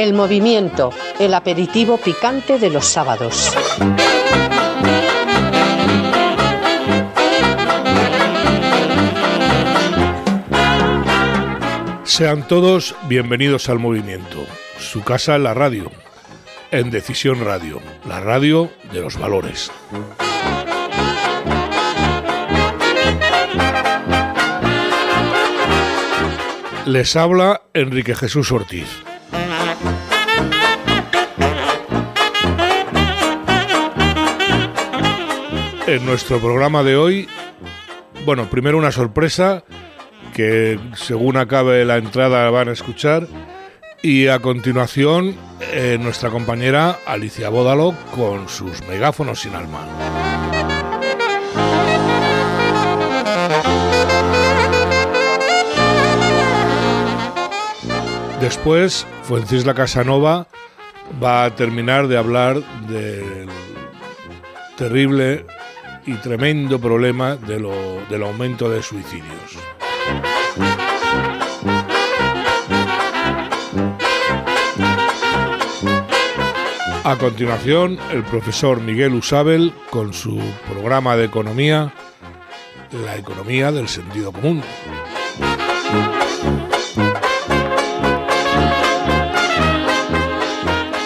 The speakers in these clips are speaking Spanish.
El movimiento, el aperitivo picante de los sábados. Sean todos bienvenidos al movimiento, su casa en la radio, en Decisión Radio, la radio de los valores. Les habla Enrique Jesús Ortiz. En nuestro programa de hoy, bueno, primero una sorpresa que según acabe la entrada van a escuchar y a continuación eh, nuestra compañera Alicia Bódalo con sus megáfonos sin alma. Después, Fuencisla Casanova va a terminar de hablar del terrible y tremendo problema de lo- del aumento de suicidios. A continuación, el profesor Miguel Usabel con su programa de economía, la economía del sentido común.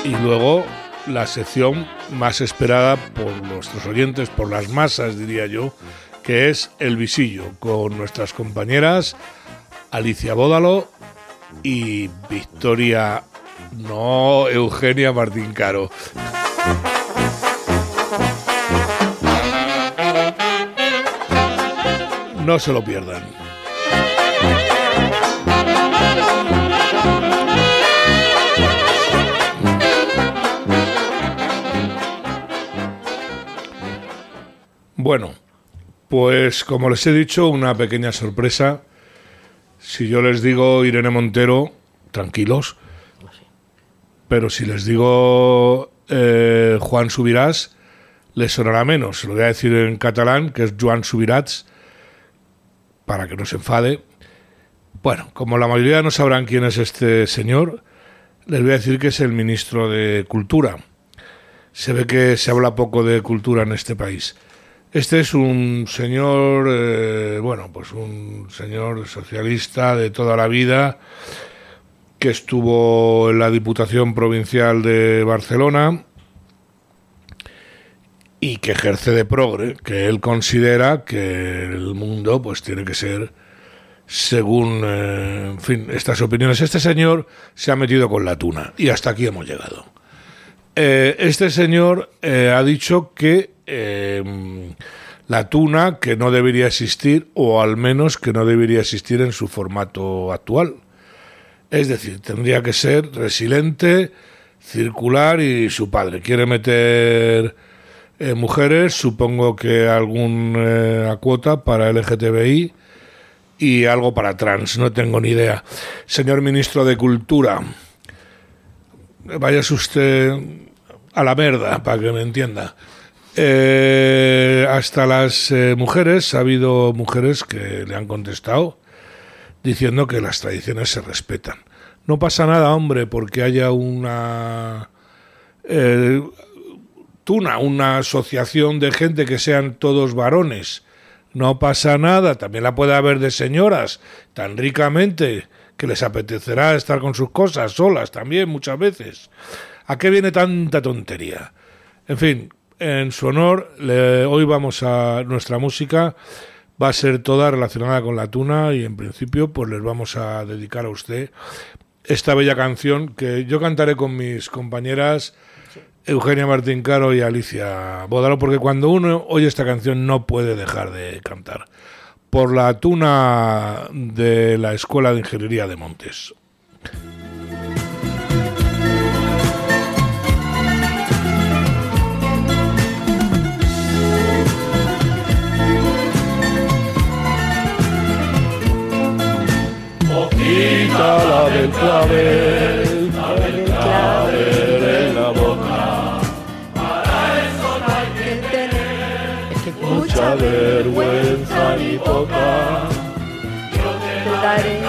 Y luego la sección más esperada por nuestros oyentes, por las masas diría yo, que es El Visillo, con nuestras compañeras Alicia Bódalo y Victoria, no, Eugenia Martín Caro. No se lo pierdan. Bueno, pues como les he dicho, una pequeña sorpresa. Si yo les digo Irene Montero, tranquilos. Pero si les digo eh, Juan Subirás, les sonará menos. Lo voy a decir en catalán, que es Joan Subirats, para que no se enfade. Bueno, como la mayoría no sabrán quién es este señor, les voy a decir que es el ministro de Cultura. Se ve que se habla poco de cultura en este país. Este es un señor, eh, bueno, pues un señor socialista de toda la vida que estuvo en la Diputación Provincial de Barcelona y que ejerce de progre, que él considera que el mundo pues tiene que ser según, eh, en fin, estas opiniones. Este señor se ha metido con la tuna y hasta aquí hemos llegado. Eh, este señor ha dicho que eh, la tuna que no debería existir o al menos que no debería existir en su formato actual. Es decir, tendría que ser resiliente, circular y su padre. Quiere meter eh, mujeres, supongo que alguna cuota para LGTBI y algo para trans, no tengo ni idea. Señor ministro de Cultura, vayas usted a la merda, para que me entienda. Eh, hasta las eh, mujeres, ha habido mujeres que le han contestado diciendo que las tradiciones se respetan. No pasa nada, hombre, porque haya una eh, tuna, una asociación de gente que sean todos varones. No pasa nada, también la puede haber de señoras, tan ricamente, que les apetecerá estar con sus cosas solas también muchas veces. ¿A qué viene tanta tontería? En fin, en su honor, le- hoy vamos a nuestra música va a ser toda relacionada con la tuna y en principio pues les vamos a dedicar a usted esta bella canción que yo cantaré con mis compañeras Eugenia Martín Caro y Alicia Bodalo porque cuando uno oye esta canción no puede dejar de cantar por la tuna de la Escuela de Ingeniería de Montes. Quítala del clavel, del clavel en la boca. Mucha vergüenza ni poca. te daré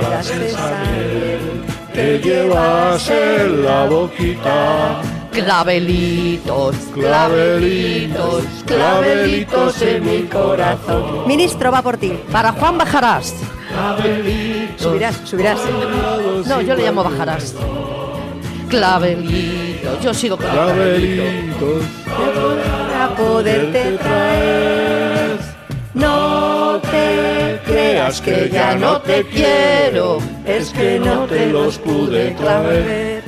gotas de sangre que llevas en la boquita. Clavelitos, Clavelitos, clavelitos en mi corazón. Ministro, va por ti. Para Juan Bajarás. Subirás, subirás. No, yo le llamo Bajarás. Clavelito. Yo sigo con el clavelito. Clavelitos. Para poderte traer. No te creas que ya no te quiero. Es que no te los pude traer.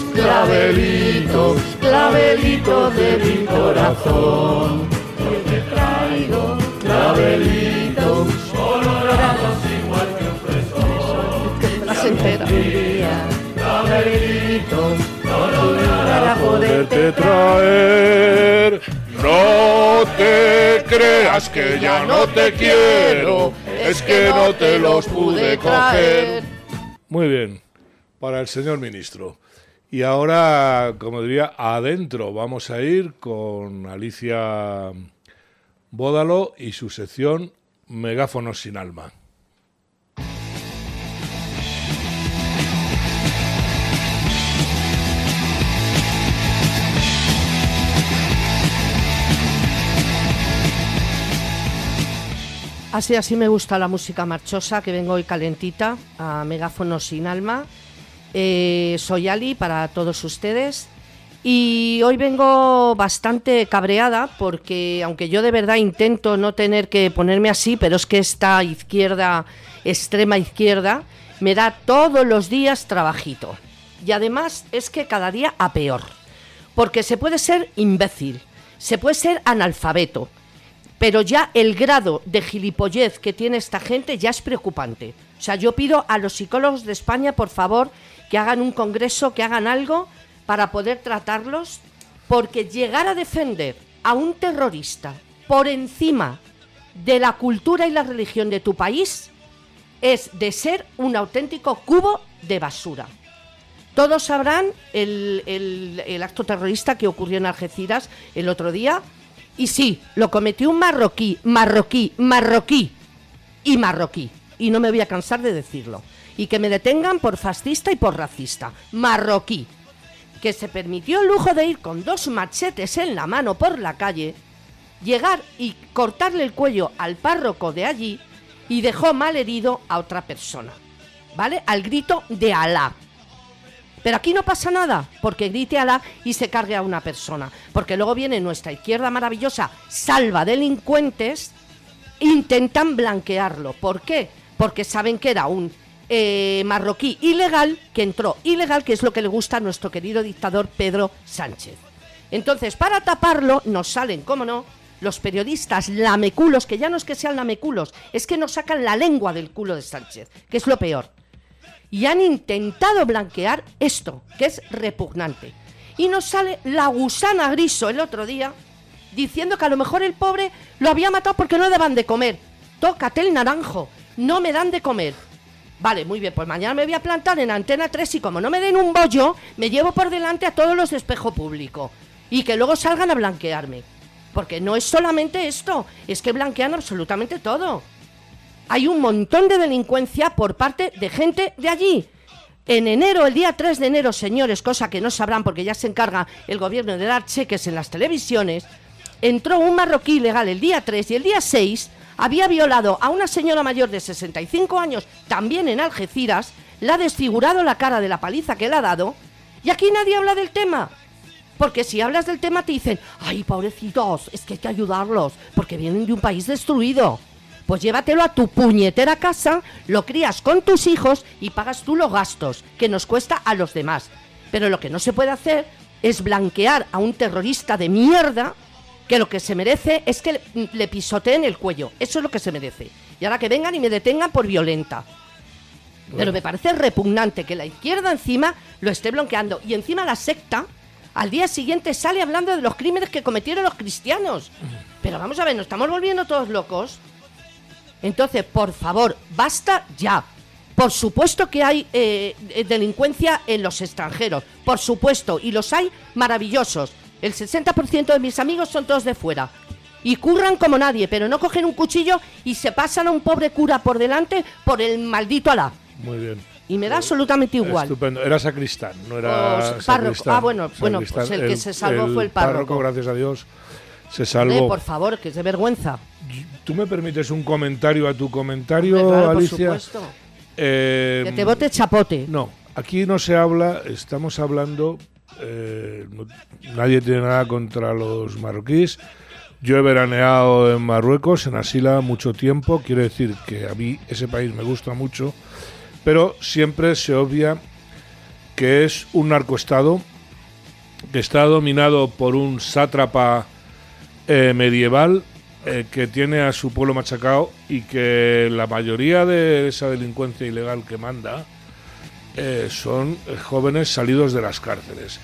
clavelitos, clavelitos de mi corazón. Te traigo Clavelitos, las enteras. Clavelitos, para poderte poderte traer. No te creas que ya no te quiero, es que no te los pude coger. Muy bien, para el señor ministro. Y ahora, como diría, adentro vamos a ir con Alicia Bódalo y su sección Megáfonos sin alma. Así, así me gusta la música marchosa, que vengo hoy calentita, a megáfono sin alma. Eh, soy Ali para todos ustedes. Y hoy vengo bastante cabreada porque, aunque yo de verdad intento no tener que ponerme así, pero es que esta izquierda, extrema izquierda, me da todos los días trabajito. Y además es que cada día a peor. Porque se puede ser imbécil, se puede ser analfabeto, pero ya el grado de gilipollez que tiene esta gente ya es preocupante. O sea, yo pido a los psicólogos de España, por favor, que hagan un congreso, que hagan algo para poder tratarlos, porque llegar a defender a un terrorista por encima de la cultura y la religión de tu país es de ser un auténtico cubo de basura. Todos sabrán el, el- acto terrorista que ocurrió en Algeciras el otro día. Y sí, lo cometió un marroquí, marroquí, marroquí y marroquí. Y no me voy a cansar de decirlo. Y que me detengan por fascista y por racista. Marroquí. Que se permitió el lujo de ir con dos machetes en la mano por la calle, llegar y cortarle el cuello al párroco de allí y dejó mal herido a otra persona. ¿Vale? Al grito de Alá. Pero aquí no pasa nada, porque grite Alá y se cargue a una persona. Porque luego viene nuestra izquierda maravillosa, salva delincuentes, intentan blanquearlo. ¿Por qué? Porque saben que era un eh, marroquí ilegal que entró ilegal, que es lo que le gusta a nuestro querido dictador Pedro Sánchez. Entonces, para taparlo, nos salen, cómo no, los periodistas lameculos, que ya no es que sean lameculos, es que nos sacan la lengua del culo de Sánchez, que es lo peor y han intentado blanquear esto, que es repugnante. Y nos sale la gusana griso el otro día diciendo que a lo mejor el pobre lo había matado porque no le daban de comer. Tócate el naranjo, no me dan de comer. Vale, muy bien, pues mañana me voy a plantar en Antena 3 y como no me den un bollo, me llevo por delante a todos los de espejo público. Y que luego salgan a blanquearme. Porque no es solamente esto, es que blanquean absolutamente todo hay un montón de delincuencia por parte de gente de allí. En enero, el día 3 de enero, señores, cosa que no sabrán porque ya se encarga el gobierno de dar cheques en las televisiones, entró un marroquí ilegal el día 3 y el día 6 había violado a una señora mayor de 65 años, también en Algeciras, la ha desfigurado la cara de la paliza que le ha dado, y aquí nadie habla del tema. Porque si hablas del tema te dicen, ay, pobrecitos, es que hay que ayudarlos, porque vienen de un país destruido. Pues llévatelo a tu puñetera casa, lo crías con tus hijos y pagas tú los gastos que nos cuesta a los demás. Pero lo que no se puede hacer es blanquear a un terrorista de mierda que lo que se merece es que le, pisoteen el cuello. Eso es lo que se merece. Y ahora que vengan y me detengan por violenta. Pero me parece repugnante que la izquierda encima lo esté bloqueando. Y encima la secta al día siguiente sale hablando de los crímenes que cometieron los cristianos. Pero vamos a ver, ¿nos estamos volviendo todos locos? Entonces, por favor, basta ya. Por supuesto que hay eh, eh, delincuencia en los extranjeros, por supuesto, y los hay maravillosos. El 60% de mis amigos son todos de fuera. Y curran como nadie, pero no cogen un cuchillo y se pasan a un pobre cura por delante por el maldito Alá. Muy bien. Y me da absolutamente igual. Estupendo. Era sacristán, no era O párroco. sacristán. Ah, bueno, bueno, pues el que se salvó fue el párroco. gracias a Dios, se Eh, salvó. por favor, que es de vergüenza. ¿Tú me permites un comentario a tu comentario, Hombre, claro, por Alicia? supuesto. Eh, Que te bote chapote. No, aquí no se habla, estamos hablando, eh, nadie tiene nada contra los marroquíes. Yo he veraneado en Marruecos, en Asila, mucho tiempo, quiere decir que a mí ese país me gusta mucho, pero siempre se obvia que es un narcoestado que está dominado por un sátrapa eh, medieval eh, que tiene a su pueblo machacado y que la mayoría de esa delincuencia ilegal que manda eh, son eh, jóvenes salidos de las cárceles.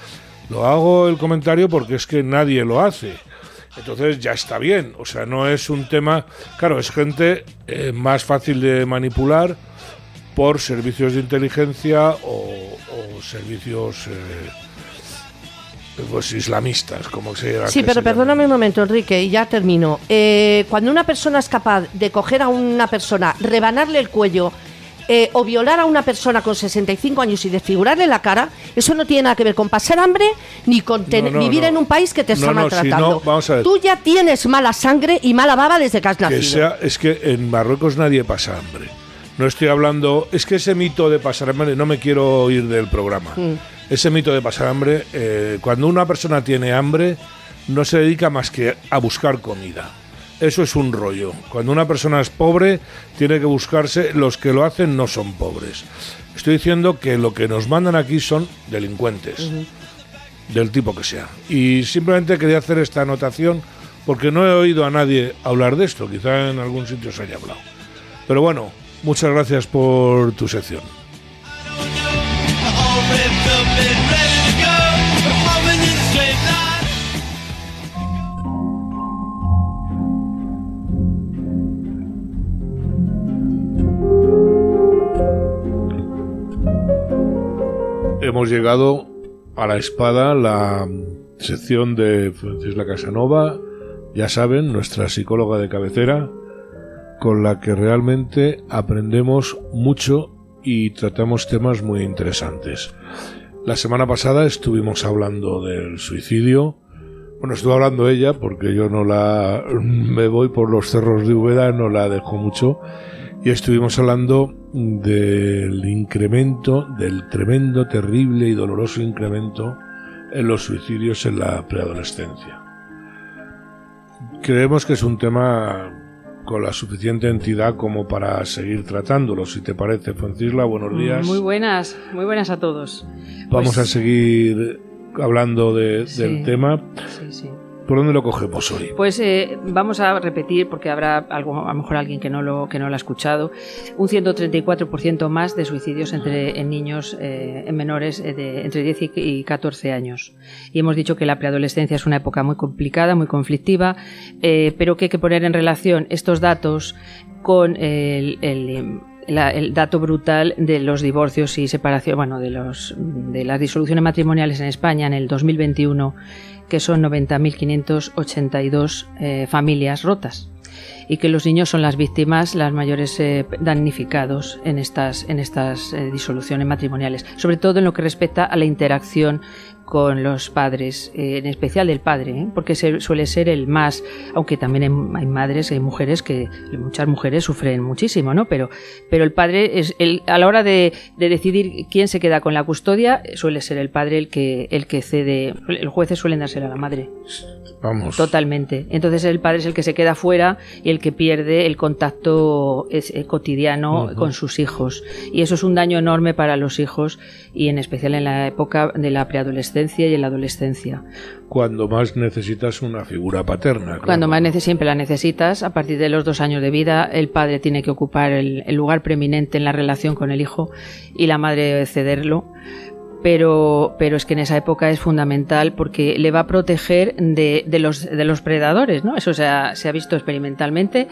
Lo hago el comentario porque es que nadie lo hace. Entonces ya está bien. O sea, no es un tema. Claro, es gente eh, más fácil de manipular por servicios de inteligencia o, o servicios pues islamistas, como se llega Sí, pero perdóname un momento, Enrique, y ya termino. Eh, cuando una persona es capaz de coger a una persona, rebanarle el cuello eh, o violar a una persona con 65 años y desfigurarle la cara, eso no tiene nada que ver con pasar hambre ni con no, vivir no. en un país que te está si maltratando. Tú ya tienes mala sangre y mala baba desde que has que nacido. sea, es que en Marruecos nadie pasa hambre. No estoy hablando, es que ese mito de pasar hambre, no me quiero ir del programa. Mm. Ese mito de pasar hambre, eh, cuando una persona tiene hambre, no se dedica más que a buscar comida. Eso es un rollo. Cuando una persona es pobre, tiene que buscarse, los que lo hacen no son pobres. Estoy diciendo que lo que nos mandan aquí son delincuentes, del tipo que sea. Y simplemente quería hacer esta anotación porque no he oído a nadie hablar de esto, quizá en algún sitio se haya hablado. Pero bueno, muchas gracias por tu sección. Hemos llegado a la espada, la sección de Francisca Casanova, ya saben, nuestra psicóloga de cabecera, con la que realmente aprendemos mucho y tratamos temas muy interesantes. La semana pasada estuvimos hablando del suicidio. Bueno, estuvo hablando ella porque yo no la me voy por los cerros de Úbeda, no la dejo mucho. Y estuvimos hablando del incremento, del tremendo, terrible y doloroso incremento en los suicidios en la preadolescencia. Creemos que es un tema con la suficiente entidad como para seguir tratándolo. Si te parece, Francisla, buenos días. Muy buenas, muy buenas a todos. Vamos Pues- a seguir hablando de- Sí. del tema. Sí, sí. ¿Por dónde lo cogemos hoy? Pues eh, vamos a repetir, porque habrá algo, a lo mejor alguien que no lo, que no lo ha escuchado, un 134% más de suicidios entre, en niños, eh, en menores eh, de entre 10 y- y 14 años. Y hemos dicho que la preadolescencia es una época muy complicada, muy conflictiva, pero que hay que poner en relación estos datos con el- el dato brutal de los divorcios y separación, bueno, de los de las disoluciones matrimoniales en España en el 2021, que son 90.582 eh, familias rotas y que los niños son las víctimas, las mayores eh, damnificados en estas, en estas eh, disoluciones matrimoniales, sobre todo en lo que respecta a la interacción con los padres, eh, en especial del padre, ¿eh? porque se- suele ser el más, aunque también hay, hay madres, hay mujeres que, muchas mujeres sufren muchísimo, ¿no? Pero, pero el padre es el, a la hora de, de decidir quién se queda con la custodia, suele ser el padre el que, el que cede, los jueces suelen dársela a la madre. Vamos. Totalmente. Entonces el padre es el que se queda fuera y el que pierde el contacto eh, cotidiano con sus hijos. Y eso es un daño enorme para los hijos y en especial en la época de la preadolescencia y en la adolescencia. Cuando más necesitas una figura paterna. claro. Cuando más siempre la necesitas, a partir de los dos años de vida, el padre tiene que ocupar el, el lugar preeminente en la relación con el hijo y la madre debe cederlo. Pero, pero es que en esa época es fundamental porque le va a proteger de, de los, de los predadores, ¿no? Eso se ha, se ha visto experimentalmente.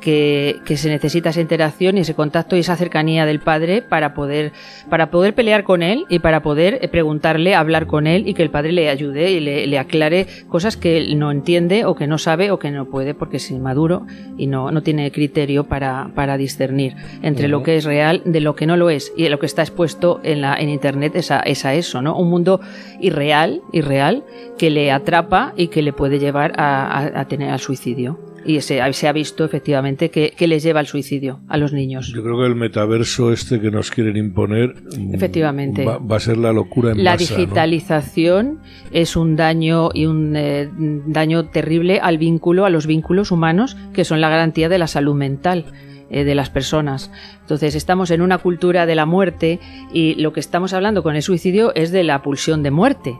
Que, que se necesita esa interacción y ese contacto y esa cercanía del padre para poder, para poder pelear con él y para poder eh, preguntarle, hablar con él y que el padre le ayude y le, le aclare cosas que él no entiende o que no sabe o que no puede porque es inmaduro y no, no tiene criterio para, para discernir entre lo que es real de lo que no lo es y de lo que está expuesto en, la, en internet es a, es a eso, ¿no? Un mundo irreal, irreal que le atrapa y que le puede llevar a, a- a tener al suicidio. Y se, se ha visto efectivamente que, que les lleva al suicidio a los niños. Yo creo que el metaverso este que nos quieren imponer mm, Efectivamente. va, va a ser la locura en La masa, ¿no? digitalización es un daño y un eh, daño terrible al vínculo, a los vínculos humanos, que son la garantía de la salud mental eh, de las personas. Entonces estamos en una cultura de la muerte y lo que estamos hablando con el suicidio es de la pulsión de muerte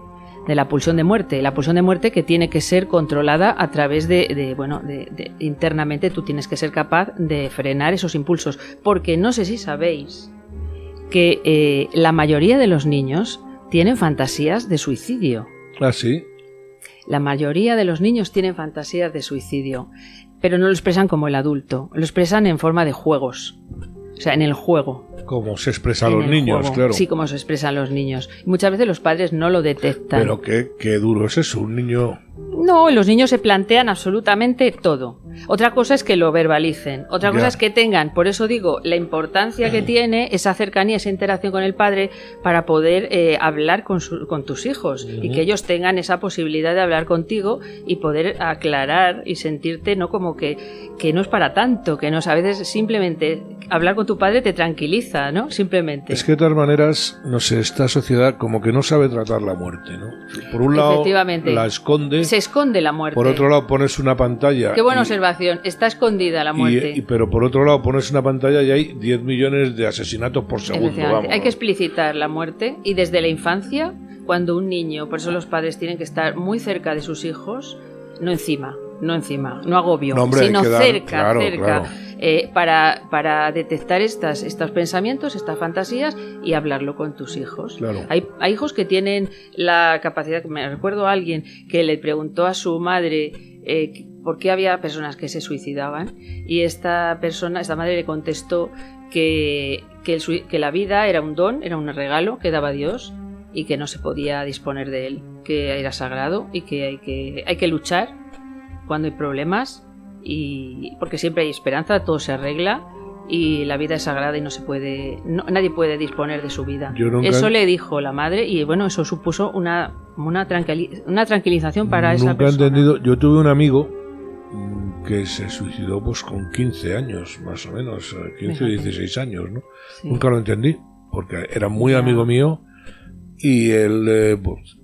de la pulsión de muerte, la pulsión de muerte que tiene que ser controlada a través de, de, bueno, de, de- internamente tú tienes que ser capaz de frenar esos impulsos, porque no sé si sabéis que eh, la mayoría de los niños tienen fantasías de suicidio. Ah, sí. La mayoría de los niños tienen fantasías de suicidio, pero no lo expresan como el adulto, lo expresan en forma de juegos. O sea, en el juego. Como se expresa a en los niños, juego. claro. Sí, como se expresan los niños. Muchas veces los padres no lo detectan. Pero qué, qué duro es eso, un niño... No, los niños se plantean absolutamente todo. Otra cosa es que lo verbalicen, otra cosa es que tengan, por eso digo, la importancia que tiene esa cercanía, esa interacción con el padre para poder eh, hablar con, su- con tus hijos y que ellos tengan esa posibilidad de hablar contigo y poder aclarar y sentirte no como que, que no es para tanto, que no es a veces simplemente hablar con tu padre te tranquiliza, ¿no? Simplemente. Es que de todas maneras, no sé, esta sociedad como que no sabe tratar la muerte, ¿no? Por un lado la esconde, Se esconde la muerte. por otro lado pones una pantalla... Qué buena y- observación, está escondida la muerte. y- pero por otro lado pones una pantalla y hay 10 millones de asesinatos por segundo. Vamos, Hay que explicitar la muerte y desde la infancia, cuando un niño, por eso los padres tienen que estar muy cerca de sus hijos, no encima, no encima, no agobio, No, hombre, hay sino cerca, claro, cerca, claro. Eh, para, para detectar estas, estos pensamientos, estas fantasías y hablarlo con tus hijos. Claro. Hay, hay hijos que tienen la capacidad, me recuerdo a alguien que le preguntó a su madre eh, por qué había personas que se suicidaban y esta persona, esta madre le contestó que, que, el sui- que la vida era un don, era un regalo que daba Dios y que no se podía disponer de él, que era sagrado y que hay que, hay que luchar cuando hay problemas y porque siempre hay esperanza, todo se arregla y la vida es sagrada y no se puede no- nadie puede disponer de su vida. Nunca- Eso le dijo la madre y bueno, eso supuso una una, tranquili- una tranquilización para esa he persona. entendido. Yo tuve un amigo que se suicidó pues con 15 años, más o menos, eh, 15 o Fíjate. 16 años, ¿no? Sí. Nunca lo entendí, porque era muy Ya. amigo mío y él eh, pues,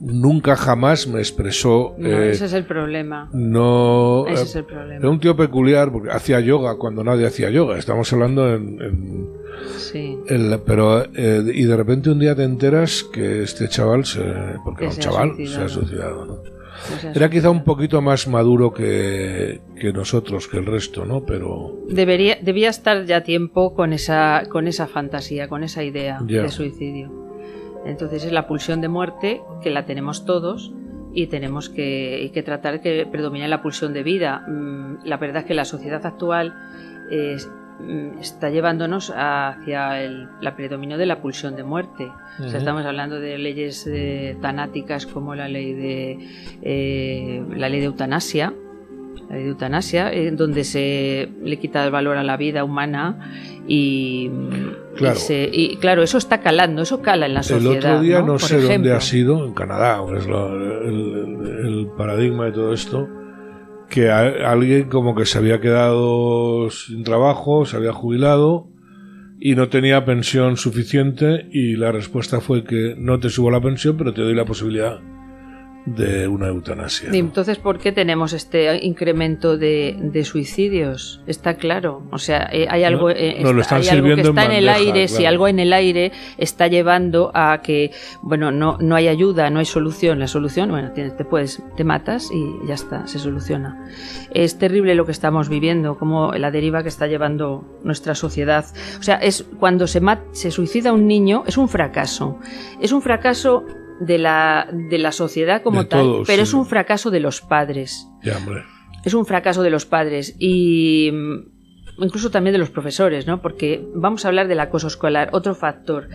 nunca jamás me expresó. No, eh, ese es el problema. no, Ese eh, es el problema. era un tío peculiar porque hacía yoga cuando nadie hacía yoga. Estamos hablando en, en- Sí. pero eh, y de repente un día te enteras que este chaval se porque Que era un chaval se ha suicidado, Era quizá un poquito más maduro que, que nosotros, que el resto, ¿no? Pero Debería, debía estar ya tiempo con esa, con esa fantasía, con esa idea Ya. de suicidio. Entonces es la pulsión de muerte que la tenemos todos y tenemos que, que tratar que predomine la pulsión de vida. Mm, La verdad es que la sociedad actual es- mm, está llevándonos hacia el la predominio de la pulsión de muerte. O sea, estamos hablando de leyes eh, tanáticas como la ley de eh, la ley de eutanasia, de eutanasia, en donde se le quita el valor a la vida humana y, Claro. se- y, claro, eso está calando, eso cala en la el sociedad. otro día no, Por sé dónde ejemplo. ha sido, en Canadá, es lo- el, el- el paradigma de todo esto, que a- alguien como que se había quedado sin trabajo, se había jubilado y no tenía pensión suficiente y la respuesta fue que no te subo la pensión, pero te doy la posibilidad de una eutanasia. ¿no? entonces, ¿por qué tenemos este incremento de, de suicidios? Está claro. O sea, eh, hay algo, No- eh, nos lo está- están hay algo que sirviendo en está en el aire. Si algo en el aire está llevando a que, bueno, no, no hay ayuda, no hay solución. La solución, bueno, tienes- te puedes, te matas y ya está, se soluciona. Es terrible lo que estamos viviendo, como la deriva que está llevando nuestra sociedad. O sea, es cuando se, mat- se suicida un niño, es un fracaso. Es un fracaso de la, de la sociedad como De tal, todos, pero sí. es un fracaso de los padres. Ya, hombre. Es un fracaso de los padres y mm, incluso también de los profesores, ¿no? Porque vamos a hablar del acoso escolar, otro factor.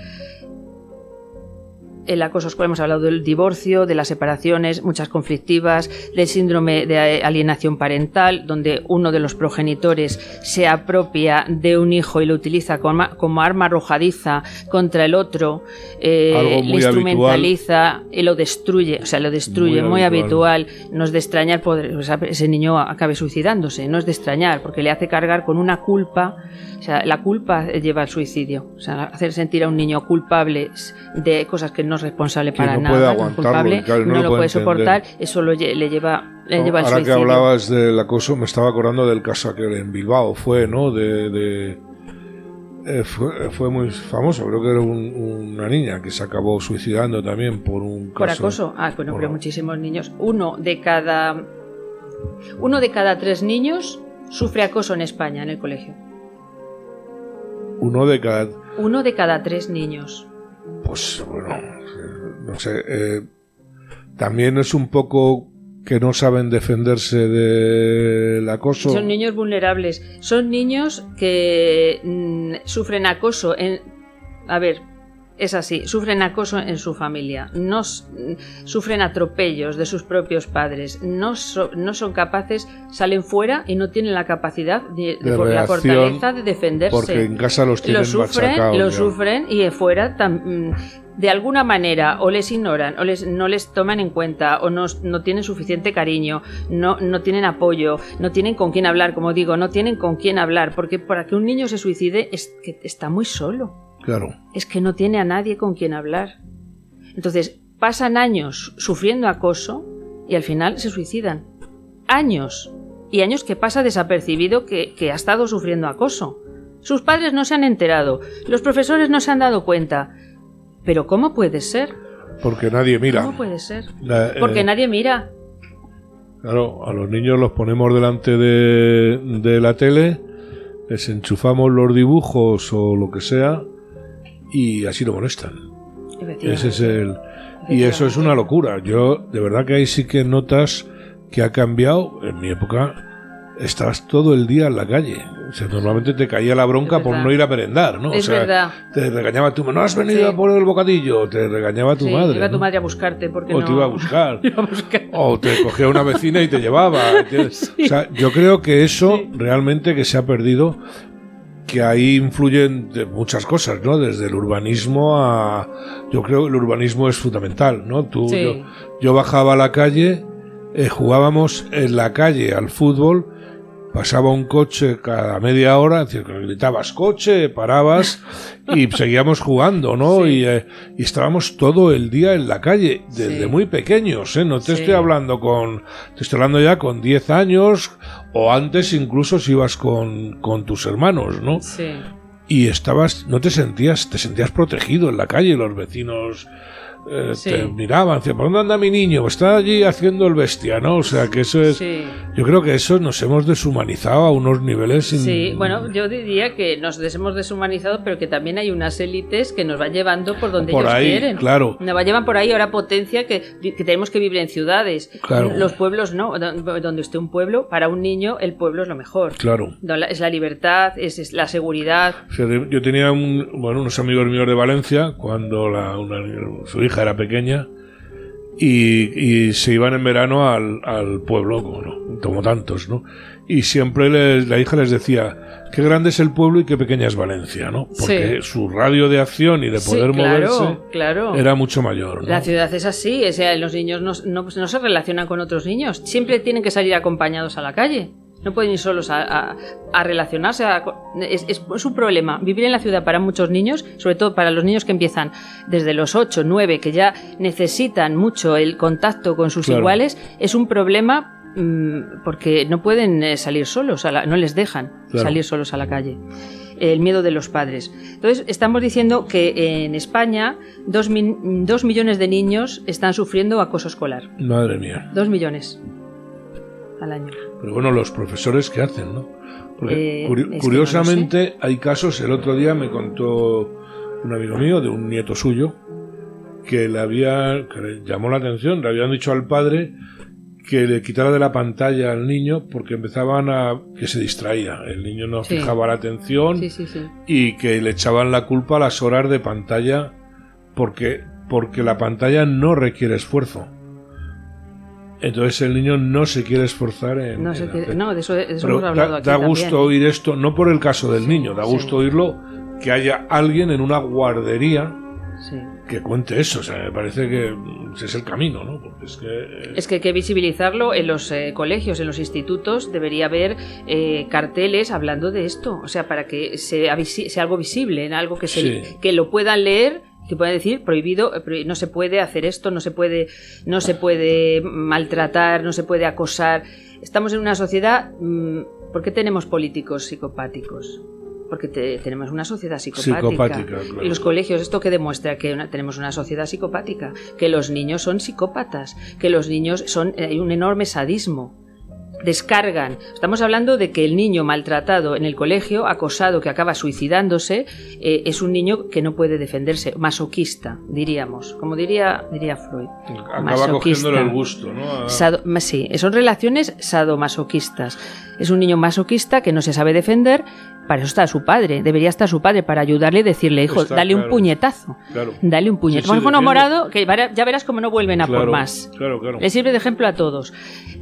El acoso escolar, hemos hablado del divorcio, de las separaciones, muchas conflictivas, del síndrome de alienación parental, donde uno de los progenitores se apropia de un hijo y lo utiliza como, como arma arrojadiza contra el otro, eh, muy instrumentaliza y lo destruye, o sea, lo destruye, Muy muy, habitual. habitual. No es de extrañar poder, o sea, ese niño acabe suicidándose, no es de extrañar, porque le hace cargar con una culpa, o sea, la culpa lleva al suicidio, o sea, hacer sentir a un niño culpable de cosas que no es responsable Que para no nada, puede no es culpable, no no, lo puede soportar, eso lo le lleva, le lleva al Ahora suicidio. que hablabas del acoso, me estaba acordando del caso que en Bilbao fue, ¿no? De, de- eh, fue, fue muy famoso, creo que era un- una niña que se acabó suicidando también por un caso. Por acoso. Ah, bueno, por- pero muchísimos niños. Uno de cada. Uno de cada tres niños sufre acoso en España en el colegio. Uno de cada, Uno de cada tres niños. Pues bueno, eh, no sé, eh, también es un poco que no saben defenderse del acoso. Son niños vulnerables. Son niños que mm, sufren acoso en. A ver, es así. Sufren acoso en su familia. No sufren atropellos de sus propios padres. No, so- no son capaces, salen fuera y no tienen la capacidad de, De por la fortaleza de defenderse. porque en casa los tienen lo sufren, lo ya. sufren y de fuera tam- mm, de alguna manera o les ignoran o les, no les toman en cuenta o no, no tienen suficiente cariño, no, no tienen apoyo, no tienen con quién hablar, como digo, no tienen con quién hablar, porque para que un niño se suicide es que está muy solo, Claro. es que no tiene a nadie con quien hablar. Entonces pasan años sufriendo acoso y al final se suicidan. Años. Y años que pasa desapercibido que, que ha estado sufriendo acoso. Sus padres no se han enterado, los profesores no se han dado cuenta. Pero ¿cómo puede ser? Porque nadie mira. ¿Cómo puede ser? La- Porque eh, nadie mira. Claro, a los niños los ponemos delante de, de la tele, les enchufamos los dibujos o lo que sea y así lo molestan. Ese es el y eso es una locura. Yo de verdad que ahí sí que notas que ha cambiado. En mi época estabas todo el día en la calle. O sea, normalmente te caía la bronca por no ir a merendar, ¿no? Es o sea, verdad. te regañaba tu no has venido Sí. a por el bocadillo, te regañaba tu Sí, madre. iba tu madre a buscarte porque o no... te iba a buscar. Iba a buscar. O te cogía una vecina y te llevaba. O sea, yo creo que eso realmente que se ha perdido, que ahí influyen de muchas cosas, ¿no? Desde el urbanismo a... Yo creo que el urbanismo es fundamental, ¿no? Tú, Sí. yo, yo bajaba a la calle, eh, jugábamos en la calle al fútbol, pasaba un coche cada media hora, es decir, que gritabas coche, parabas y seguíamos jugando, ¿no? Sí. Y, eh, y estábamos todo el día en la calle, desde Sí. muy pequeños, ¿eh? No te Sí. estoy hablando con, te estoy hablando ya con 10 años o antes incluso si ibas con, con tus hermanos, ¿no? Sí. Y estabas, no te sentías, te sentías protegido en la calle, los vecinos eh, Sí. te miraban, decían, ¿por dónde anda mi niño? Está allí haciendo el bestia, ¿no? O sea, que eso es... Sí. Yo creo que eso nos hemos deshumanizado a unos niveles... in- Sí, bueno, yo diría que nos hemos deshumanizado, pero que también hay unas élites que nos van llevando por donde Por ellos ahí, quieren. claro. Nos va- llevan por ahí ahora potencia que, que tenemos que vivir en ciudades. Claro. Los pueblos no, Don- donde esté un pueblo, para un niño el pueblo es lo mejor. Claro. Es la libertad, es, es la seguridad. Yo tenía un, bueno, unos amigos míos de Valencia cuando la- una- su hija era pequeña y, y se iban en verano al, al pueblo, como, ¿no? como tantos, ¿no? Y siempre les- la hija les decía, qué grande es el pueblo y qué pequeña es Valencia, ¿no? Porque Sí. su radio de acción y de Sí, poder claro, moverse claro. era mucho mayor, ¿no? La ciudad es así, o sea, los niños no, no- no se relacionan con otros niños, siempre tienen que salir acompañados a la calle. No pueden ir solos a, a- a relacionarse. a- es, es- es un problema. Vivir en la ciudad para muchos niños, sobre todo para los niños que empiezan desde los 8, 9, que ya necesitan mucho el contacto con sus Claro. iguales, es un problema mm, porque no pueden eh, salir solos, a la- no les dejan Claro. salir solos a la calle. El miedo de los padres. Entonces, estamos diciendo que en España dos, dos millones de niños están sufriendo acoso escolar. Madre mía. Dos millones al año. Pero bueno, los profesores, ¿qué hacen, no? Porque Eh, curi- que no curiosamente hay casos, el otro día me contó un amigo mío, de un nieto suyo, que le había, que le llamó la atención, le habían dicho al padre que le quitara de la pantalla al niño porque empezaban a que se distraía, el niño no Sí. fijaba la atención Sí, sí, sí. y que le echaban la culpa a las horas de pantalla porque porque la pantalla no requiere esfuerzo. Entonces el niño no se quiere esforzar en, No, en qué- hacer- no, de eso, de eso pero hemos hablado da, aquí da también. gusto oír esto, no por el caso del niño, da sí. gusto oírlo que haya alguien en una guardería Sí. que cuente eso. O sea, me parece que mm, ese es el camino, ¿no? Porque es que. eh, Es que hay que visibilizarlo en los eh, colegios, en los institutos, debería haber eh, carteles hablando de esto, o sea, para que sea, sea algo visible, en algo que, se, que lo puedan leer, que puedan decir prohibido, eh, no se puede hacer esto, no se puede, no se puede maltratar, no se puede acosar. Estamos en una sociedad, mm, ¿por qué tenemos políticos psicopáticos? Porque te- tenemos una sociedad psicopática. Psicopática, claro. Y los colegios, ¿esto que demuestra? Que una- tenemos una sociedad psicopática, que los niños son psicópatas, que los niños son. hay un enorme sadismo. Descargan. Estamos hablando de que el niño maltratado en el colegio, acosado, que acaba suicidándose, eh, es un niño que no puede defenderse, masoquista, diríamos. Como diría, diría Freud. acaba masoquista. cogiéndole el gusto, ¿no? Sado- sí, son relaciones sadomasoquistas. Es un niño masoquista que no se sabe defender. Para eso está su padre. Debería estar su padre para ayudarle y decirle, hijo, Está dale un claro. puñetazo. Claro. Dale un puñetazo. Con un defiende- morado, que ya verás cómo no vuelven a Claro, por más. Claro, claro. Le sirve de ejemplo a todos.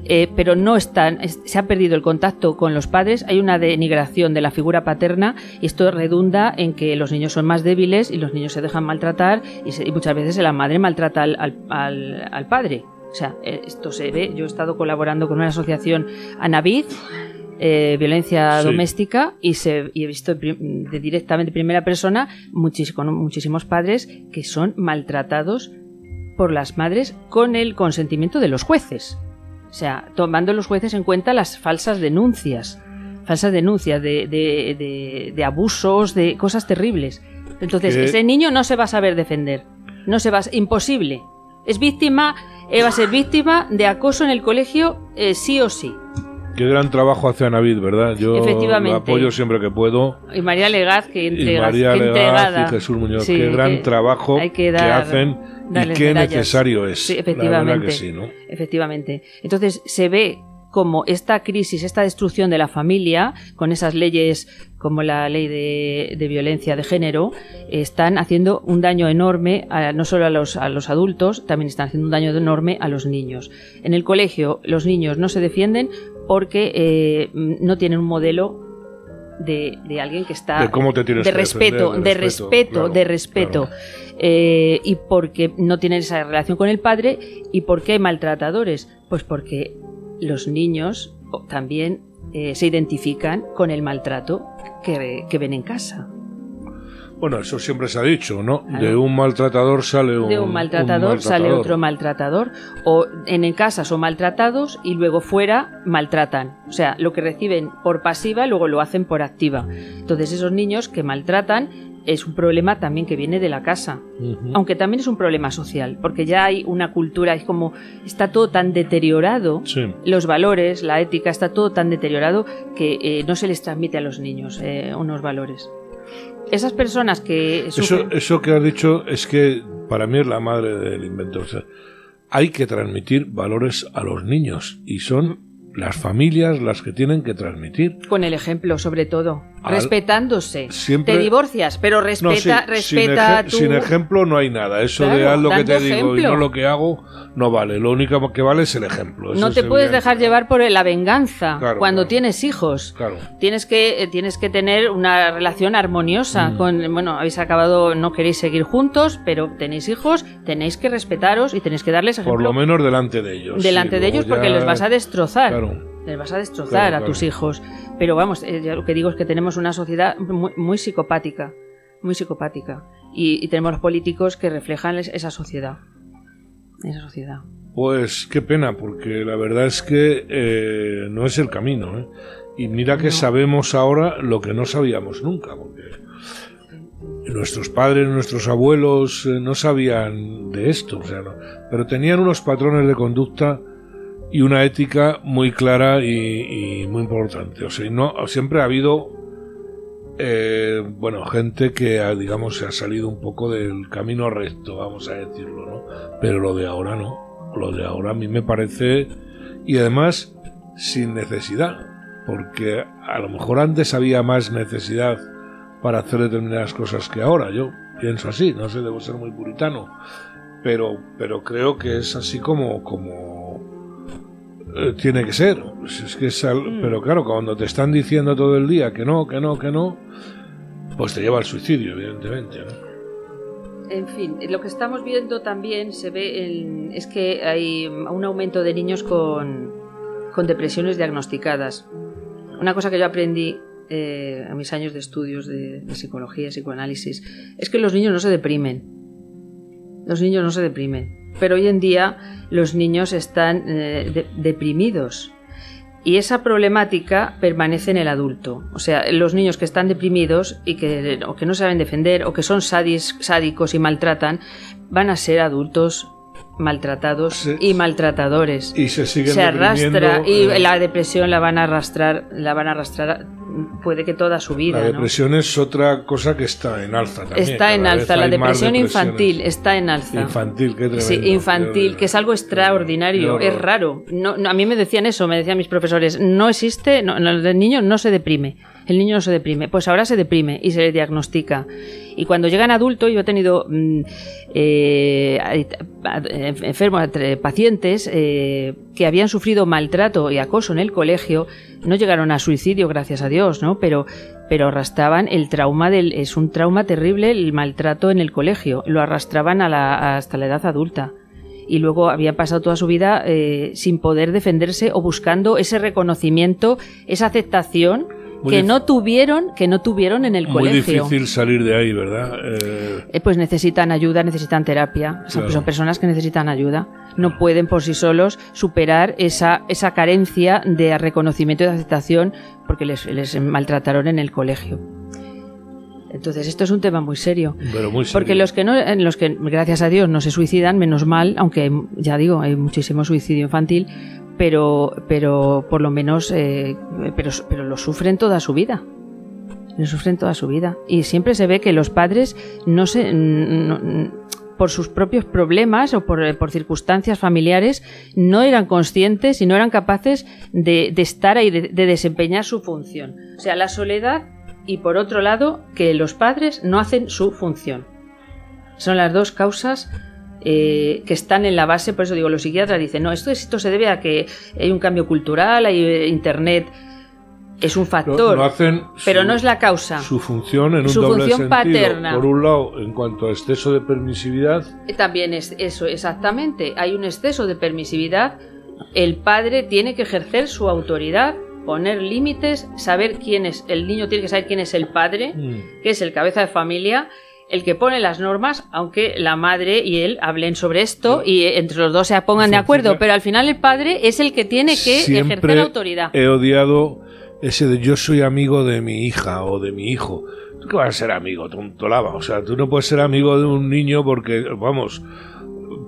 Eh, pero no están, es- se ha perdido el contacto con los padres, hay una denigración de la figura paterna y esto redunda en que los niños son más débiles y los niños se dejan maltratar y, se- y muchas veces la madre maltrata al, al- al- al padre. O sea, eh, esto se ve, yo he estado colaborando con una asociación Anavid, eh, violencia Sí. doméstica y, se, y he visto de directamente primera persona muchis- con muchísimos padres que son maltratados por las madres con el consentimiento de los jueces. O sea, tomando los jueces en cuenta las falsas denuncias. Falsas denuncias de, de- de- de abusos, de cosas terribles. Entonces, ese niño no se va a saber defender. No se va a, imposible. Es víctima, eh, va a ser víctima de acoso en el colegio eh, sí o sí. Qué gran trabajo hace Anavid, ¿verdad? Yo Efectivamente. lo apoyo siempre que puedo. Y María Legaz, que entrega, María Legaz y Jesús Muñoz. Sí, qué gran que trabajo que hacen y qué medallas. necesario es. Sí, La efectivamente. que sí, ¿no? Efectivamente. Entonces se ve como esta crisis, esta destrucción de la familia, con esas leyes como la ley de, de violencia de género, están haciendo un daño enorme a- no solo a los, a los adultos, también están haciendo un daño enorme a los niños. En el colegio los niños no se defienden porque eh, no tienen un modelo de, de alguien que está De cómo te tienes de que respeto, defender, de respeto, claro, de respeto. claro. Eh, y porque no tienen esa relación con el padre y por qué hay maltratadores pues porque los niños también eh, se identifican con el maltrato que, que ven en casa Bueno, eso siempre se ha dicho, ¿no? Claro. De un maltratador sale un de un maltratador, sale maltratador. otro maltratador o en, en casa son maltratados y luego fuera maltratan o sea lo que reciben por pasiva luego lo hacen por activa entonces esos niños que maltratan es un problema también que viene de la casa aunque también es un problema social, porque ya hay una cultura, es como está todo tan deteriorado, Sí. los valores, la ética, está todo tan deteriorado que eh, no se les transmite a los niños eh, unos valores. Esas personas que Eso, eso que has dicho es que para mí es la madre del invento. O sea, hay que transmitir valores a los niños y son las familias las que tienen que transmitir. con el ejemplo, sobre todo, Al- respetándose. siempre- Te divorcias, pero respeta, No, sí, sin, respeta eje- tu... sin ejemplo no hay nada. Eso de haz lo que te digo y no lo que hago no vale. Lo único que vale es el ejemplo. Eso no te puedes dejar llevar por la venganza Claro, cuando tienes hijos. Tienes que, eh, tienes que tener una relación armoniosa Mm. con, bueno, habéis acabado, no queréis seguir juntos, pero tenéis hijos, tenéis que respetaros y tenéis que darles ejemplo Por lo menos delante de ellos. delante Sí, de ellos porque ya- los vas a destrozar. Claro. les vas a destrozar Claro, a tus hijos. Pero vamos, eh, yo lo que digo es que tenemos una sociedad muy, muy psicopática, muy psicopática. Y, y tenemos políticos que reflejan es- esa sociedad. Esa sociedad. Pues qué pena, porque la verdad es que eh, no es el camino. ¿eh? Y mira que No. sabemos ahora lo que no sabíamos nunca, porque nuestros padres, nuestros abuelos eh, no sabían de esto, o sea, no- pero tenían unos patrones de conducta y una ética muy clara y, muy importante. O sea, no, siempre ha habido, eh, bueno, gente que, digamos, se ha salido un poco del camino recto, vamos a decirlo, ¿no? Pero lo de ahora no. Lo de ahora a mí me parece, y además sin necesidad, porque a lo mejor antes había más necesidad para hacer determinadas cosas que ahora. Yo pienso así, no sé, debo ser muy puritano, pero, pero creo que es así como, como eh, tiene que ser. Es que es al- Pero claro, cuando te están diciendo todo el día que no, que no, que no, pues te lleva al suicidio, evidentemente. ¿no? En fin, lo que estamos viendo también se ve en- es que hay un aumento de niños con, con depresiones diagnosticadas. Una cosa que yo aprendí eh, a mis años de estudios de, de psicología psicoanálisis es que los niños no se deprimen. Los niños no se deprimen. Pero hoy en día los niños están eh, de- deprimidos. Y esa problemática permanece en el adulto. O sea, los niños que están deprimidos y que, o que no saben defender o que son sádicos y maltratan, van a ser adultos maltratados y maltratadores. Y se siguen Se arrastra y eh, la depresión la van a arrastrar, la van a arrastrar puede que toda su vida. La ¿no? depresión es otra cosa que está en alza también. Está en alza, la depresión infantil está en alza. Infantil, qué tremendo. Sí, infantil, que es algo extraordinario, es raro. No, no, a mí me decían eso, me decían mis profesores, no existe, no, no, el niño no se deprime, el niño no se deprime, pues ahora se deprime y se le diagnostica. Y cuando llegan adultos, yo he tenido mm, eh, a- a- enfermos, eh, pacientes eh, que habían sufrido maltrato y acoso en el colegio, no llegaron a suicidio, gracias a Dios, ¿no? Pero pero arrastraban el trauma del es un trauma terrible el maltrato en el colegio lo arrastraban a la- hasta la edad adulta y luego habían pasado toda su vida eh, sin poder defenderse o buscando ese reconocimiento esa aceptación Muy que no tuvieron que no tuvieron en el Muy colegio difícil salir de ahí, ¿verdad? Eh, eh, pues necesitan ayuda, necesitan terapia. Son, Claro. son personas que necesitan ayuda. No pueden por sí solos superar esa, esa carencia de reconocimiento y de aceptación porque les, les maltrataron en el colegio. Entonces, esto es un tema muy serio. pero muy Porque serio. los que no, en los que gracias a Dios no se suicidan, menos mal, aunque ya digo, hay muchísimo suicidio infantil, pero, pero por lo menos, eh, pero, pero lo sufren toda su vida. Lo sufren toda su vida. Y siempre se ve que los padres no se, por sus propios problemas o por, por circunstancias familiares, no eran conscientes y no eran capaces de, estar ahí, de desempeñar su función. O sea, la soledad y por otro lado, que los padres no hacen su función. Son las dos causas eh, que están en la base, por eso digo, los psiquiatras dicen, no, esto, esto se debe a que hay un cambio cultural, hay eh, internet, es un factor, no hacen pero su- no es la causa. Su función en un Su doble función sentido. paterna. Por un lado, en cuanto a exceso de permisividad, Eh, También es eso, exactamente. Hay un exceso de permisividad. El padre tiene que ejercer su autoridad, poner límites, saber quién es. El niño tiene que saber quién es el padre, mm, que es el cabeza de familia, el que pone las normas, aunque la madre y él hablen sobre esto y eh, entre los dos se pongan de acuerdo. Pero al final el padre es el que tiene que ejercer autoridad. he odiado ese de yo soy amigo de mi hija o de mi hijo. ¿Tú qué vas a ser amigo, tonto lava? O sea, tú no puedes ser amigo de un niño porque, vamos,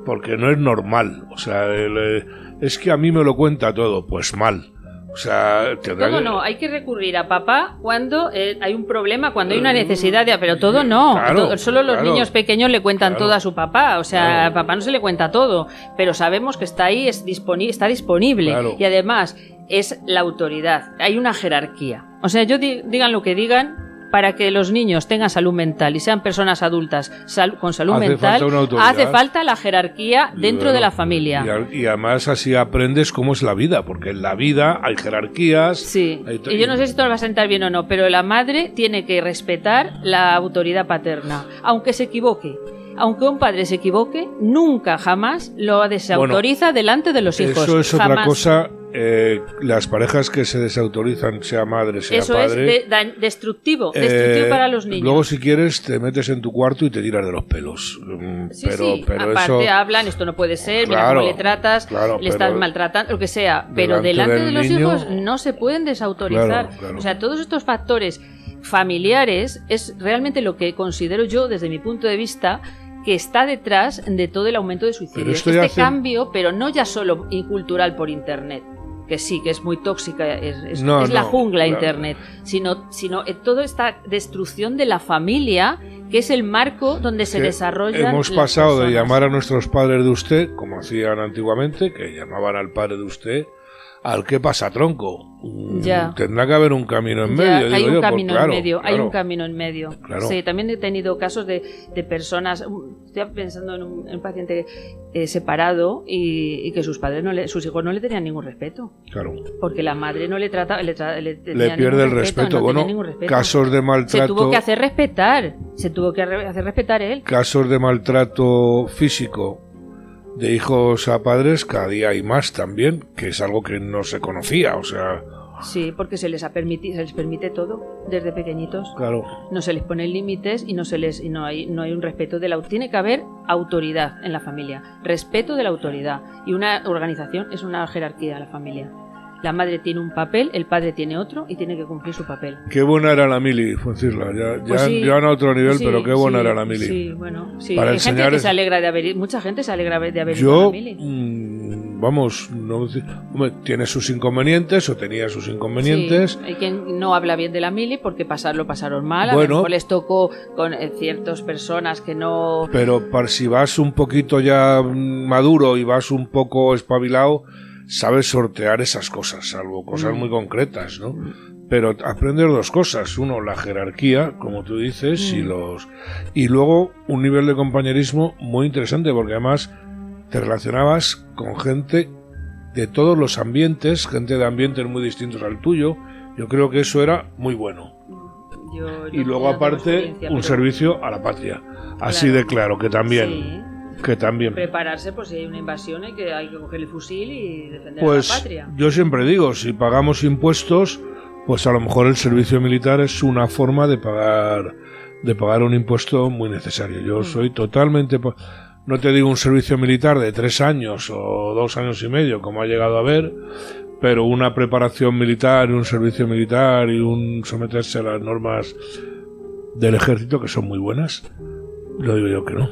porque no es normal. O sea, el, eh, es que a mí me lo cuenta todo. Pues mal. O sea, tendrá que- no, hay que recurrir a papá cuando eh, hay un problema, cuando hay una necesidad de... Pero todo no, Claro, todo- solo los claro. niños pequeños le cuentan Claro. todo a su papá, o sea, a papá no se le cuenta todo, pero sabemos que está ahí, es disponi- está disponible Claro. y además es la autoridad, hay una jerarquía. O sea, yo di- digan lo que digan, para que los niños tengan salud mental y sean personas adultas sal- con salud Hace mental, falta hace falta la jerarquía dentro de la familia. Y, además así aprendes cómo es la vida, porque en la vida hay jerarquías. Sí, hay y yo no sé si esto le va a sentar bien o no, pero la madre tiene que respetar la autoridad paterna, aunque se equivoque. Aunque un padre se equivoque, nunca jamás lo desautoriza delante de los hijos. Eso es otra cosa eh, las parejas que se desautorizan, sea madre, sea Eso padre. es de- da- destructivo, eh, destructivo para los niños. Luego, si quieres, te metes en tu cuarto y te tiras de los pelos. Mm, Sí, pero, sí, pero aparte eso. hablan, esto no puede ser, mira cómo le tratas, claro, le estás maltratando, lo que sea, pero delante delante de los niño- hijos no se pueden desautorizar. Claro. O sea, todos estos factores familiares es realmente lo que considero yo, desde mi punto de vista, que está detrás de todo el aumento de suicidios. Este hace- cambio, pero no ya solo cultural por Internet, que sí, que es muy tóxica, es, es- No, es la no, jungla claro. Internet, sino, sino toda esta destrucción de la familia, que es el marco donde se que desarrollan Hemos pasado de llamar a nuestros padres de usted, como hacían antiguamente, que llamaban al padre de usted, al qué pasa, tronco. Mm, Ya. Tendrá que haber un camino en Ya, medio. hay digo un yo, camino claro, en medio, hay claro. un camino en medio. Claro. Sí, también he tenido casos de, de personas, um, estoy pensando en un, en un paciente eh, separado y, y que sus padres, no le, sus hijos no le tenían ningún respeto, Claro. porque la madre no le trata, le, tra- le, pierde el respeto, respeto. no bueno, respeto. casos de se maltrato. tuvo que hacer respetar, se tuvo que hacer respetar él. casos de maltrato físico de hijos a padres cada día hay más también, que es algo que no se conocía, o sea, Sí, porque se les ha permitido, se les permite todo desde pequeñitos. claro, no se les ponen límites y no se les y no hay no hay un respeto de la tiene que haber autoridad en la familia respeto de la autoridad. Y una organización es una jerarquía de la familia la madre tiene un papel el padre tiene otro y tiene que cumplir su papel qué buena era la mili, Fuencirla, ya, ya, Pues sí, ya a otro nivel, sí, pero qué buena sí, era la mili. sí bueno sí Para hay gente que es- se alegra de haber mucha gente se alegra de haber ido a Yo, la mili mm, vamos, no, hombre, tiene sus inconvenientes o tenía sus inconvenientes. Hay quien no habla bien de la mili porque pasar, lo pasaron mal, a Bueno. les tocó con eh, ciertas personas que no Pero para, si vas un poquito ya mm, maduro y vas un poco espabilado, sabes sortear esas cosas, salvo cosas Mm. muy concretas, ¿no? Pero aprendes dos cosas. Uno, la jerarquía, como tú dices, y Mm. los y luego un nivel de compañerismo muy interesante, porque además te relacionabas con gente de todos los ambientes, gente de ambientes muy distintos al tuyo. Yo creo que eso era muy bueno. yo Y luego aparte un pero- servicio a la patria. Así Claro. de claro, que también, Sí. Que también. prepararse por si hay una invasión hay que, hay que coger el fusil y defender a Pues la patria. yo siempre digo, si pagamos impuestos, pues a lo mejor el servicio militar es una forma de pagar de pagar un impuesto muy necesario. Yo Mm. soy totalmente no te digo un servicio militar de tres años o dos años y medio, como ha llegado a haber, pero una preparación militar y un servicio militar y un someterse a las normas del ejército que son muy buenas, lo digo yo que no,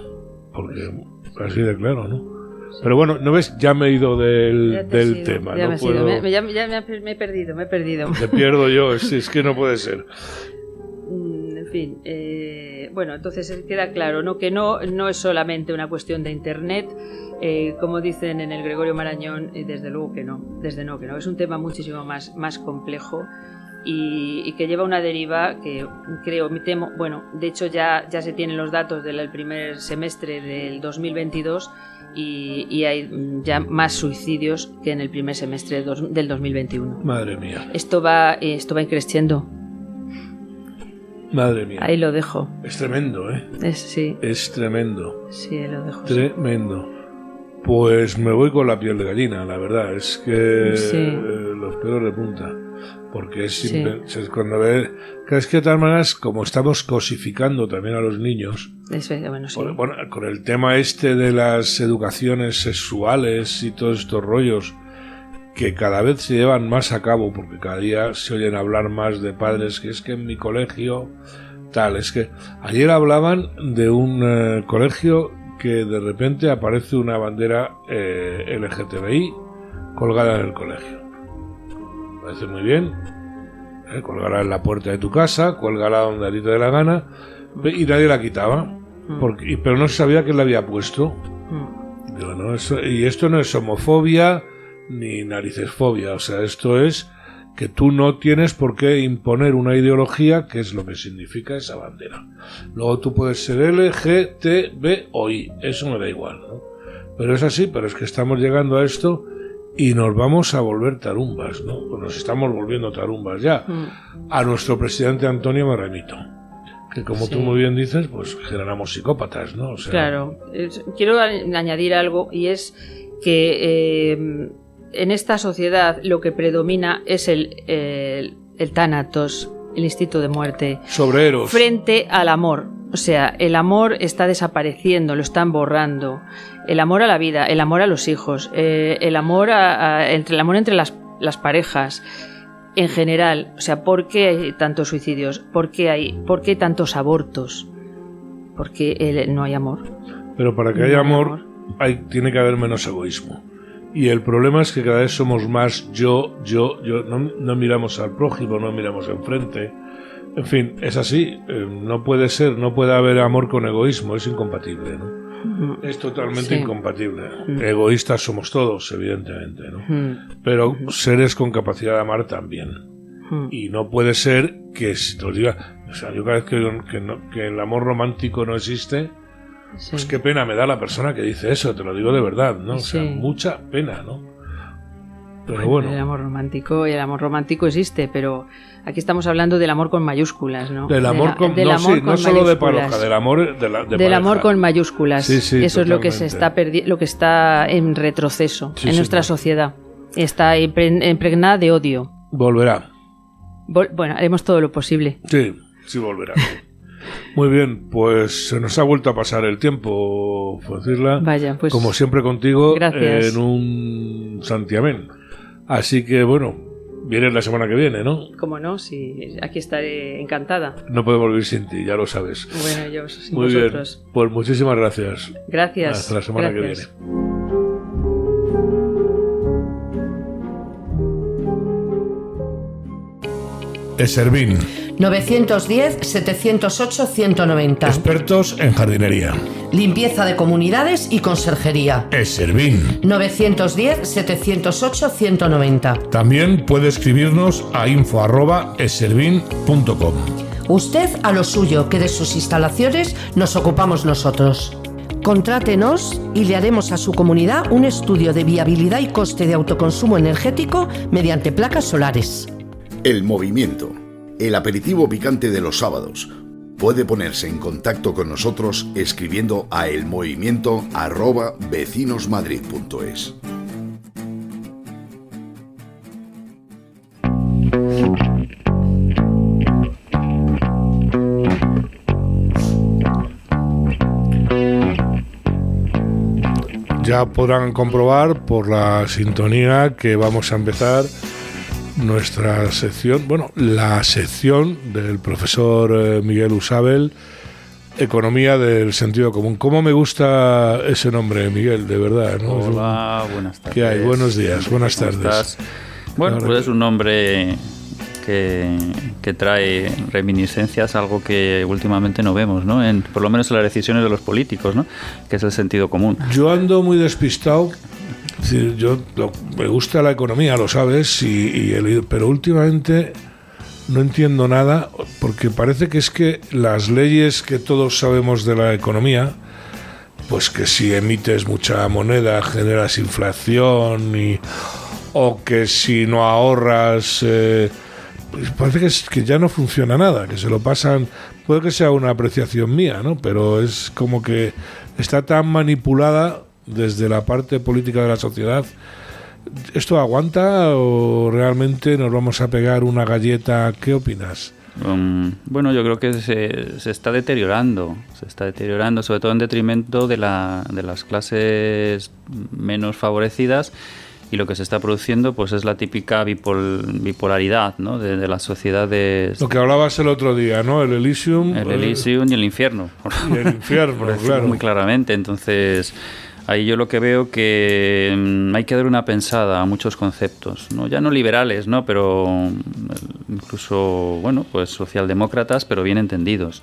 porque así de claro, ¿no? Pero bueno, ¿no ves? Ya me he ido del, del tema. ya no me puedo- me- ya- ya me, ha- me he perdido, me he perdido. Te pierdo yo, es, es que no puede ser. Mm, en fin, eh, bueno, entonces eh, queda claro, ¿no? Que no, no es solamente una cuestión de internet, eh, como dicen en el Gregorio Marañón, eh, desde luego que no, desde no que no, es un tema muchísimo más, más complejo y, y que lleva una deriva que creo, me temo, bueno, de hecho ya, ya se tienen los datos del primer semestre del 2022 y, y hay ya más suicidios que en el primer semestre del dos- del 2021. Madre mía, Esto va, esto va increciendo, madre mía. ahí lo dejo. Es tremendo, ¿eh? Es, sí, Es tremendo, sí, lo dejo. sí. tremendo. Pues me voy con la piel de gallina, la verdad. Es que Sí. eh, los pelos de punta. Porque es, Sí. es cuando ve... que Es que de todas maneras, como estamos cosificando también a los niños, Es- bueno, sí. Con- Bueno, con el tema este de las educaciones sexuales y todos estos rollos que cada vez se llevan más a cabo, porque cada día se oyen hablar más de padres que es que en mi colegio tal, es que ayer hablaban de un eh, colegio que de repente aparece una bandera eh, LGTBI colgada en el colegio. Parece muy bien, ¿eh? colgará en la puerta de tu casa, colgará donde a ti te dé la gana, y nadie la quitaba. Mm, Porque, pero no se sabía quién la había puesto. mm. Digo, no, eso- y esto no es homofobia ni naricesfobia. O sea, esto es que tú no tienes por qué imponer una ideología que es lo que significa esa bandera. Luego tú puedes ser L, G, T, B o I. Eso me da igual, ¿no? Pero es así, pero es que estamos llegando a esto y nos vamos a volver tarumbas, ¿no? Pues nos estamos volviendo tarumbas ya. Mm. A nuestro presidente Antonio me remito. Que como tú Sí. muy bien dices, pues generamos psicópatas, ¿no? O sea, Claro. Quiero añadir algo y es que eh, en esta sociedad lo que predomina es el, el, el tánatos, el instinto de muerte, Sobre Eros. frente al amor. O sea, el amor está desapareciendo, lo están borrando. El amor a la vida, el amor a los hijos, eh, el amor a- a- entre el amor entre las, las parejas. En general, o sea, ¿por qué hay tantos suicidios? ¿Por qué hay, por qué tantos abortos? Porque el- no hay amor. Pero para que No haya hay amor, amor. hay, tiene que haber menos egoísmo. Y el problema es que cada vez somos más yo, yo, yo. No, no miramos al prójimo, no miramos enfrente. En fin, es así. eh, no puede ser, no puede haber amor con egoísmo. Es incompatible, ¿no? Es totalmente Sí. incompatible. Egoístas somos todos, evidentemente, ¿no? Mm, Pero seres con capacidad de amar también. mm. Y no puede ser que si te lo diga. O sea, yo cada vez que, que no- que el amor romántico no existe, Sí. pues qué pena me da la persona que dice eso, te lo digo de verdad, ¿no? O sea, Sí. mucha pena, ¿no? Pero El bueno, amor romántico, el amor romántico existe, pero aquí estamos hablando del amor con mayúsculas, ¿no? del De amor con, del no, amor sí, no con solo de pareja, del amor de la, de del amor con mayúsculas. Sí, sí, Eso es lo que se totalmente. está perdi- lo que está en retroceso en nuestra no. sociedad. Está impre- impregnada de odio. Volverá. Vol- Bueno, haremos todo lo posible. Sí, sí volverá. Muy bien, pues se nos ha vuelto a pasar el tiempo, Francisla. Vaya, pues Como siempre contigo, Gracias. en un santiamén. Así que bueno, vienes la semana que viene, ¿no? como no, si aquí estaré encantada. No podemos vivir sin ti, ya lo sabes. Bueno, yo sin Muy vosotros. bien, pues muchísimas gracias. Gracias. Hasta la semana gracias. que viene. Eservín, 910-708-190. expertos en jardinería. Limpieza de comunidades y conserjería. Eservín. 910-708-190. También puede escribirnos a info.eservín.com. Usted a lo suyo, que de sus instalaciones nos ocupamos nosotros. Contrátenos y le haremos a su comunidad un estudio de viabilidad y coste de autoconsumo energético mediante placas solares. El movimiento, el aperitivo picante de los sábados. Puede ponerse en contacto con nosotros escribiendo a elmovimiento@vecinosmadrid.es. Ya podrán comprobar por la sintonía que vamos a empezar nuestra sección, bueno, la sección del profesor eh, Miguel Usabel, Economía del Sentido Común. ¿Cómo me gusta ese nombre, Miguel? De verdad, ¿no? Hola, buenas tardes. ¿Qué hay? Buenos días, buenas ¿Cómo tardes. estás? Bueno, Ahora pues es un nombre que, que trae reminiscencias, algo que últimamente no vemos, ¿no? En, por lo menos en las decisiones de los políticos, ¿no? Que es el sentido común. Yo ando muy despistado. Decir, yo lo- me gusta la economía, lo sabes, y, y el- pero últimamente no entiendo nada porque parece que es que las leyes que todos sabemos de la economía, pues que si emites mucha moneda generas inflación y o que si no ahorras eh, pues parece que, es, que ya no funciona nada, que se lo pasan, puede que sea una apreciación mía, ¿no? Pero es como que está tan manipulada desde la parte política de la sociedad. ¿Esto aguanta o realmente nos vamos a pegar una galleta? ¿Qué opinas? Um, bueno, yo creo que se, se está deteriorando, se está deteriorando, sobre todo en detrimento de, la, de las clases menos favorecidas y lo que se está produciendo pues es la típica bipol- bipolaridad ¿no? de, de las sociedades, Lo que hablabas el otro día, ¿no? El Elysium. el eh, Elysium y el infierno. y el infierno, claro. muy claramente. Entonces, ahí yo lo que veo que mm, hay que dar una pensada a muchos conceptos, ¿no? ya no liberales, ¿no? pero mm, incluso, bueno, pues socialdemócratas, pero bien entendidos.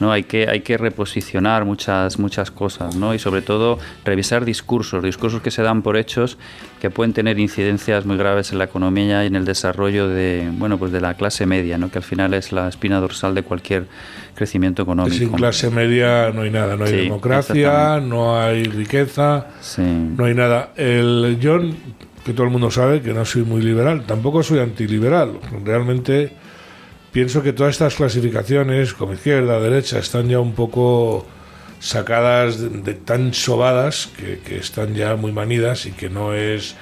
¿No? Hay, que, hay que reposicionar muchas, muchas cosas ¿no? y sobre todo revisar discursos, discursos que se dan por hechos que pueden tener incidencias muy graves en la economía y en el desarrollo de, bueno, pues de la clase media, ¿no? que al final es la espina dorsal de cualquier crecimiento económico. sin clase media no hay nada, no hay Sí, democracia, no hay riqueza, Sí. no hay nada. El John, que todo el mundo sabe que no soy muy liberal, tampoco soy antiliberal. Realmente pienso que todas estas clasificaciones, como izquierda, derecha, están ya un poco sacadas de, de tan sobadas que, están ya muy manidas y que no es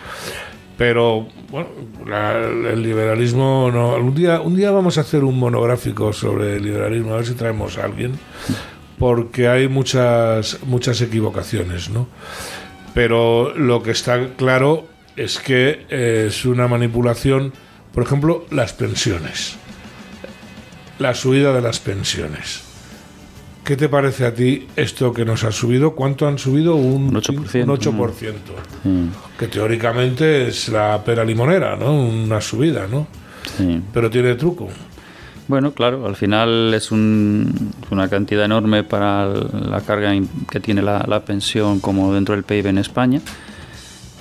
Pero, bueno, la- el liberalismo, no. Un día, un día vamos a hacer un monográfico sobre el liberalismo, a ver si traemos a alguien, porque hay muchas, muchas equivocaciones, ¿no? Pero lo que está claro es que es una manipulación, por ejemplo, las pensiones. La subida de las pensiones. ¿Qué te parece a ti esto que nos ha subido? ¿Cuánto han subido? Un, Un 8%. un 8%. Mm, Que teóricamente es la pera limonera, ¿no? Una subida, ¿no? sí. Pero tiene truco. Bueno, claro, al final es un- una cantidad enorme para la carga que tiene la, la pensión como dentro del PIB en España.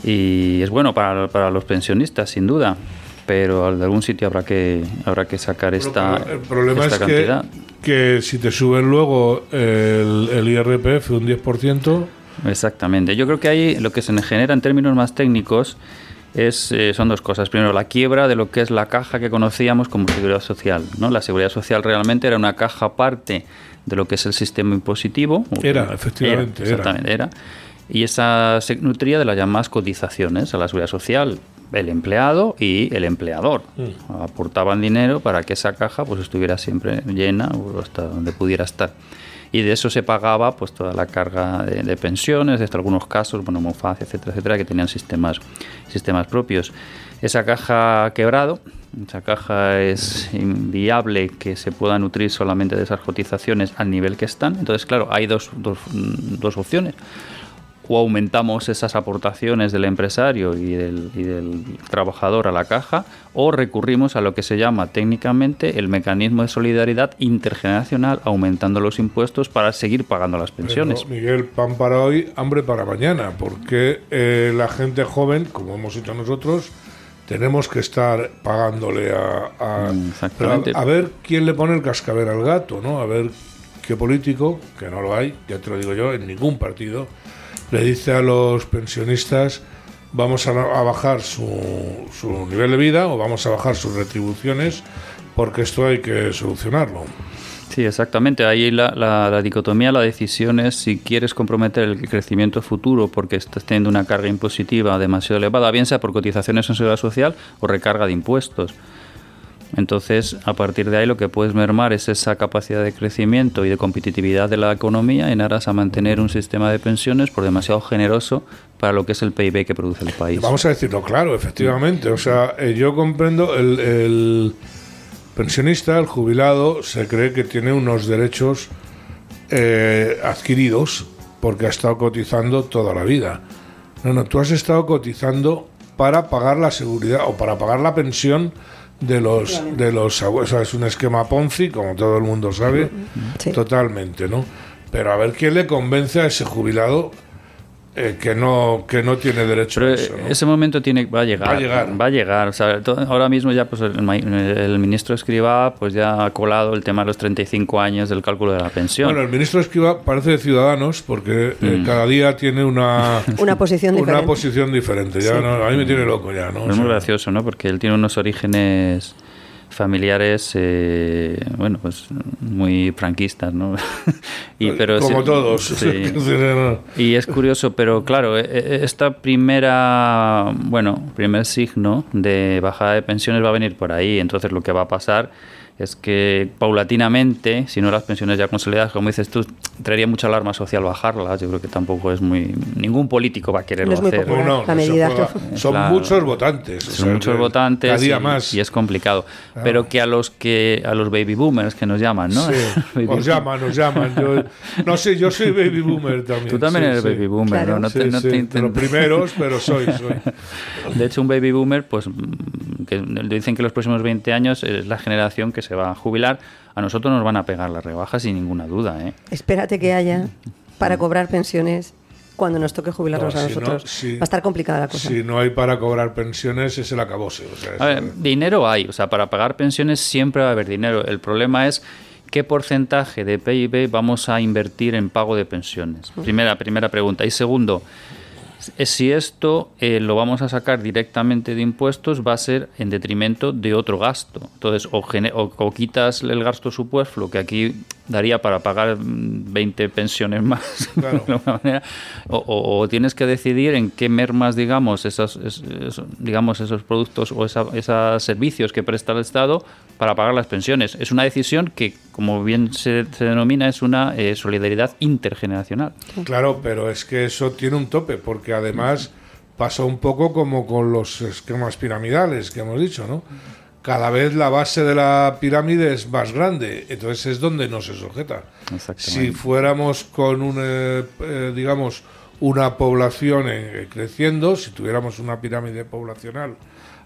Y es bueno para, para los pensionistas, sin duda. Pero de algún sitio habrá que, habrá que sacar esta, el problema esta es que, cantidad. que si te suben luego el, el IRPF un 10%, Exactamente. Yo creo que ahí lo que se genera en términos más técnicos es, eh, son dos cosas. Primero, la quiebra de lo que es la caja que conocíamos como seguridad social. ¿no? La seguridad social realmente era una caja aparte de lo que es el sistema impositivo. Era, efectivamente, era. exactamente, era. Y esa se nutría de las llamadas cotizaciones a la seguridad social. El empleado y el empleador Mm. aportaban dinero para que esa caja pues estuviera siempre llena o hasta donde pudiera estar y de eso se pagaba pues toda la carga de, de pensiones, hasta algunos casos, bueno, Monfaz, etcétera, etcétera, que tenían sistemas, sistemas propios. Esa caja ha quebrado, esa caja es inviable que se pueda nutrir solamente de esas cotizaciones al nivel que están. Entonces, claro, hay dos, dos, dos opciones. O aumentamos esas aportaciones del empresario y del, y del trabajador a la caja, o recurrimos a lo que se llama técnicamente el mecanismo de solidaridad intergeneracional, aumentando los impuestos para seguir pagando las pensiones. Pero, Miguel, pan para hoy, hambre para mañana, porque eh, la gente joven, como hemos hecho nosotros, tenemos que estar pagándole a, a- exactamente. a ver quién le pone el cascabel al gato, ¿no? A ver qué político, que no lo hay, ya te lo digo yo, en ningún partido, le dice a los pensionistas vamos a, a bajar su, su nivel de vida o vamos a bajar sus retribuciones porque esto hay que solucionarlo. Sí, exactamente. Ahí la, la- la dicotomía, la decisión es si quieres comprometer el crecimiento futuro porque estás teniendo una carga impositiva demasiado elevada, bien sea por cotizaciones en seguridad social o recarga de impuestos. Entonces, a partir de ahí lo que puedes mermar es esa capacidad de crecimiento y de competitividad de la economía en aras a mantener un sistema de pensiones por demasiado generoso para lo que es el PIB que produce el país. Vamos a decirlo claro, efectivamente. O sea, eh, yo comprendo el, pensionista, el jubilado, se cree que tiene unos derechos eh, adquiridos porque ha estado cotizando toda la vida. No, no, tú has estado cotizando para pagar la seguridad o para pagar la pensión de los de los abuelos. Es un esquema Ponzi, como todo el mundo sabe, Sí. totalmente, ¿no? Pero a ver quién le convence a ese jubilado eh, que no que no tiene derecho Pero a eso. ¿no? ese momento tiene, va a llegar. Va a llegar. Va a llegar. O sea, ahora mismo ya pues el, ma- el ministro Escribá pues ya ha colado el tema de los 35 años del cálculo de la pensión. Bueno, el ministro Esquiva parece de Ciudadanos porque eh, Mm. cada día tiene una, Una posición una diferente. posición diferente. Ya Sí. no- a mí me tiene loco ya, ¿no? O es muy gracioso, ¿no? Porque él tiene unos orígenes familiares, eh, bueno, pues muy franquistas, ¿no? y, pero como sí- todos. sí. Y es curioso, pero claro, eh, eh, esta primera, bueno, primer signo de bajada de pensiones va a venir por ahí. Entonces lo que va a pasar es que paulatinamente, si no las pensiones ya consolidadas, como dices tú, traería mucha alarma social bajarlas. Yo creo que tampoco es muy... Ningún político va a quererlo No es muy hacer. popular. No, no, La medida. Son Claro. muchos votantes. o Son sea, muchos votantes Cada día y, más. y es complicado. Pero que a los que a los baby boomers que nos llaman, ¿no? Sí, Baby Os llaman, os llaman. Yo, no sé, yo soy baby boomer también. Tú también sí, eres sí. baby boomer, Claro. ¿no? No Sí, te- no sí, te de los primeros, pero soy, soy. De hecho, un baby boomer, pues mm, que dicen que los próximos 20 años es la generación que se va a jubilar. A nosotros nos van a pegar las rebajas sin ninguna duda, ¿eh? Espérate que haya para cobrar pensiones cuando nos toque jubilarnos No, a si no, nosotros. si- Va a estar complicada la cosa. Si no hay para cobrar pensiones, es el acabose. O sea, A es- ver, dinero hay, o sea, para pagar pensiones siempre va a haber dinero. El problema es qué porcentaje de PIB vamos a invertir en pago de pensiones. Primera, primera pregunta. Y segundo, si esto eh, lo vamos a sacar directamente de impuestos, va a ser en detrimento de otro gasto. Entonces, o, gene- o- o quitas el gasto superfluo, que aquí daría para pagar mm, 20 pensiones más, Claro. de alguna manera, o, o- o tienes que decidir en qué mermas, digamos, esos, es- es- digamos, esos productos o esa- esos servicios que presta el Estado para pagar las pensiones. Es una decisión que, como bien se, se denomina, es una eh, solidaridad intergeneracional. Claro, pero es que eso tiene un tope, porque además pasa un poco como con los esquemas piramidales que hemos dicho, ¿no? Cada vez la base de la pirámide es más grande, entonces es donde no se sujeta. Si fuéramos con un, eh, eh, digamos, una población eh, creciendo, si tuviéramos una pirámide poblacional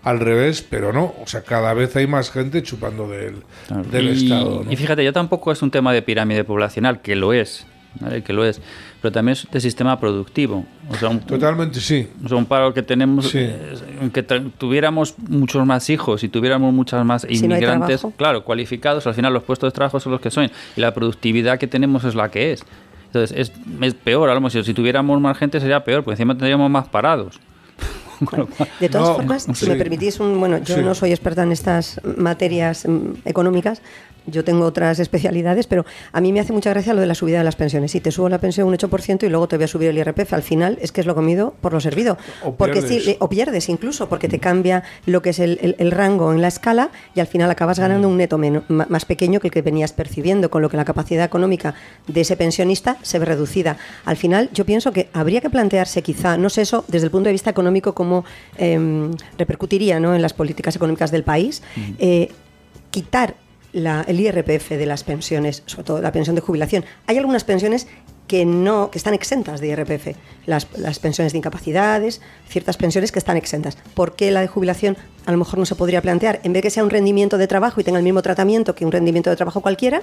al revés, pero no, o sea, cada vez hay más gente chupando del, Claro. del y, Estado. ¿no? y fíjate, ya tampoco es un tema de pirámide poblacional, que lo es, ¿vale? que lo es, pero también es de sistema productivo. O sea, un, Totalmente sí. o sea, un paro que tenemos, Sí. eh, aunque tuviéramos muchos más hijos y tuviéramos muchas más Si no inmigrantes, trabajo. claro, cualificados, al final los puestos de trabajo son los que son y la productividad que tenemos es la que es. Entonces, es, es peor, a lo mejor, si tuviéramos más gente sería peor, porque encima tendríamos más parados. De todas No, formas, si sí. me permitís, un, bueno, yo Sí. no soy experta en estas materias mm, económicas, yo tengo otras especialidades, pero a mí me hace mucha gracia lo de la subida de las pensiones. Si te subo la pensión un 8% y luego te voy a subir el IRPF, al final es que es lo comido por lo servido. O porque pierdes. sí, o pierdes incluso, porque te cambia lo que es el, el- el rango en la escala y al final acabas ganando un neto más pequeño que el que venías percibiendo, con lo que la capacidad económica de ese pensionista se ve reducida. Al final, yo pienso que habría que plantearse quizá, no sé eso, desde el punto de vista económico, cómo em, repercutiría ¿no? en las políticas económicas del país, eh, quitar la- el IRPF de las pensiones, sobre todo la pensión de jubilación. Hay algunas pensiones que no que están exentas de IRPF, las, las pensiones de incapacidades, ciertas pensiones que están exentas. ¿Por qué la de jubilación a lo mejor no se podría plantear, en vez de que sea un rendimiento de trabajo y tenga el mismo tratamiento que un rendimiento de trabajo cualquiera,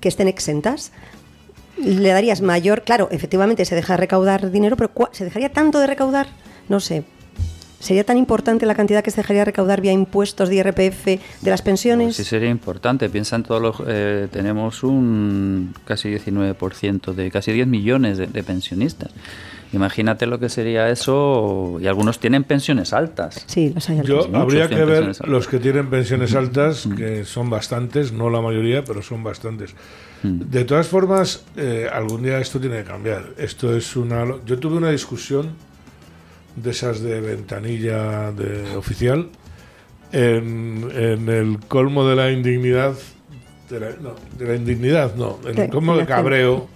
que estén exentas? Le darías mayor, claro, efectivamente se deja de recaudar dinero, pero ¿cuá- ¿se dejaría tanto de recaudar? No sé. ¿Sería tan importante la cantidad que se dejaría de recaudar vía impuestos de IRPF de las pensiones? Sí sería importante. Piensa en todos los... eh, tenemos un casi 19% de... casi 10 millones de, de pensionistas. Imagínate lo que sería eso. Y algunos tienen pensiones altas. Sí, las hay Yo muchos habría que ver los que tienen pensiones altas, que son bastantes, no la mayoría, pero son bastantes. De todas formas, eh, algún día esto tiene que cambiar. Esto es una. Yo tuve una discusión de esas de ventanilla de oficial en, en el colmo de la indignidad. De la, no, de la indignidad, no, en el colmo de cabreo.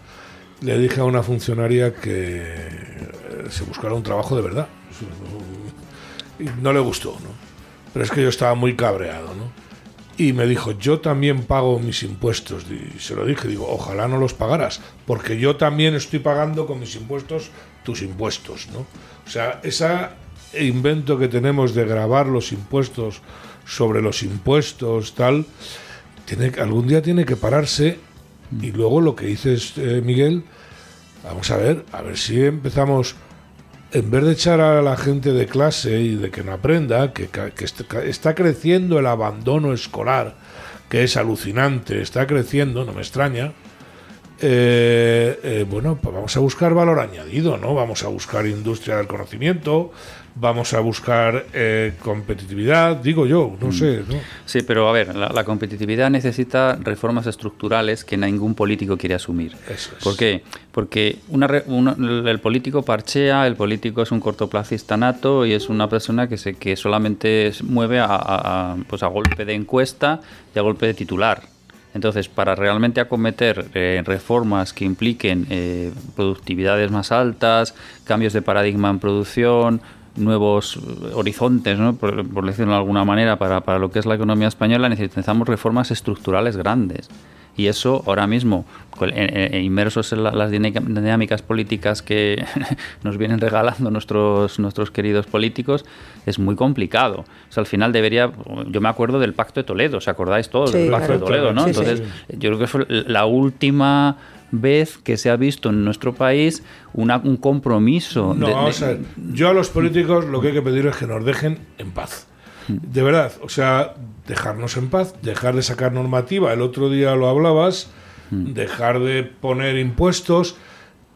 Le dije a una funcionaria que eh, se buscara un trabajo de verdad. Y no le gustó, ¿no? Pero es que yo estaba muy cabreado, ¿no? Y me dijo, yo también pago mis impuestos. Y se lo dije, digo, ojalá no los pagaras, porque yo también estoy pagando con mis impuestos tus impuestos, ¿no? O sea, ese invento que tenemos de grabar los impuestos sobre los impuestos, tal, tiene, algún día tiene que pararse. Y luego lo que dices, eh, Miguel, vamos a ver, a ver si empezamos en vez de echar a la gente de clase y de que no aprenda, que, que está creciendo el abandono escolar, que es alucinante, está creciendo, no me extraña, eh, eh, bueno, pues vamos a buscar valor añadido, ¿no? Vamos a buscar industria del conocimiento, vamos a buscar eh, competitividad, digo yo, no sé, ¿no? Sí, pero a ver, la, la competitividad necesita reformas estructurales que ningún político quiere asumir. Eso es. ¿Por qué? Porque una una- el político parchea, el político es un cortoplacista nato y es una persona que se que solamente mueve a, a- a, pues a golpe de encuesta y a golpe de titular. Entonces, para realmente acometer eh, reformas que impliquen eh, productividades más altas, cambios de paradigma en producción, nuevos horizontes, por, por decirlo de alguna manera, para, para lo que es la economía española, necesitamos reformas estructurales grandes. Y eso ahora mismo, con- eh, eh, inmersos en la- las dinámica- dinámicas políticas que nos vienen regalando nuestros, nuestros queridos políticos, es muy complicado. O sea, al final debería, yo me acuerdo del Pacto de Toledo, ¿os acordáis todos Sí, del Pacto claro. de Toledo, no? Sí, sí. Entonces, yo creo que fue la última vez que se ha visto en nuestro país una- un compromiso. No, de- de- vamos a ver. Yo a los políticos lo que hay que pedir es que nos dejen en paz. De verdad, o sea, dejarnos en paz, dejar de sacar normativa. El otro día lo hablabas, dejar de poner impuestos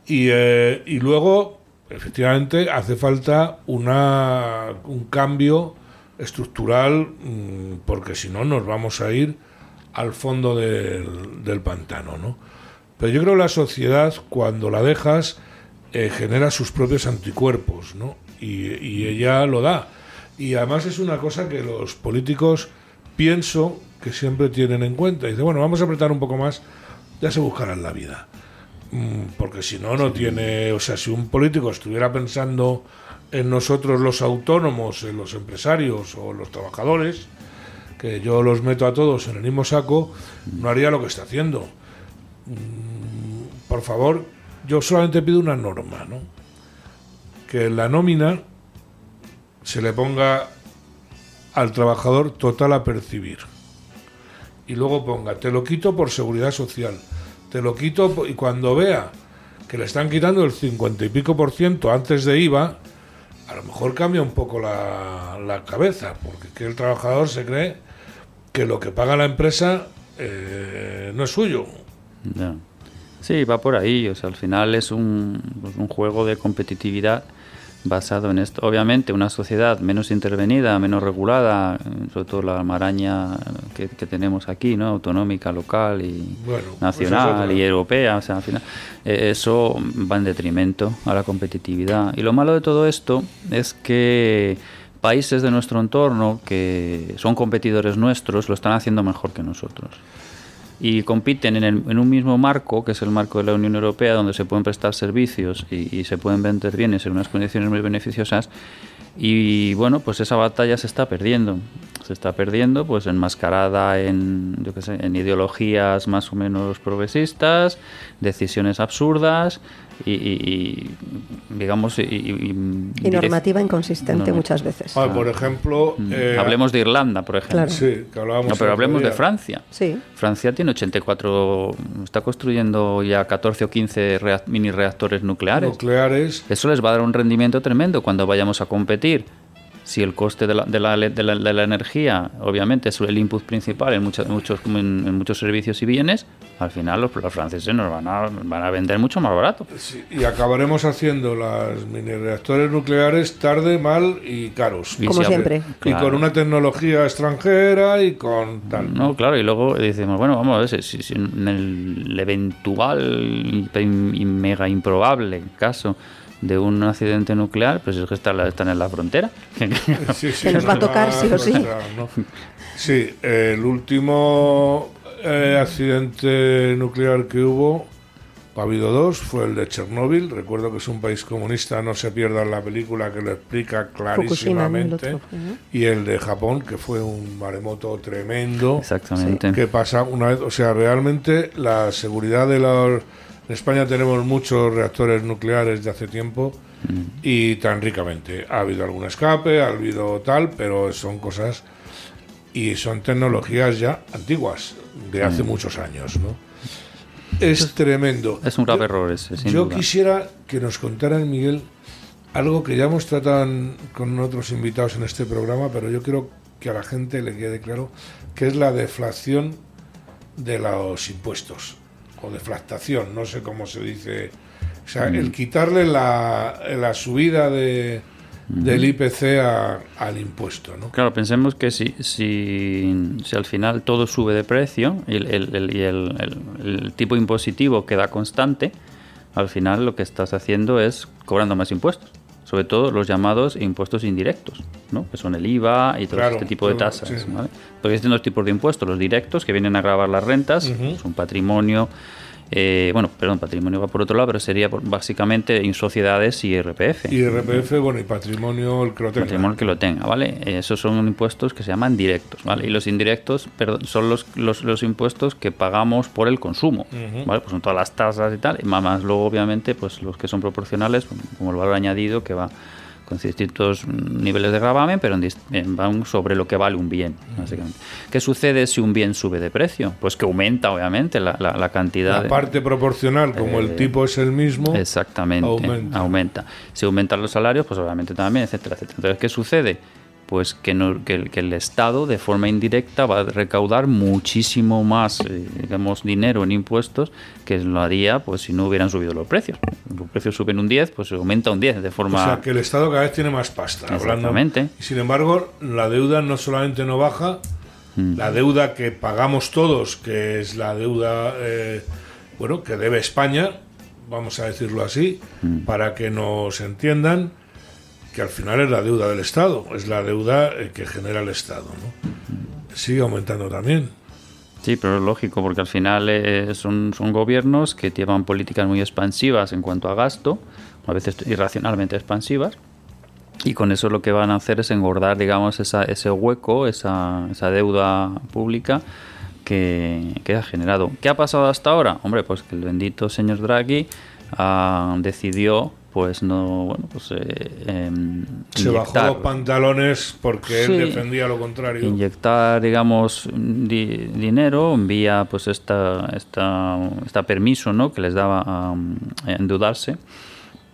y, eh, y luego, efectivamente, hace falta una, un cambio estructural mm, porque si no nos vamos a ir al fondo del, del pantano, ¿no? Pero yo creo que la sociedad, cuando la dejas, eh, genera sus propios anticuerpos, ¿no? Y, y ella lo da. Y además es una cosa que los políticos pienso que siempre tienen en cuenta. Dice, bueno, vamos a apretar un poco más, ya se buscarán la vida. Mm, Porque si no, no tiene. O sea, si un político estuviera pensando en nosotros los autónomos, en los empresarios o los trabajadores, que yo los meto a todos en el mismo saco, no haría lo que está haciendo. Mm, Por favor, yo solamente pido una norma, ¿no? Que en la nómina se le ponga al trabajador total a percibir. Y luego ponga, te lo quito por seguridad social, te lo quito y cuando vea que le están quitando el 50 y pico por ciento antes de IVA, a lo mejor cambia un poco la, la cabeza, porque que el trabajador se cree que lo que paga la empresa eh, no es suyo. Sí, va por ahí. O sea, al final es un, pues, un juego de competitividad basado en esto. Obviamente, una sociedad menos intervenida, menos regulada, eh, sobre todo la maraña que, que tenemos aquí, ¿no? Autonómica, local y Bueno, pues nacional y europea. O sea, al final, eh, eso va en detrimento a la competitividad. Y lo malo de todo esto es que países de nuestro entorno que son competidores nuestros lo están haciendo mejor que nosotros y compiten en, el- en un mismo marco, que es el marco de la Unión Europea, donde se pueden prestar servicios y, se pueden vender bienes en unas condiciones muy beneficiosas. Y bueno, pues esa batalla se está perdiendo. Se está perdiendo, pues enmascarada en, yo qué sé, en ideologías más o menos progresistas, decisiones absurdas y, y- y, digamos, y, y- Y normativa inconsistente No. muchas veces. Ah, por ejemplo, eh, Hablemos de Irlanda, por ejemplo. Claro. Sí, que hablábamos No, pero hablemos de. Francia. Sí. Francia tiene 84, está construyendo ya 14 o 15 rea- mini reactores nucleares. nucleares. Eso les va a dar un rendimiento tremendo cuando vayamos a competir. Si el coste de la, de la, de la- de la energía, obviamente, es el input principal en muchos, muchos, en, en muchos servicios y bienes, al final los, los franceses nos van a, van a vender mucho más barato. Sí, y acabaremos haciendo las mini reactores nucleares tarde, mal y caros. Y Como si siempre. Y Claro. con una tecnología extranjera y con tal. No, claro, y luego decimos, bueno, vamos a ver, si, si en el eventual y mega improbable caso de un accidente nuclear, pues es que están, están en la frontera. Sí, nos va a tocar sí o sí. Sí, el último eh, accidente nuclear que hubo, ha habido dos, fue el de Chernóbil. Recuerdo que es un país comunista, no se pierdan la película que lo explica clarísimamente. otro fue, ¿no? Y el de Japón, que fue un maremoto tremendo. Exactamente. que pasa una vez, o sea, realmente la seguridad de los... En España tenemos muchos reactores nucleares de hace tiempo y tan ricamente. Ha habido algún escape, ha habido tal, pero son cosas y son tecnologías ya antiguas, de hace muchos años, ¿no? Es tremendo. Es un grave Yo- error ese, sin Yo duda. quisiera que nos contaran, Miguel, algo que ya hemos tratado con otros invitados en este programa, pero yo quiero que a la gente le quede claro que es la deflación de los impuestos o deflactación, no sé cómo se dice. O sea, Mm. el quitarle la, la subida de, del IPC a- al impuesto, ¿no? Claro, pensemos que si, si, si al final todo sube de precio y el, el- el- y el- el- el tipo impositivo queda constante, al final lo que estás haciendo es cobrando más impuestos. Sobre todo los llamados impuestos indirectos, ¿no? que son el IVA y todo Claro, este tipo de tasas. sí. ¿vale? Porque existen dos tipos de impuestos, los directos, que vienen a grabar las rentas, son patrimonio, eh, bueno, perdón, patrimonio va por otro lado, pero sería por- básicamente en sociedades y IRPF. Y RPF, bueno, y patrimonio, el que lo tenga. Patrimonio que lo tenga, ¿vale? Esos son impuestos que se llaman directos, ¿vale? Y los indirectos perdón, son los, los, los impuestos que pagamos por el consumo, ¿vale? Pues son todas las tasas y tal, y más, más luego obviamente pues los que son proporcionales, como el valor añadido que va con distintos mm, niveles de gravamen, pero en van sobre lo que vale un bien, básicamente. ¿Qué sucede si un bien sube de precio? Pues que aumenta, obviamente, la, la- la cantidad La de- parte proporcional, como el Eh, tipo es el mismo, Exactamente, aumenta. aumenta. Si aumentan los salarios, pues obviamente también, etcétera, etcétera. Entonces, ¿qué sucede? Pues que, no- que el, que el Estado, de forma indirecta, va a recaudar muchísimo más, eh, digamos, dinero en impuestos que lo haría pues si no hubieran subido los precios. Los precios suben un 10, pues aumenta un 10 de O forma... sea, que el Estado cada vez tiene más pasta. hablando. Y sin embargo, la deuda no solamente no baja, Mm. La deuda que pagamos todos, que es la deuda, eh, bueno, que debe España, vamos a decirlo así, Mm. para que nos entiendan que al final es la deuda del Estado, es la deuda eh, que genera el Estado, ¿no? Sigue aumentando también. Sí, pero es lógico, porque al final eh, son, son gobiernos que llevan políticas muy expansivas en cuanto a gasto, a veces irracionalmente expansivas, y con eso lo que van a hacer es engordar, digamos, esa, ese hueco, esa, esa deuda pública que, que ha generado. ¿Qué ha pasado hasta ahora? Hombre, pues que el bendito señor Draghi ah, decidió, pues no, bueno, pues eh, em, Se bajó inyectar- los pantalones porque Sí. él defendía lo contrario. inyectar digamos di- dinero vía pues esta esta esta permiso no que les daba a, a endeudarse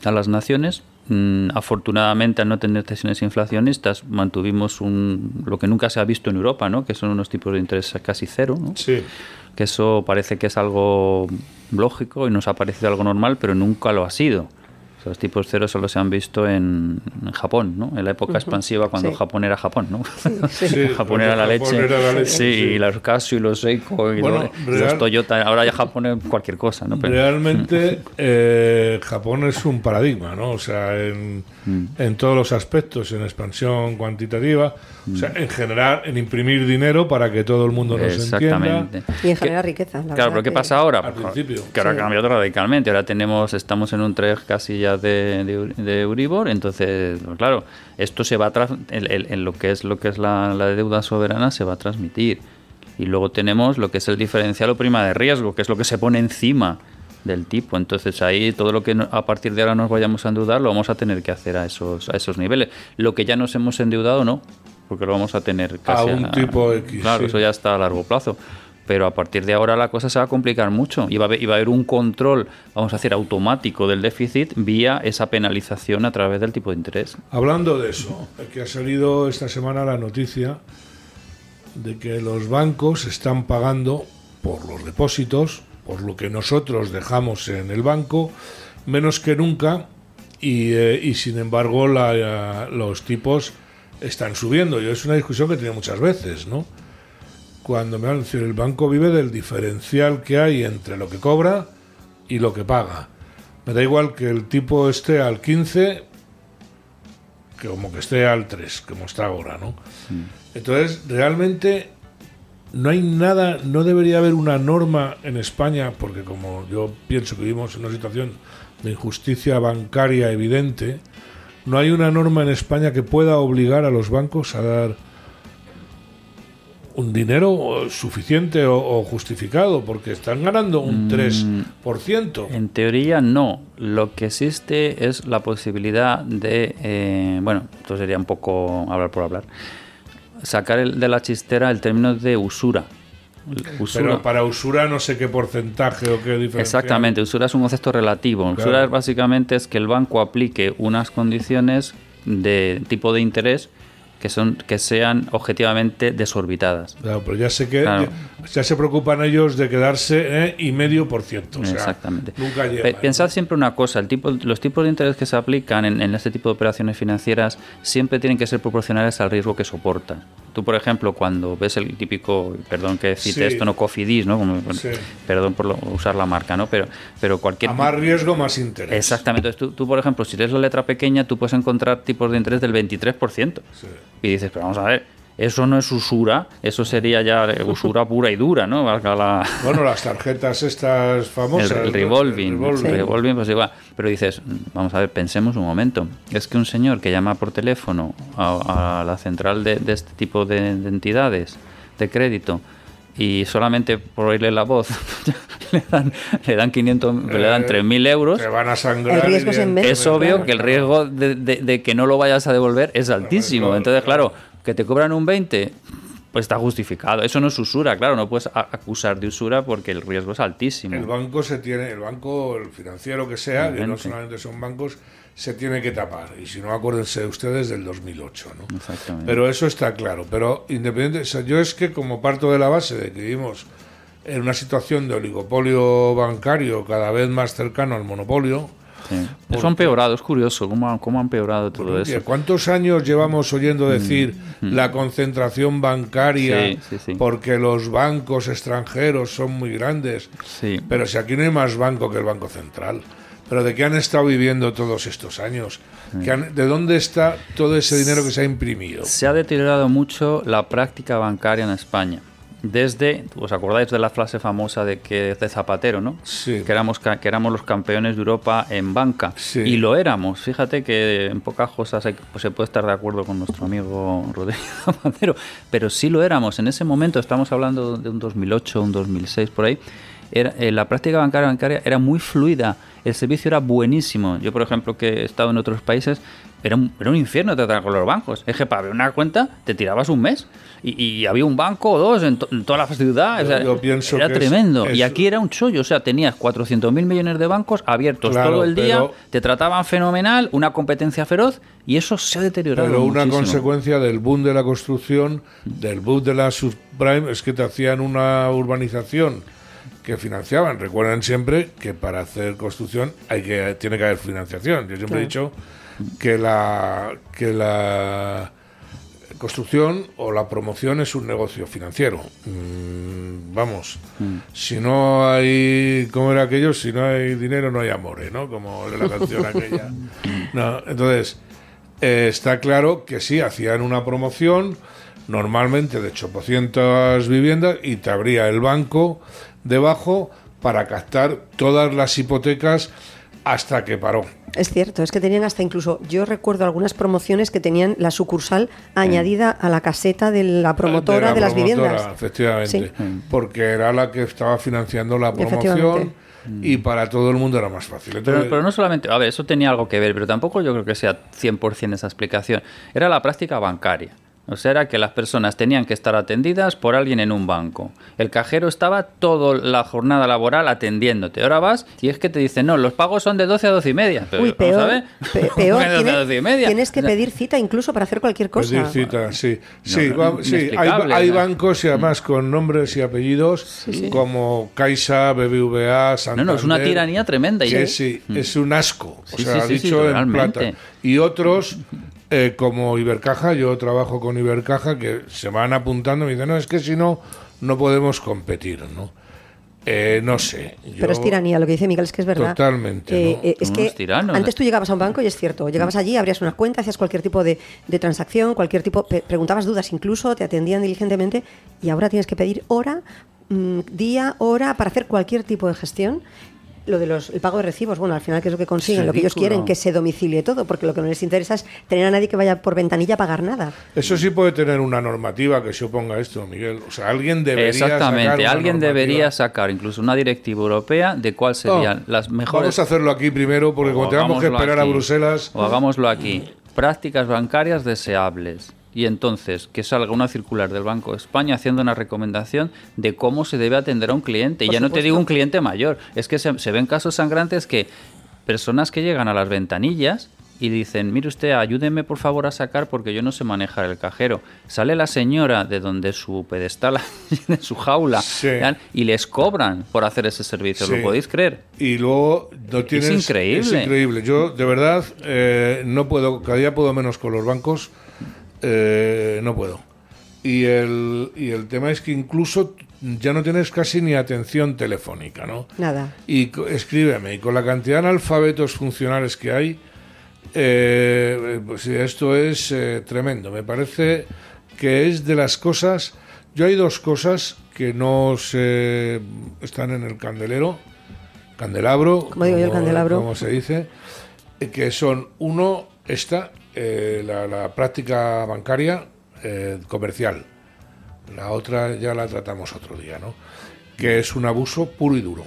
a las naciones Mm, afortunadamente al no tener tensiones inflacionistas mantuvimos un lo que nunca se ha visto en Europa no que son unos tipos de interés casi cero ¿no? Sí. que eso parece que es algo lógico y nos ha parecido algo normal pero nunca lo ha sido O sea, los tipos cero solo se han visto en, en Japón, ¿no? En la época expansiva cuando Sí. Japón era Japón, ¿no? Sí, Japón era la Japón leche. era la leche, sí, sí. y los Casio y los Seiko y, Bueno, los, y real- los Toyota. Ahora ya Japón es cualquier cosa, ¿no? Pero- Realmente eh, Japón es un paradigma, ¿no? O sea, en, Mm. en todos los aspectos, en expansión cuantitativa, o sea, en general, en imprimir dinero para que todo el mundo nos entienda. Exactamente. Y en ¿Qué- generar riqueza. la Claro, pero ¿qué pasa ahora? Al Pues, principio. Que ahora Sí. ha cambiado radicalmente. Ahora tenemos, estamos en un 3 casi ya de, de, de Euribor. Entonces, pues, claro, esto se va a en lo que es lo que es la, la deuda soberana se va a transmitir. Y luego tenemos lo que es el diferencial o prima de riesgo, que es lo que se pone encima del tipo. Entonces ahí todo lo que no- a partir de ahora nos vayamos a endeudar lo vamos a tener que hacer a esos, a esos niveles. Lo que ya nos hemos endeudado no, porque lo vamos a tener casi un tipo X, Claro, sí. eso ya está a largo plazo. Pero a partir de ahora la cosa se va a complicar mucho y va a haber, y va a haber un control, vamos a decir, automático del déficit vía esa penalización a través del tipo de interés. Hablando de eso, que ha salido esta semana la noticia de que los bancos están pagando por los depósitos, por lo que nosotros dejamos en el banco, menos que nunca, y, eh, y sin embargo la- los tipos están subiendo. Y es una discusión que tiene muchas veces, ¿no? Cuando me decir, el banco vive del diferencial que hay entre lo que cobra y lo que paga. Me da igual que el tipo esté al 15 que como que esté al 3, como está ahora, ¿no? Entonces, realmente no hay nada, no debería haber una norma en España, porque como yo pienso que vivimos en una situación de injusticia bancaria evidente, no hay una norma en España que pueda obligar a los bancos a dar un dinero suficiente o, o justificado, porque están ganando un 3%. En teoría no. Lo que existe es la posibilidad de, eh, bueno, esto sería un poco hablar por hablar, sacar el- de la chistera el término de usura. Usura. Pero para usura no sé qué porcentaje o qué diferencia. Exactamente, usura es un concepto relativo. Claro. Usura es básicamente es que el banco aplique unas condiciones de tipo de interés que son que sean objetivamente desorbitadas. Claro, pero ya sé que Claro. ya, ya se preocupan ellos de quedarse eh, y medio por ciento. O sea, Exactamente. Nunca llega. Pensad siempre una cosa, el tipo, los tipos de interés que se aplican en, en este tipo de operaciones financieras siempre tienen que ser proporcionales al riesgo que soportan. Tú, por ejemplo, cuando ves el típico, perdón que cite Sí. esto, no Cofidis, ¿no? Como- Sí. Perdón por lo- usar la marca, ¿no? Pero, pero cualquier... A más riesgo, más interés. Exactamente. Entonces, tú, tú, por ejemplo, si lees la letra pequeña, tú puedes encontrar tipos de interés del 23%. Sí. Y dices, pero vamos a ver, eso no es usura, eso sería ya usura pura y dura, ¿no? Valga la... Bueno, las tarjetas estas famosas. El, el ¿no? revolving, El revolving. pues igual. Pero dices, vamos a ver, pensemos un momento. Es que un señor que llama por teléfono a, a la central de, de este tipo de, de entidades de crédito y solamente por oírle la voz le dan, le dan 500, le dan Eh, 3.000 euros. Te van a sangrar. El riesgo es. Es obvio claro. que el riesgo de, de- de que no lo vayas a devolver es altísimo. Entonces, claro. Que te cobran un 20, pues está justificado. Eso no es usura, claro, no puedes acusar de usura porque el riesgo es altísimo. El banco se tiene, el banco, el financiero que sea, que no solamente son bancos, se tiene que tapar. Y si no, acuérdense ustedes del 2008, ¿no? Exactamente. Pero eso está claro. Pero independiente, o sea, yo es que como parto de la base de que vivimos en una situación de oligopolio bancario cada vez más cercano al monopolio, Sí. Eso ha empeorado, es curioso cómo ha, cómo ha empeorado todo eso. ¿Cuántos años llevamos oyendo decir la concentración bancaria Sí, sí, sí. porque los bancos extranjeros son muy grandes? Sí. Pero si aquí no hay más banco que el Banco Central. ¿Pero de qué han estado viviendo todos estos años? ¿Qué han- ¿De dónde está todo ese dinero que se ha imprimido? Se ha deteriorado mucho la práctica bancaria en España. Desde, ¿os acordáis de la frase famosa de que de Zapatero, no? Sí. Que éramos, que éramos los campeones de Europa en banca. Sí. Y lo éramos. Fíjate que en pocas cosas hay- pues se puede estar de acuerdo con nuestro amigo Rodríguez Zapatero, pero sí lo éramos. En ese momento, estamos hablando de un 2008, un 2006, por ahí, era, eh, la práctica bancaria, bancaria era muy fluida. El servicio era buenísimo. Yo, por ejemplo, que he estado en otros países, era un, era un infierno tratar con los bancos. Es que para abrir una cuenta te tirabas un mes. Y, y había un banco o dos en, to- en toda la ciudad. o Yo- sea, yo pienso era es- tremendo. y aquí era un chollo. O sea, tenías 400.000 millones de bancos abiertos Claro, todo el día. pero- te trataban fenomenal, una competencia feroz. Y eso se ha deteriorado. Pero una muchísimo. consecuencia del boom de la construcción, del boom de la subprime, es que te hacían una urbanización que financiaban. Recuerden siempre que para hacer construcción hay que tiene que haber financiación. Yo siempre he dicho que la que la construcción o la promoción es un negocio financiero. Mm, vamos, si no hay, ¿cómo era aquello? Si no hay dinero no hay amore, ¿no? Como la canción aquella. No, entonces, eh, está claro que sí, hacían una promoción normalmente de 800 viviendas y te abría el banco debajo para captar todas las hipotecas hasta que paró. Es cierto, es que tenían hasta incluso, yo recuerdo algunas promociones que tenían la sucursal añadida a la caseta de la promotora de, la las promotora, viviendas. Efectivamente, Sí. porque era la que estaba financiando la promoción Efectivamente. y para todo el mundo era más fácil. Pero, Entonces, pero no solamente, a ver, eso tenía algo que ver, pero tampoco yo creo que sea 100% esa explicación. Era la práctica bancaria. O sea, era que las personas tenían que estar atendidas por alguien en un banco. El cajero estaba toda la jornada laboral atendiéndote. Ahora vas y es que te dicen, no, los pagos son de 12 a 12 y media. Pero, Uy, peor, pe- ¿Cómo peor que de 12 a tiene- 12 y media? tienes que pedir cita incluso para hacer cualquier cosa. pedir cita, sí. Sí, no, va- sí, hay, ¿no? bancos y además con nombres y apellidos como Caixa, BBVA, No, Santander. no, es una tiranía tremenda. y- que sí, es un asco, o Sí, sea, sí, sí, sí, dicho en plata. Y otros, eh, como Ibercaja, yo trabajo con Ibercaja, que se van apuntando y me dicen, no, es que si no, no podemos competir, ¿no? Eh, no sé. Pero es tiranía, lo que dice Miguel es que es verdad. Totalmente, Eh, ¿no? eh, es que tiranos. antes tú llegabas a un banco y es cierto, llegabas allí, abrías una cuenta, hacías cualquier tipo de, de transacción, cualquier tipo, pe- preguntabas dudas incluso, te atendían diligentemente y ahora tienes que pedir hora, mm, día, hora para hacer cualquier tipo de gestión. Lo de los, el pago de recibos, bueno, al final que es lo que consiguen, lo que ellos quieren, que se domicilie todo, porque lo que no les interesa es tener a nadie que vaya por ventanilla a pagar nada. Eso sí puede tener una normativa que se oponga a esto, Miguel. O sea, alguien debería sacar Exactamente, una alguien normativa. debería sacar incluso una directiva europea de cuál serían Oh, las mejores Vamos a hacerlo aquí primero, porque O como tengamos que esperar a. Bruselas. O hagámoslo aquí. Prácticas bancarias deseables. Y entonces que salga una circular del Banco de España haciendo una recomendación de cómo se debe atender a un cliente. Y ya no te digo un cliente mayor. Es que se, se ven casos sangrantes que personas que llegan a las ventanillas y dicen, mire usted, ayúdeme por favor a sacar porque yo no sé manejar el cajero. Sale la señora de donde su pedestal, de su jaula, y les cobran por hacer ese servicio. Sí. ¿Lo podéis creer? Y luego no tienes. increíble. Es increíble. Yo, de verdad, eh, no puedo. Cada día puedo menos con los bancos. Eh, no puedo. Y el, y el tema es que incluso ya no tienes casi ni atención telefónica, ¿no? Nada. Y escríbeme, y con la cantidad de alfabetos funcionales que hay, eh, pues esto es eh, tremendo. Me parece que es de las cosas. Yo hay dos cosas que no se están en el candelero, candelabro, Como digo yo, el candelabro. como se dice, que son uno esta eh, la, la práctica bancaria eh, comercial. La otra ya la tratamos otro día, ¿no? Que es un abuso puro y duro.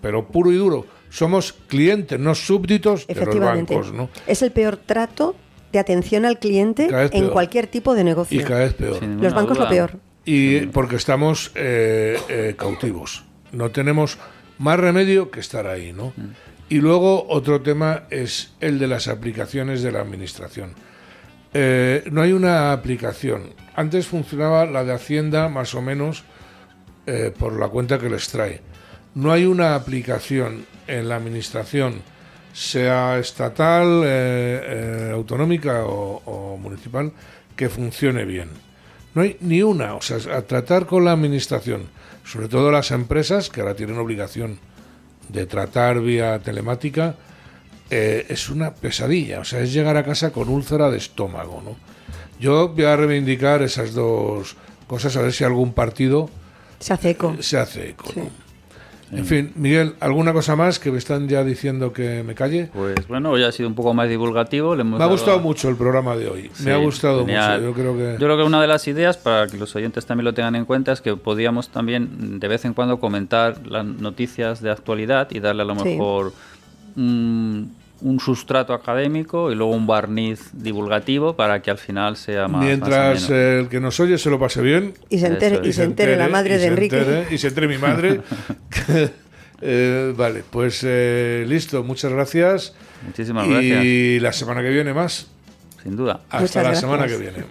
Pero puro y duro. Somos clientes, no súbditos de los Efectivamente. bancos, ¿no? Es el peor trato de atención al cliente en cualquier tipo de negocio. Y cada vez peor. Los bancos lo peor. Y porque estamos eh, eh, cautivos. No tenemos más remedio que estar ahí, ¿no? Y luego otro tema es el de las aplicaciones de la administración. Eh, no hay una aplicación. Antes funcionaba la de Hacienda más o menos eh, por la cuenta que les trae. No hay una aplicación en la administración sea estatal, eh, autonómica o, o municipal, que funcione bien. No hay ni una, o sea, a tratar con la administración, sobre todo las empresas que ahora tienen obligación de tratar vía telemática, eh, es una pesadilla, o sea, es llegar a casa con úlcera de estómago, ¿no? Yo voy a reivindicar esas dos cosas, a ver si algún partido Se hace eco. se hace eco. Sí. ¿no? En fin, Miguel, ¿alguna cosa más que me están ya diciendo que me calle? Pues bueno, hoy ha sido un poco más divulgativo. le hemos Me ha dado- gustado mucho el programa de hoy. Sí, me ha gustado genial. mucho. Yo creo que. Yo creo que una de las ideas, para que los oyentes también lo tengan en cuenta, es que podíamos también de vez en cuando comentar las noticias de actualidad y darle a lo Sí. mejor un, un sustrato académico y luego un barniz divulgativo para que al final sea más. Mientras más el que nos oye se lo pase bien. Y se entere, y se entere la madre y de Enrique. entere- y se entere mi madre. Eh, vale, pues eh, listo, muchas gracias. Muchísimas y gracias. la semana que viene más. Sin duda. Hasta Muchas la semana que viene.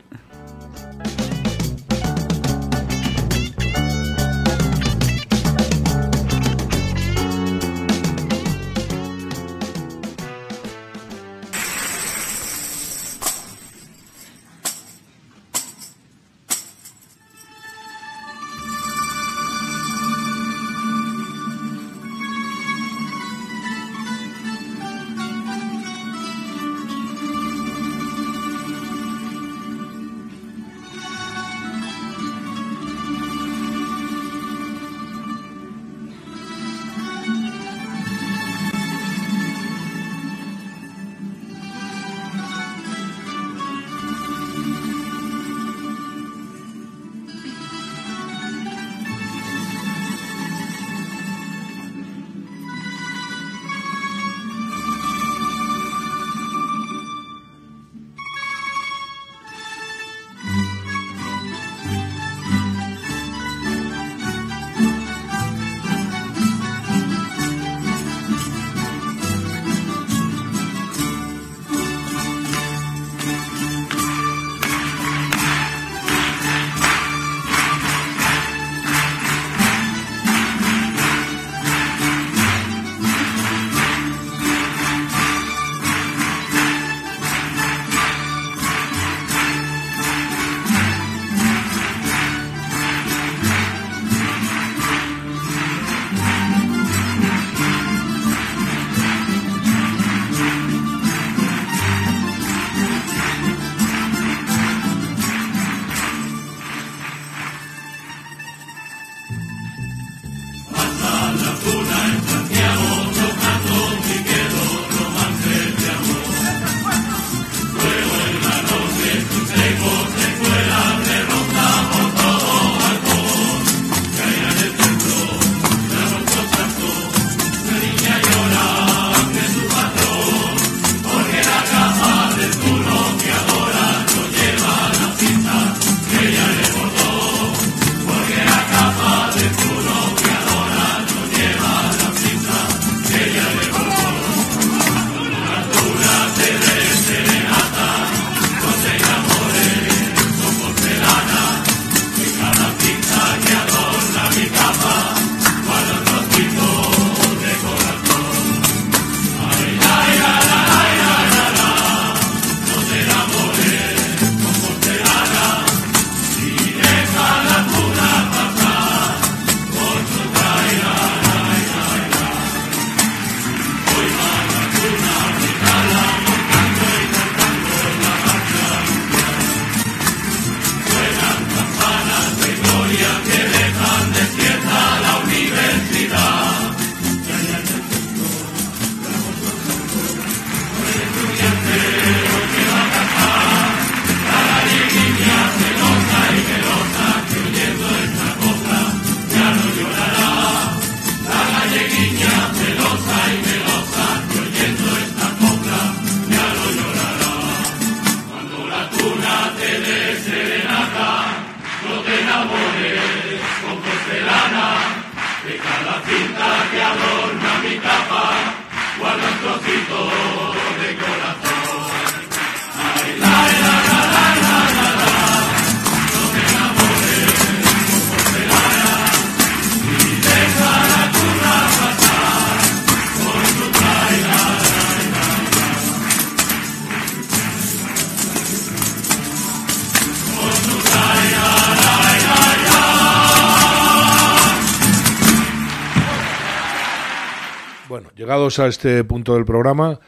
Llegados a este punto del programa,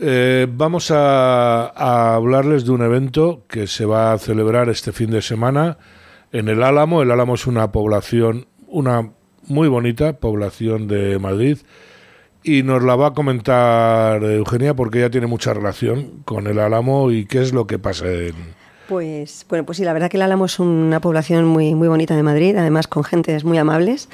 eh, vamos a, a hablarles de un evento que se va a celebrar este fin de semana en el Álamo. El Álamo es una población, una muy bonita población de Madrid. Y nos la va a comentar Eugenia porque ella tiene mucha relación con el Álamo y qué es lo que pasa en, Pues, bueno, pues sí, la verdad que el Álamo es una población muy, muy bonita de Madrid, además con gentes muy amables.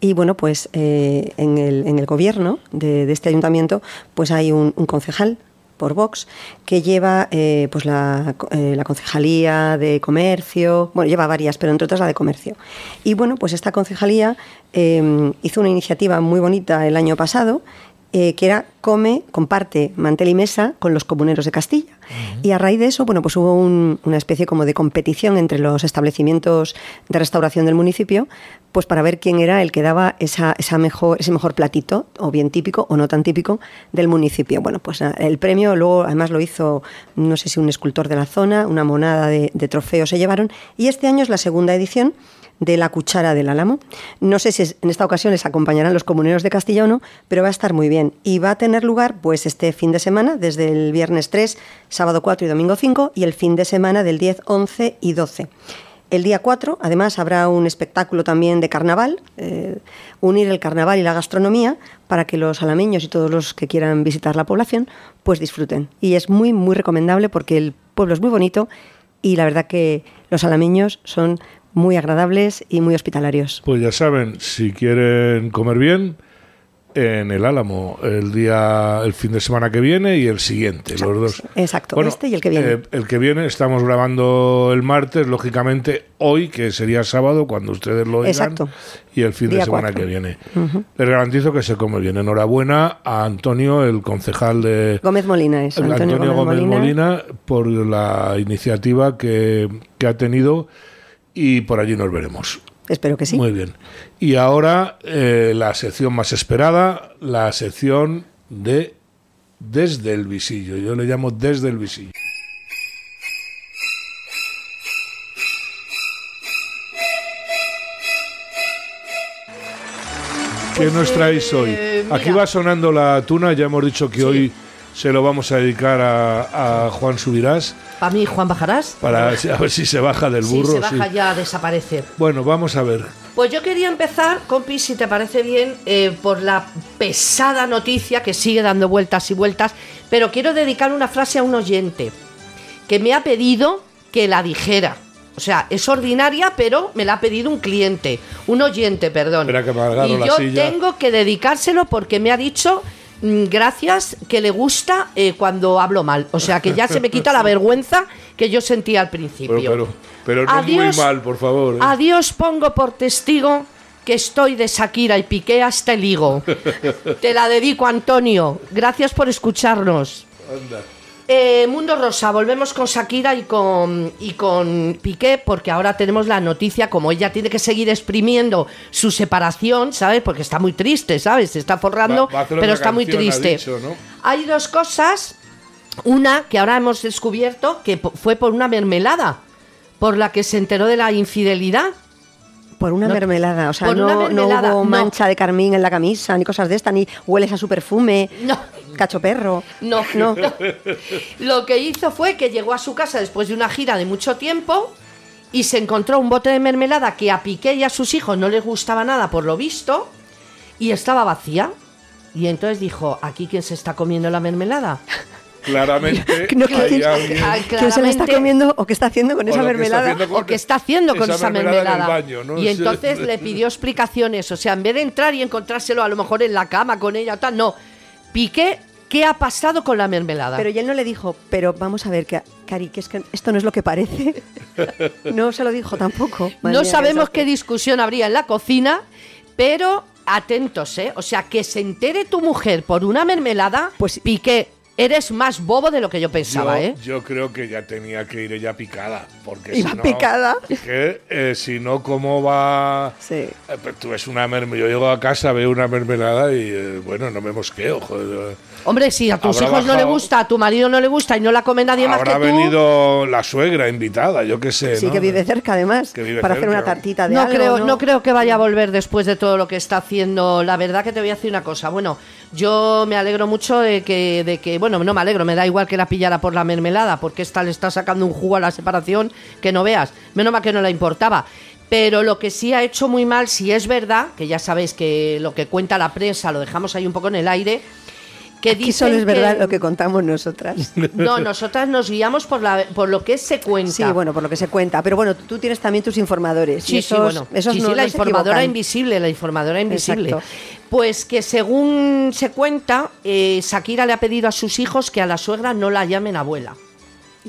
Y bueno, pues eh, en, el, en el gobierno de, este ayuntamiento, pues hay un, concejal por Vox que lleva eh, pues la, eh, la concejalía de comercio, bueno, lleva varias, pero entre otras la de comercio. Y bueno, pues esta concejalía hizo una iniciativa muy bonita el año pasado que era come, comparte mantel y mesa con los comuneros de Castilla. Y a raíz de eso, bueno, pues hubo un- una especie como de competición entre los establecimientos de restauración del municipio, pues para ver quién era el que daba esa, esa mejor, ese mejor platito, o bien típico o no tan típico, del municipio. Bueno, pues ah, el premio luego además lo hizo, no sé si un escultor de la zona, una monada de, de trofeos se llevaron, y este año es la segunda edición de la cuchara del álamo. No sé si en esta ocasión les acompañarán los comuneros de Castilla o no, pero va a estar muy bien. Y va a tener lugar pues este fin de semana, desde el viernes 3, sábado 4 y domingo 5, y el fin de semana del 10, 11 y 12. El día 4, además, habrá un espectáculo también de carnaval, eh, unir el carnaval y la gastronomía para que los alameños y todos los que quieran visitar la población pues disfruten. Y es muy, muy recomendable porque el pueblo es muy bonito y la verdad que los alameños son muy agradables y muy hospitalarios. Pues ya saben, si quieren comer bien, en el Álamo, el día, el fin de semana que viene y el siguiente, los dos. Exacto, este y el que viene. eh, el que viene, estamos grabando el martes, lógicamente hoy, que sería sábado, cuando ustedes lo oigan, Exacto. y el fin de semana que viene. Ujú. Les garantizo que se come bien. Enhorabuena a Antonio, el concejal de, Gómez Molina es. Antonio, Antonio, Gómez Molina. Molina, por la iniciativa que, que ha tenido y por allí nos veremos. Espero que sí. Muy bien. Y ahora eh, la sección más esperada, la sección de Desde el Visillo. Yo le llamo Desde el Visillo. ¿Qué nos traéis hoy? eh, Aquí va sonando la tuna, ya hemos dicho que hoy se lo vamos a dedicar a, a Juan Subirás Para mí, Juan Bajarás. para a ver si se baja del Si burro. se baja sí. ya, desaparece. Bueno, vamos a ver. Pues yo quería empezar, compi, si te parece bien, eh, por la pesada noticia que sigue dando vueltas y vueltas, pero quiero dedicar una frase a un oyente que me ha pedido que la dijera. O sea, es ordinaria, pero me la ha pedido un cliente, un oyente, perdón. Que me y la yo silla. tengo que dedicárselo porque me ha dicho gracias que le gusta eh, cuando hablo mal. O sea, que ya se me quita la vergüenza que yo sentía al principio. Pero, pero, pero no Adiós. muy mal, por favor. ¿eh? A Dios pongo por testigo que estoy de Shakira y piqué hasta el higo. Te la dedico, Antonio. Gracias por escucharnos. Anda. Eh, Mundo Rosa, volvemos con Shakira y con, y con Piqué, porque ahora tenemos la noticia, como ella tiene que seguir exprimiendo su separación, ¿sabes? Porque está muy triste, ¿sabes? Se está forrando, Va- va pero está muy ha triste. dicho, ¿no? Hay dos cosas. Una que ahora hemos descubierto que fue por una mermelada, por la que se enteró de la infidelidad. Por una No, mermelada, o sea, no, mermelada, hubo mancha de carmín en la camisa, ni cosas de esta, ni hueles a su perfume, No. cacho perro. No, No. no. Lo que hizo fue que llegó a su casa después de una gira de mucho tiempo y se encontró un bote de mermelada que a Piqué y a sus hijos no les gustaba nada por lo visto y estaba vacía. Y entonces dijo, ¿aquí quién se está comiendo la mermelada? Claramente No, que hay alguien Ah, ¿Quién se la está comiendo o qué está haciendo con esa que mermelada? con o qué está haciendo con esa mermelada. en el baño, ¿no? Y entonces le pidió explicaciones. O sea, en vez de entrar y encontrárselo a lo mejor en la cama con ella o tal, no. Piqué, ¿qué ha pasado con la mermelada? Pero y él no le dijo, pero vamos a ver, que, Cari, que es que esto no es lo que parece. No se lo dijo tampoco. Madre no mía, sabemos qué discusión habría en la cocina, pero atentos, ¿eh? O sea, que se entere tu mujer por una mermelada, Pues- Piqué, eres más bobo de lo que yo pensaba, yo, ¿eh? yo creo que ya tenía que ir ella picada. Porque Iba si no, picada. Que, eh, si no, ¿cómo va? Sí. Eh, pues tú ves una mermelada. Yo llego a casa, veo una mermelada y, eh, bueno, no me mosqueo, joder. Hombre, si a tus Habrá hijos no le gusta, a tu marido no le gusta y no la come nadie más que Habrá tú. venido la suegra invitada, yo qué sé. Sí, ¿no? que vive cerca además, Que vive para hacer cerca. una tartita de No algo, creo, ¿no? no creo que vaya a volver después de todo lo que está haciendo. La verdad que te voy a decir una cosa. Bueno, yo me alegro mucho de que, de que, bueno, no me alegro, me da igual que la pillara por la mermelada, porque esta le está sacando un jugo a la separación que no veas. Menos mal que no la importaba. Pero lo que sí ha hecho muy mal, si es verdad, que ya sabéis que lo que cuenta la prensa lo dejamos ahí un poco en el aire, que Aquí dicen solo es verdad que- lo que contamos nosotras. No, nosotras nos guiamos por, la, por lo que se cuenta. Sí, bueno, por lo que se cuenta. Pero bueno, tú tienes también tus informadores. Sí, y sí, bueno. esos sí, no, sí, la no informadora invisible, la informadora invisible. Exacto. Pues que según se cuenta, eh, Shakira le ha pedido a sus hijos que a la suegra no la llamen abuela.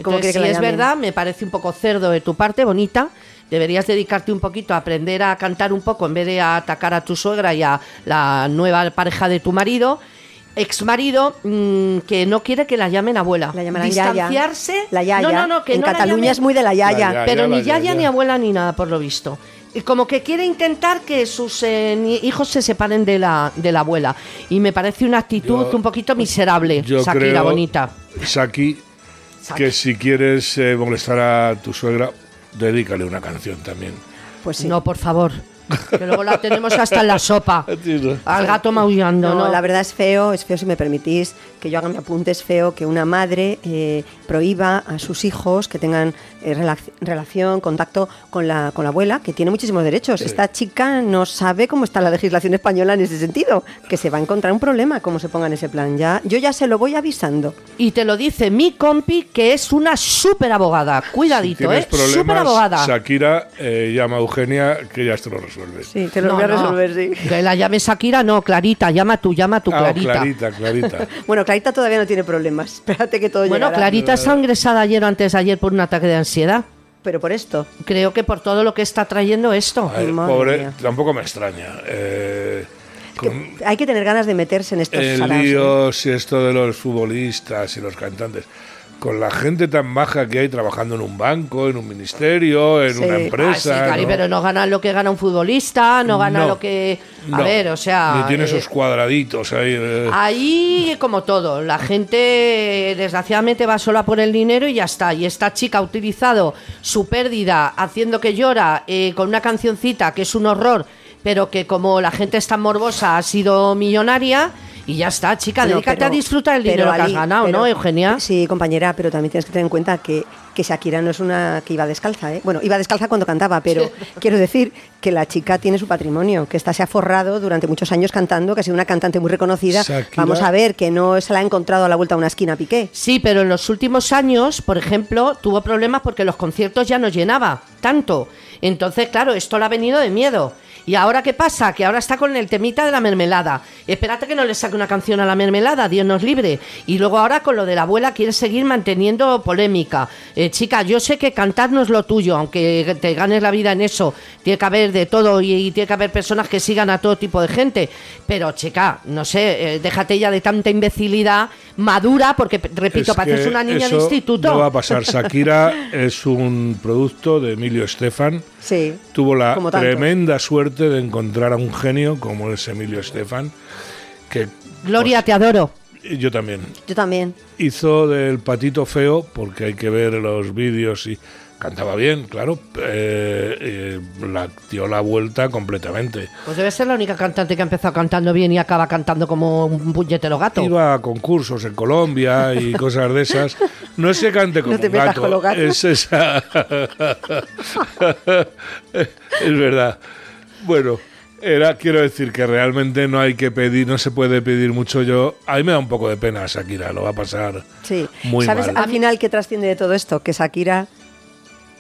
¿Cómo Entonces, quiere que si es verdad, me parece un poco cerdo de tu parte, bonita. Deberías dedicarte un poquito a aprender a cantar un poco en vez de a atacar a tu suegra y a la nueva pareja de tu marido, ex marido, mm, que no quiere que la llamen abuela. La llamarán yaya. Distanciarse. La yaya. No, no, no, que en no la Cataluña llamen- es muy de la yaya. La yaya. pero la ni yaya yaya. ni abuela ni nada, por lo visto. Y como que quiere intentar que sus eh, hijos se separen de la, de la abuela. Y me parece una actitud Yo- un poquito miserable, Yo Shakira creo, bonita. Saki, Saki. que si quieres eh, molestar a tu suegra, dedícale una canción también. Pues sí. No, por favor. Que luego la tenemos hasta en la sopa. Al gato maullando, No, ¿no? la verdad es feo, es feo si me permitís que yo haga mi apunte, es feo que una madre eh, prohíba a sus hijos que tengan eh, relac- relación, contacto con la, con la abuela, que tiene muchísimos derechos. Esta chica no sabe cómo está la legislación española en ese sentido, que se va a encontrar un problema como se ponga en ese plan. Ya, yo ya se lo voy avisando. Y te lo dice mi compi, que es una súper abogada. Cuidadito, Tienes ¿eh? Súper abogada. Shakira, eh, llama a Eugenia, que ya te lo resuelve. Sí, te lo No, voy a no, resolver, sí. Que la llame Shakira, no, Clarita, llama tú, llama tú, Ah, Clarita. Clarita, Clarita. Bueno, Clarita todavía no tiene problemas. Espérate que todo Bueno, llegará. Clarita está ingresada ayer o antes de ayer por un ataque de ansiedad. Pero por esto. Creo que por todo lo que está trayendo esto. Ay, pobre, mía. tampoco me extraña. Eh, con Hay que tener ganas de meterse en estos el saraos, ¿eh? si esto de los futbolistas y los cantantes, con la gente tan baja que hay trabajando en un banco, en un ministerio, en Sí. una Ah, Ah, empresa. sí, Cari, ¿no? pero no gana lo que gana un futbolista, no gana No, lo que... A no. ver, o sea... Ni tiene eh, esos cuadraditos ahí. eh. Ahí, como todo, la gente desgraciadamente va sola por el dinero y ya está. Y esta chica ha utilizado su pérdida haciendo que llora eh, con una cancioncita que es un horror, pero que como la gente es tan morbosa ha sido millonaria y ya está, chica, No, dedícate pero- a disfrutar el pero, dinero que has ganado, pero- ¿no, Eugenia? Sí, compañera, pero también tienes que tener en cuenta que, que Shakira no es una que iba descalza, ¿eh? Bueno, iba descalza cuando cantaba, pero quiero decir que la chica tiene su patrimonio, que esta se ha forrado durante muchos años cantando, que ha sido una cantante muy reconocida. Shakira- Vamos a ver, que no se la ha encontrado a la vuelta a una esquina Piqué. Sí, pero en los últimos años, por ejemplo, tuvo problemas porque los conciertos ya no llenaba tanto. Entonces, claro, esto le ha venido de miedo. ¿Y ahora qué pasa? Que ahora está con el temita de la mermelada. Espérate que no le saque una canción a la mermelada, Dios nos libre. Y luego ahora con lo de la abuela quiere seguir manteniendo polémica. Eh, chica, yo sé que cantar no es lo tuyo, aunque te ganes la vida en eso. Tiene que haber de todo y, y tiene que haber personas que sigan a todo tipo de gente. Pero, chica, no sé, eh, déjate ya de tanta imbecilidad madura, porque, repito, Es pareces una niña de instituto. No va a pasar. Shakira es un producto de Emilio Estefan. Sí. Tuvo la tremenda suerte de encontrar a un genio como es Emilio Estefan, que Gloria, te adoro. yo también Yo también. hizo del patito feo, porque hay que ver los vídeos y cantaba bien, claro, eh, eh, la dio la vuelta completamente. Pues debe ser la única cantante que ha empezado cantando bien y acaba cantando como un puñetero gato. Iba a concursos en Colombia y cosas de esas. No es que cante como No te un gato, con los gatos. es esa. es verdad. Bueno, era, quiero decir que realmente no hay que pedir, no se puede pedir mucho. Yo, a mí me da un poco de pena Shakira, lo va a pasar Sí. muy ¿Sabes mal. al final qué trasciende de todo esto? Que Shakira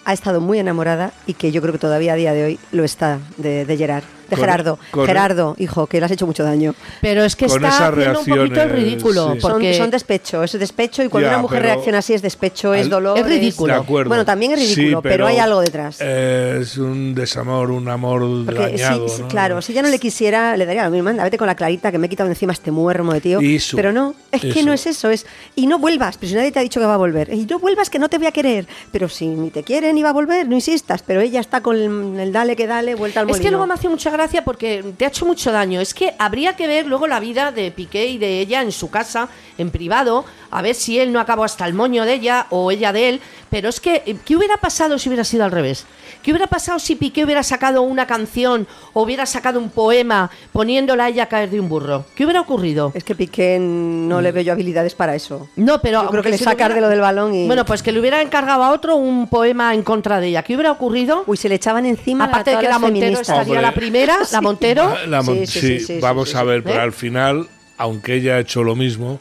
ha estado muy enamorada y que yo creo que todavía a día de hoy lo está de, de Gerard. De Con- Gerardo. con- Gerardo, hijo, que le has hecho mucho daño. Pero es que está haciendo un poquito el ridículo. sí. Porque Son, son despecho, es despecho y cuando Ya, una mujer pero reacciona así es despecho, es al- dolor. Es ridículo. Acuerdo. Bueno, también es ridículo, Sí, pero, hay algo detrás. eh, es un desamor, un amor Porque dañado. sí, ¿no? claro, si ya no le quisiera, le daría lo mismo. Anda, vete con la clarita que me he quitado encima este muermo de tío. Eso, pero no, es que no es eso, es. Y no vuelvas, pero si nadie te ha dicho que va a volver. Y no vuelvas que no te voy a querer. Pero si ni te quiere ni va a volver, no insistas. Pero ella está con el, el dale que dale, vuelta al Es que molino. luego me hace mucha gracia porque te ha hecho mucho daño. Es que habría que ver luego la vida de Piqué y de ella en su casa, en privado, a ver si él no acabó hasta el moño de ella o ella de él. Pero es que, ¿qué hubiera pasado si hubiera sido al revés? ¿Qué hubiera pasado si Piqué hubiera sacado una canción o hubiera sacado un poema poniéndola a ella a caer de un burro? ¿Qué hubiera ocurrido? Es que Piqué no le veo yo habilidades para eso. No, pero Yo creo que le sacar hubiera- de lo del balón y. Bueno, pues que le hubiera encargado a otro un poema en contra de ella. ¿Qué hubiera ocurrido? Uy, se le echaban encima Aparte a de que la Montero feministas. estaría Hombre. la primera, la Montero. La mon- Sí, sí, sí, sí, sí, vamos sí, a ver, pero ¿Eh? al final, aunque ella ha hecho lo mismo,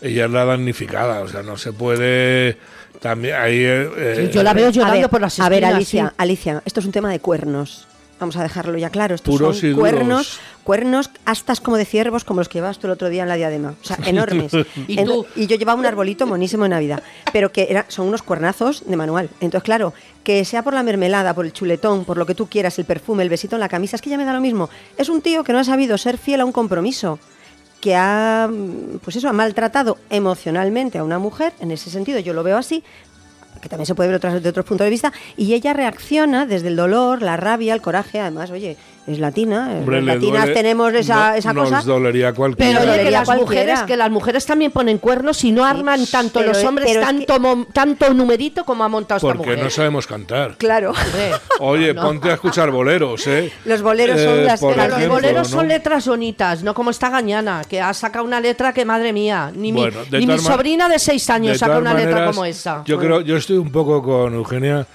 ella es la damnificada. O sea, no se puede. También ahí. eh, eh, Yo la veo A llorando ver, por las a ver, Alicia, sí. Alicia, esto es un tema de cuernos. Vamos a dejarlo ya claro. Estos Puros y son duros. cuernos, cuernos astas como de ciervos, como los que llevabas tú el otro día en la diadema. O sea, enormes. ¿Y y yo llevaba un arbolito monísimo de Navidad. Pero que era, son unos cuernazos de manual. Entonces, claro, que sea por la mermelada, por el chuletón, por lo que tú quieras, el perfume, el besito en la camisa, es que ya me da lo mismo. Es un tío que no ha sabido ser fiel a un compromiso que ha, mm, pues eso, ha maltratado emocionalmente a una mujer, en ese sentido yo lo veo así, que también se puede ver otras, de otros puntos de vista, y ella reacciona desde el dolor, la rabia, el coraje, además, oye, es latina, eh, hombre, las latinas duele- tenemos esa, no- esa nos cosa. dolería cualquiera. Pero oye, que dolería las cualquiera. mujeres, que las mujeres también ponen cuernos y no arman tanto los es- hombres es tanto, mo- tanto numerito como ha montado esta porque mujer. no sabemos cantar. Claro. Oye, no. ponte a escuchar boleros, ¿eh? Los boleros son las- por pero Los boleros ¿no? son letras bonitas, no como esta gañana, que ha sacado una letra que madre mía, ni mi, Bueno, ni mi sobrina de seis años De saca una letra como esa. Yo creo, yo estoy un poco con Eugenia.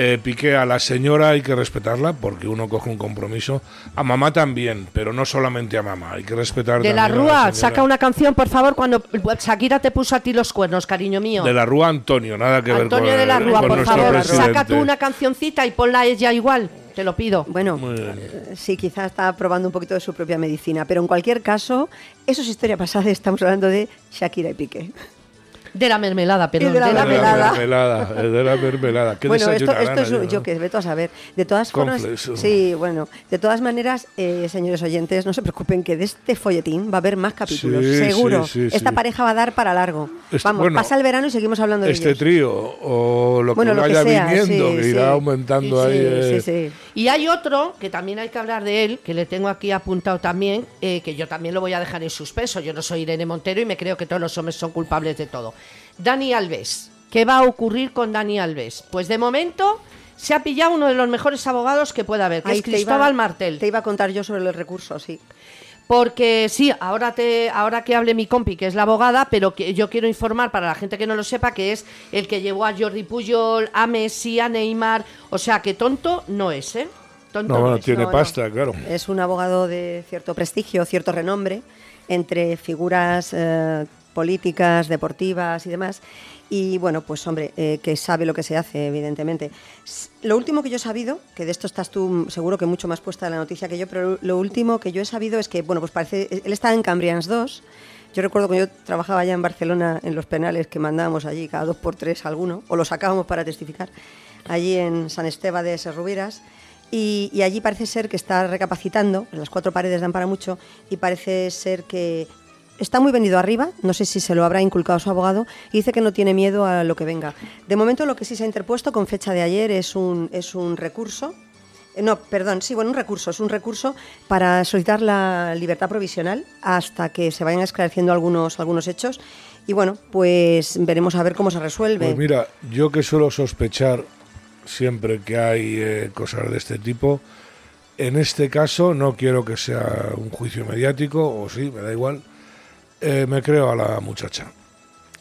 Eh, Piqué a la señora hay que respetarla porque uno coge un compromiso. A mamá también, pero no solamente a mamá. Hay que respetar de la Rúa, saca una canción, por favor, cuando Shakira te puso a ti los cuernos, cariño mío. De la Rúa Antonio, nada que ver con Antonio de la Rúa, por favor, presidente. saca tú una cancioncita y ponla a ella igual, te lo pido. Bueno, eh, sí, quizás está probando un poquito de su propia medicina, pero en cualquier caso, eso es historia pasada, estamos hablando de Shakira y Piqué. De la mermelada, perdón. de la De la mermelada. mermelada, de la mermelada. ¿Qué bueno, esto, esto es yo no? que veto a saber. De todas formas, sí, bueno, de todas maneras, eh, señores oyentes, no se preocupen que de este folletín va a haber más capítulos, Sí, seguro. sí, sí, Esta sí. pareja va a dar para largo. Este- Vamos, bueno, pasa el verano y seguimos hablando de Este ellos. trío, o lo que Bueno, lo que vaya sea, viniendo, sí, que sí. irá aumentando Sí, ahí. eh, sí, sí. Y hay otro, que también hay que hablar de él, que le tengo aquí apuntado también, eh, que yo también lo voy a dejar en suspenso. Yo no soy Irene Montero y me creo que todos los hombres son culpables de todo. Dani Alves. ¿Qué va a ocurrir con Dani Alves? Pues de momento se ha pillado uno de los mejores abogados que pueda haber, que es te iba- Cristóbal Martel. Te iba a contar yo sobre el recurso, sí. Porque sí, ahora te, ahora que hable mi compi, que es la abogada, pero que yo quiero informar para la gente que no lo sepa que es el que llevó a Jordi Puyol, a Messi, a Neymar, o sea que tonto no es, ¿eh? Tonto No, no, es. tiene no, no. pasta, claro. Es un abogado de cierto prestigio, cierto renombre entre figuras eh, políticas, deportivas y demás. Y bueno, pues hombre, eh, que sabe lo que se hace, evidentemente. Lo último que yo he sabido, que de esto estás tú seguro que mucho más puesta en la noticia que yo, pero lo- último que yo he sabido es que, bueno, pues parece, él está en Cambrians 2. Yo recuerdo que yo trabajaba allá en Barcelona en los penales que mandábamos allí cada dos por tres alguno, o lo sacábamos para testificar, allí en San Esteban de Serrubiras. Y, y allí parece ser que está recapacitando, las cuatro paredes dan para mucho, y parece ser que está muy vendido arriba, no sé si se lo habrá inculcado su abogado, y dice que no tiene miedo a lo que venga. De momento lo que sí se ha interpuesto con fecha de ayer es un, es un recurso, eh, no, perdón, sí, bueno, un recurso, es un recurso para solicitar la libertad provisional hasta que se vayan esclareciendo algunos, algunos hechos. Y bueno, pues veremos a ver cómo se resuelve. Pues mira, yo que suelo sospechar siempre que hay eh, cosas de este tipo, en este caso no quiero que sea un juicio mediático, o sí, me da igual, eh, me creo a la muchacha.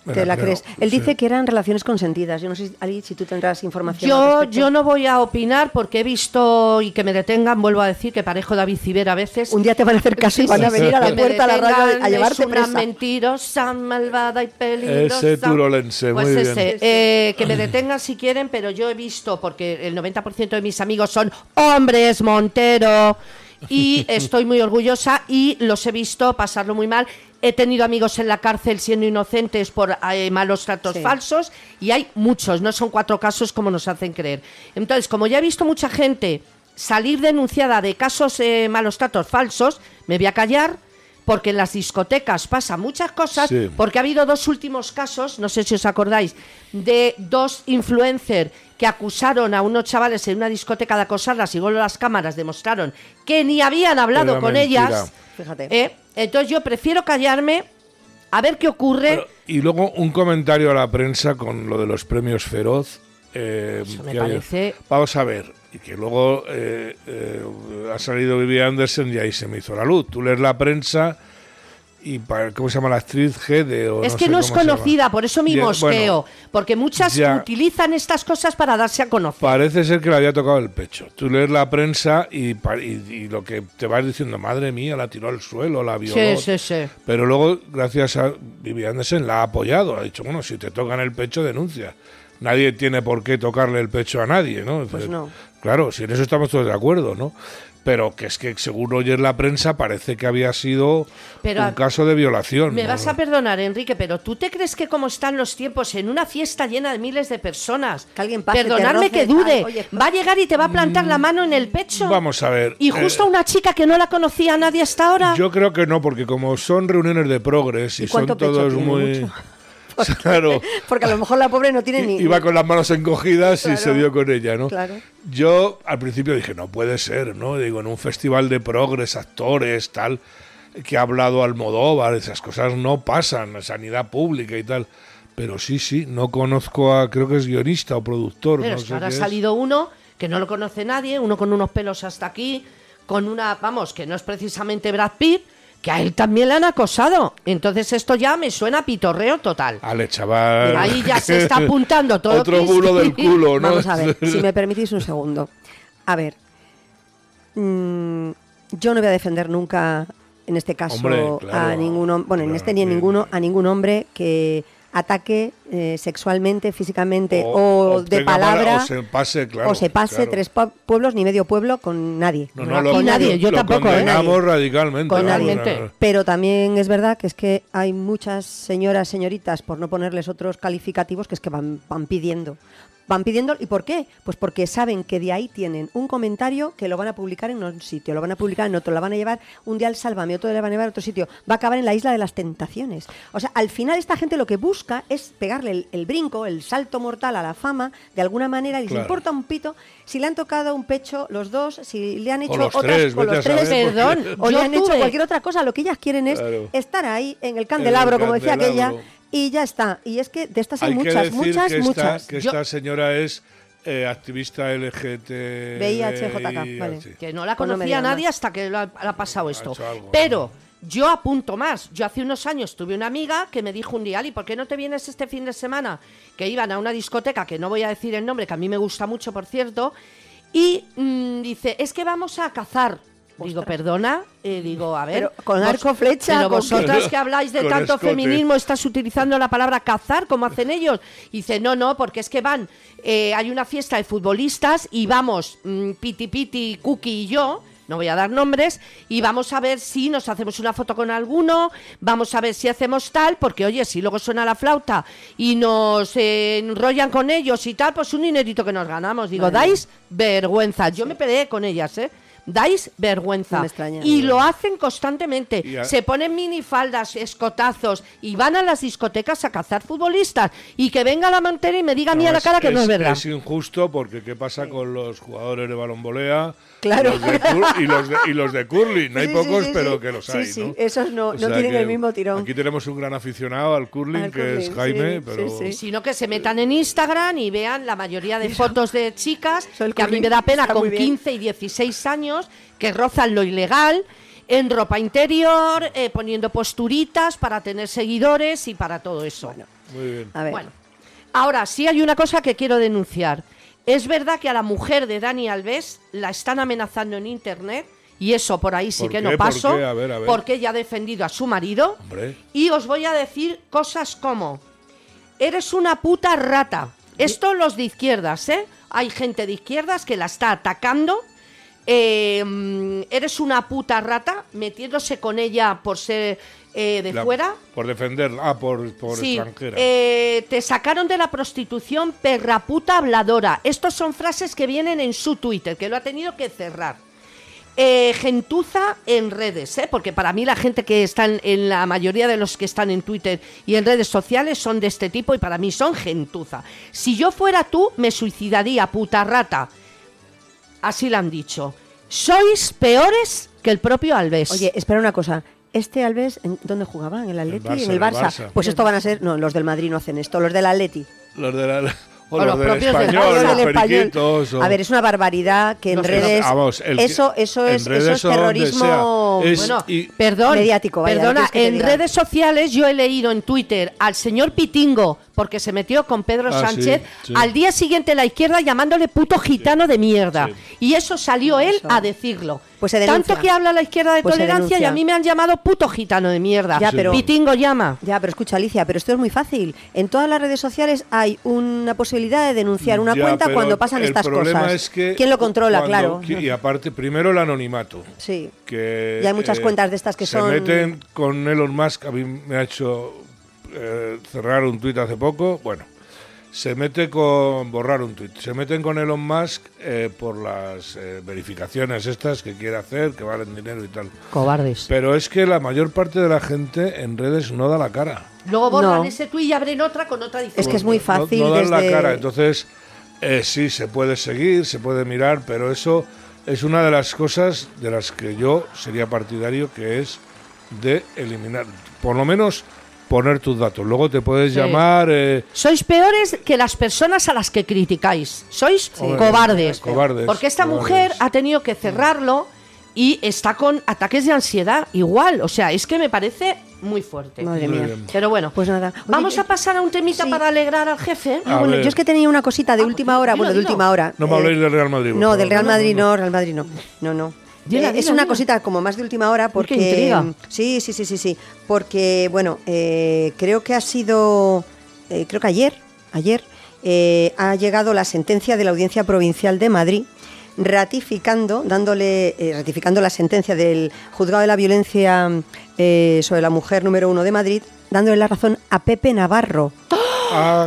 Me ¿Te la crees? Él sí. dice que eran relaciones consentidas. Yo no sé, Ali, si tú tendrás información. Yo, yo no voy a opinar porque he visto y que me detengan, vuelvo a decir que parejo David Ciber a veces. Un día te van a hacer caso y van a venir a la puerta a la radio a llevarte es una presa. mentirosa, malvada y peligrosa. Ese turolense, pues muy bien. ese, eh, que me detengan si quieren, pero yo he visto, porque el 90% de mis amigos son hombres, Montero, y estoy muy orgullosa y los he visto pasarlo muy mal. He tenido amigos en la cárcel siendo inocentes por eh, malos tratos Sí. falsos y hay muchos, no son cuatro casos como nos hacen creer. Entonces, como ya he visto mucha gente salir denunciada de casos eh, malos tratos falsos, me voy a callar porque en las discotecas pasan muchas cosas, Sí. porque ha habido dos últimos casos, no sé si os acordáis, de dos influencers que acusaron a unos chavales en una discoteca de acosarlas y luego las cámaras demostraron que ni habían hablado Era con mentira. ellas. Fíjate. ¿eh? Entonces yo prefiero callarme a ver qué ocurre. Pero- y luego un comentario a la prensa con lo de los premios Feroz. eh, Eso me parece- Vamos a ver, y que luego eh, eh, ha salido Vivi Anderson y ahí se me hizo la luz. Tú lees la prensa y, pa- ¿cómo se llama la actriz? Gede o es no que sé no es conocida, por eso Ya, mosqueo. bueno, porque muchas ya. utilizan estas cosas para darse a conocer. Parece ser que le había tocado el pecho. Tú lees la prensa y, pa- y- y lo que te vas diciendo, madre mía, la tiró al suelo, la violó. Sí, sí, sí. Pero luego, gracias a Vivi Anderson, la ha apoyado. Ha dicho, bueno, si te tocan el pecho, denuncia. Nadie tiene por qué tocarle el pecho a nadie, ¿no? Pues no. Claro, si en eso estamos todos de acuerdo, ¿no? Pero que es que según oyes la prensa parece que había sido Pero un caso de violación. Me ¿no? vas a perdonar, Enrique, pero ¿tú te crees que como están los tiempos en una fiesta llena de miles de personas? Que alguien pase, Perdonadme que dude. ay, oye. Va a llegar y te va a plantar la mano en el pecho. Vamos a ver. Y eh, justo una chica que no la conocía a nadie hasta ahora. Yo creo que no, porque como son reuniones de progres y, ¿Y son todos tiene? muy... Mucho. claro. Porque a lo mejor la pobre no tiene ni. Iba con las manos encogidas y se dio con ella, ¿no? Claro. Yo al principio dije, no puede ser, ¿no? Digo, en un festival de progres, actores, tal, que ha hablado Almodóvar, esas cosas no pasan, sanidad pública y tal. Pero sí, sí, no conozco a, creo que es guionista o productor. Pero no sé ahora ha salido uno que no lo conoce nadie, uno con unos pelos hasta aquí, con una, vamos, que no es precisamente Brad Pitt, que a él también le han acosado. Entonces esto ya me suena a pitorreo total. Ale, chaval. Ahí ya se está apuntando todo Otro bulo del culo, ¿no? Vamos a ver, si me permitís un segundo. A ver, mm, yo no voy a defender nunca, en este caso, Hombre, claro, a ningún hom- bueno, en este ni en sí. ninguno, a ningún hombre que ataque eh, sexualmente, físicamente o, o de mala- palabra o se pase, claro, o se pase claro. tres pue- pueblos ni medio pueblo con nadie. No, no, lo, Con nadie, yo lo tampoco, ¿eh? condenamos radicalmente. Con vamos, nadie. no, no. Pero también es verdad que es que hay muchas señoras, señoritas, por no ponerles otros calificativos, que es que van, van pidiendo. Van pidiendo, ¿y por qué? Pues porque saben que de ahí tienen un comentario que lo van a publicar en un sitio, lo van a publicar en otro, lo van a llevar un día al Sálvame, otro día lo van a llevar a otro sitio. Va a acabar en la isla de las tentaciones. O sea, al final esta gente lo que busca es pegarle el, el brinco, el salto mortal a la fama, de alguna manera, y les Claro. importa un pito si le han tocado un pecho los dos, si le han hecho los otras, tres, o los tres, Perdón, o le han hecho tuve- cualquier otra cosa. Lo que ellas quieren es Claro. estar ahí en el candelabro, como decía aquella. Y ya está. Y es que de estas hay, Hay que muchas, decir muchas, que esta, muchas. que Yo- esta señora es eh, activista LGBT. VIH, vale. Que no la Pues no conocía nadie hasta que le ha, pasado esto. algo, Pero yo apunto más. Yo hace unos años tuve una amiga que me dijo un día, Ali, ¿por qué no te vienes este fin de semana? Que iban a una discoteca, que no voy a decir el nombre, que a mí me gusta mucho, por cierto, y mm, dice, es que vamos a cazar. Digo, perdona, Eh, digo, a ver. Pero con arco, flecha, Pero con- vosotras que habláis de Con tanto escote. feminismo, estás utilizando la palabra cazar como hacen ellos. Y dice, no, no, porque es que van, eh, hay una fiesta de futbolistas y vamos, mm, Piti Piti, Cookie y yo, no voy a dar nombres, y vamos a ver si nos hacemos una foto con alguno, vamos a ver si hacemos tal, porque oye, si luego suena la flauta y nos eh, enrollan con ellos y tal, pues un dinerito que nos ganamos. Digo, dais vergüenza. Yo me peleé con ellas, ¿eh? Dais vergüenza. No me extraña. y lo hacen constantemente. Se ponen minifaldas, escotazos y van a las discotecas a cazar futbolistas. Y que venga la mantera y me diga a mí a la cara que no es verdad. Es injusto porque ¿qué pasa con los jugadores de balonvolea? Claro. Y los de, cur- y los de, y los de curling. Hay Sí, pocos, sí, pero sí. que los hay, sí, ¿no? esos no- O no tienen el mismo tirón. Aquí tenemos un gran aficionado al curling, Al que es Jaime, sí, pero... sí, sí. Sino que se metan en Instagram y vean la mayoría de fotos de chicas que a mí me da pena está con muy bien. 15 y 16 años que rozan lo ilegal en ropa interior, eh, poniendo posturitas para tener seguidores y para todo eso. Muy bien. A ver, Bueno, ahora sí hay una cosa que quiero denunciar. Es verdad que a la mujer de Dani Alves la están amenazando en internet y eso por ahí sí ¿Por que qué? no ¿Por paso qué? A ver, a ver. porque ella ha defendido a su marido Hombre. y os voy a decir cosas como eres una puta rata. Esto los de izquierdas, ¿eh? Hay gente de izquierdas que la está atacando eh, mm, eres una puta rata, metiéndose con ella por ser eh, de La- fuera. Por defender, ah, por, por Sí, extranjera. eh, te sacaron de la prostitución perra puta habladora. Estos son frases que vienen en su Twitter, que lo ha tenido que cerrar. Eh, gentuza en redes, ¿eh? porque para mí la gente que están en la mayoría de los que están en Twitter y en redes sociales son de este tipo y para mí son gentuza. Si yo fuera tú, me suicidaría, puta rata. Así lo han dicho. Sois peores que el propio Alves. Oye, espera una cosa. Este Alves, ¿en dónde jugaba? ¿En el Atleti? Barça, ¿En el Barça? Barça. Pues esto van a ser... No, los del Madrid no hacen esto, los del Atleti. Los de la- o O los los del propios del español, los del español. o- A ver, es una barbaridad que en redes... Vamos, el que- eso, eso en es, redes eso es terrorismo... es- Bueno, y- perdón, mediático, vaya, perdona, ¿qué quieres que te en diga? redes sociales yo he leído en Twitter al señor Pitingo, porque se metió con Pedro Ah, Sánchez, sí, sí. al día siguiente la izquierda llamándole puto gitano de mierda. sí. Y eso salió él Eso. a decirlo. Pues se denuncia. Tanto que habla la izquierda de Pues se tolerancia y a mí me han llamado puto gitano de mierda. Ya, Sí. pero- Pitingo llama. Ya, pero escucha, Alicia, pero esto es muy fácil. En todas las redes sociales hay una posibilidad de denunciar una Ya, cuenta cuando pasan el estas problema cosas. es que ¿Quién lo controla? cuando- claro. Y aparte, primero el anonimato. Sí. Que, Y hay muchas cuentas de estas que se son- meten con Elon Musk. A mí me ha hecho eh, cerrar un tuit hace poco. Bueno, se mete con borrar un tuit. Se meten con Elon Musk eh, por las eh, verificaciones estas que quiere hacer, que valen dinero y tal. Cobardes. Pero es que la mayor parte de la gente en redes no da la cara. Luego borran No. ese tuit y abren otra con otra diferencia. Es que es muy No- fácil No, dan desde- la cara. Entonces, eh, sí, se puede seguir, se puede mirar, pero eso es una de las cosas de las que yo sería partidario, que es de eliminar, por lo menos poner tus datos. Luego te puedes Sí. llamar... eh, Sois peores que las personas a las que criticáis. Sois cobardes. cobardes, Porque esta cobardes. mujer ha tenido que cerrarlo y está con ataques de ansiedad igual. O sea, es que me parece muy fuerte. Madre mía. Pero bueno, Pues nada. Oye, vamos eh, a pasar a un temita sí. para alegrar al jefe. Bueno, yo es que tenía una cosita de Ah, última hora, dilo, bueno, de dilo. última hora. No me Eh, habléis del Real Madrid. No, favor. del Real Madrid no. no, Real Madrid no. No, no. Dila, Eh, es una dila. cosita como más de última hora porque qué intriga. sí, sí, sí, sí, sí, porque bueno, eh, creo que ha sido eh, creo que ayer, ayer ha llegado la sentencia de la Audiencia Provincial de Madrid ratificando, dándole, ratificando la sentencia del Juzgado de la Violencia sobre la Mujer número uno de Madrid, dándole la razón a Pepe Navarro. Ah,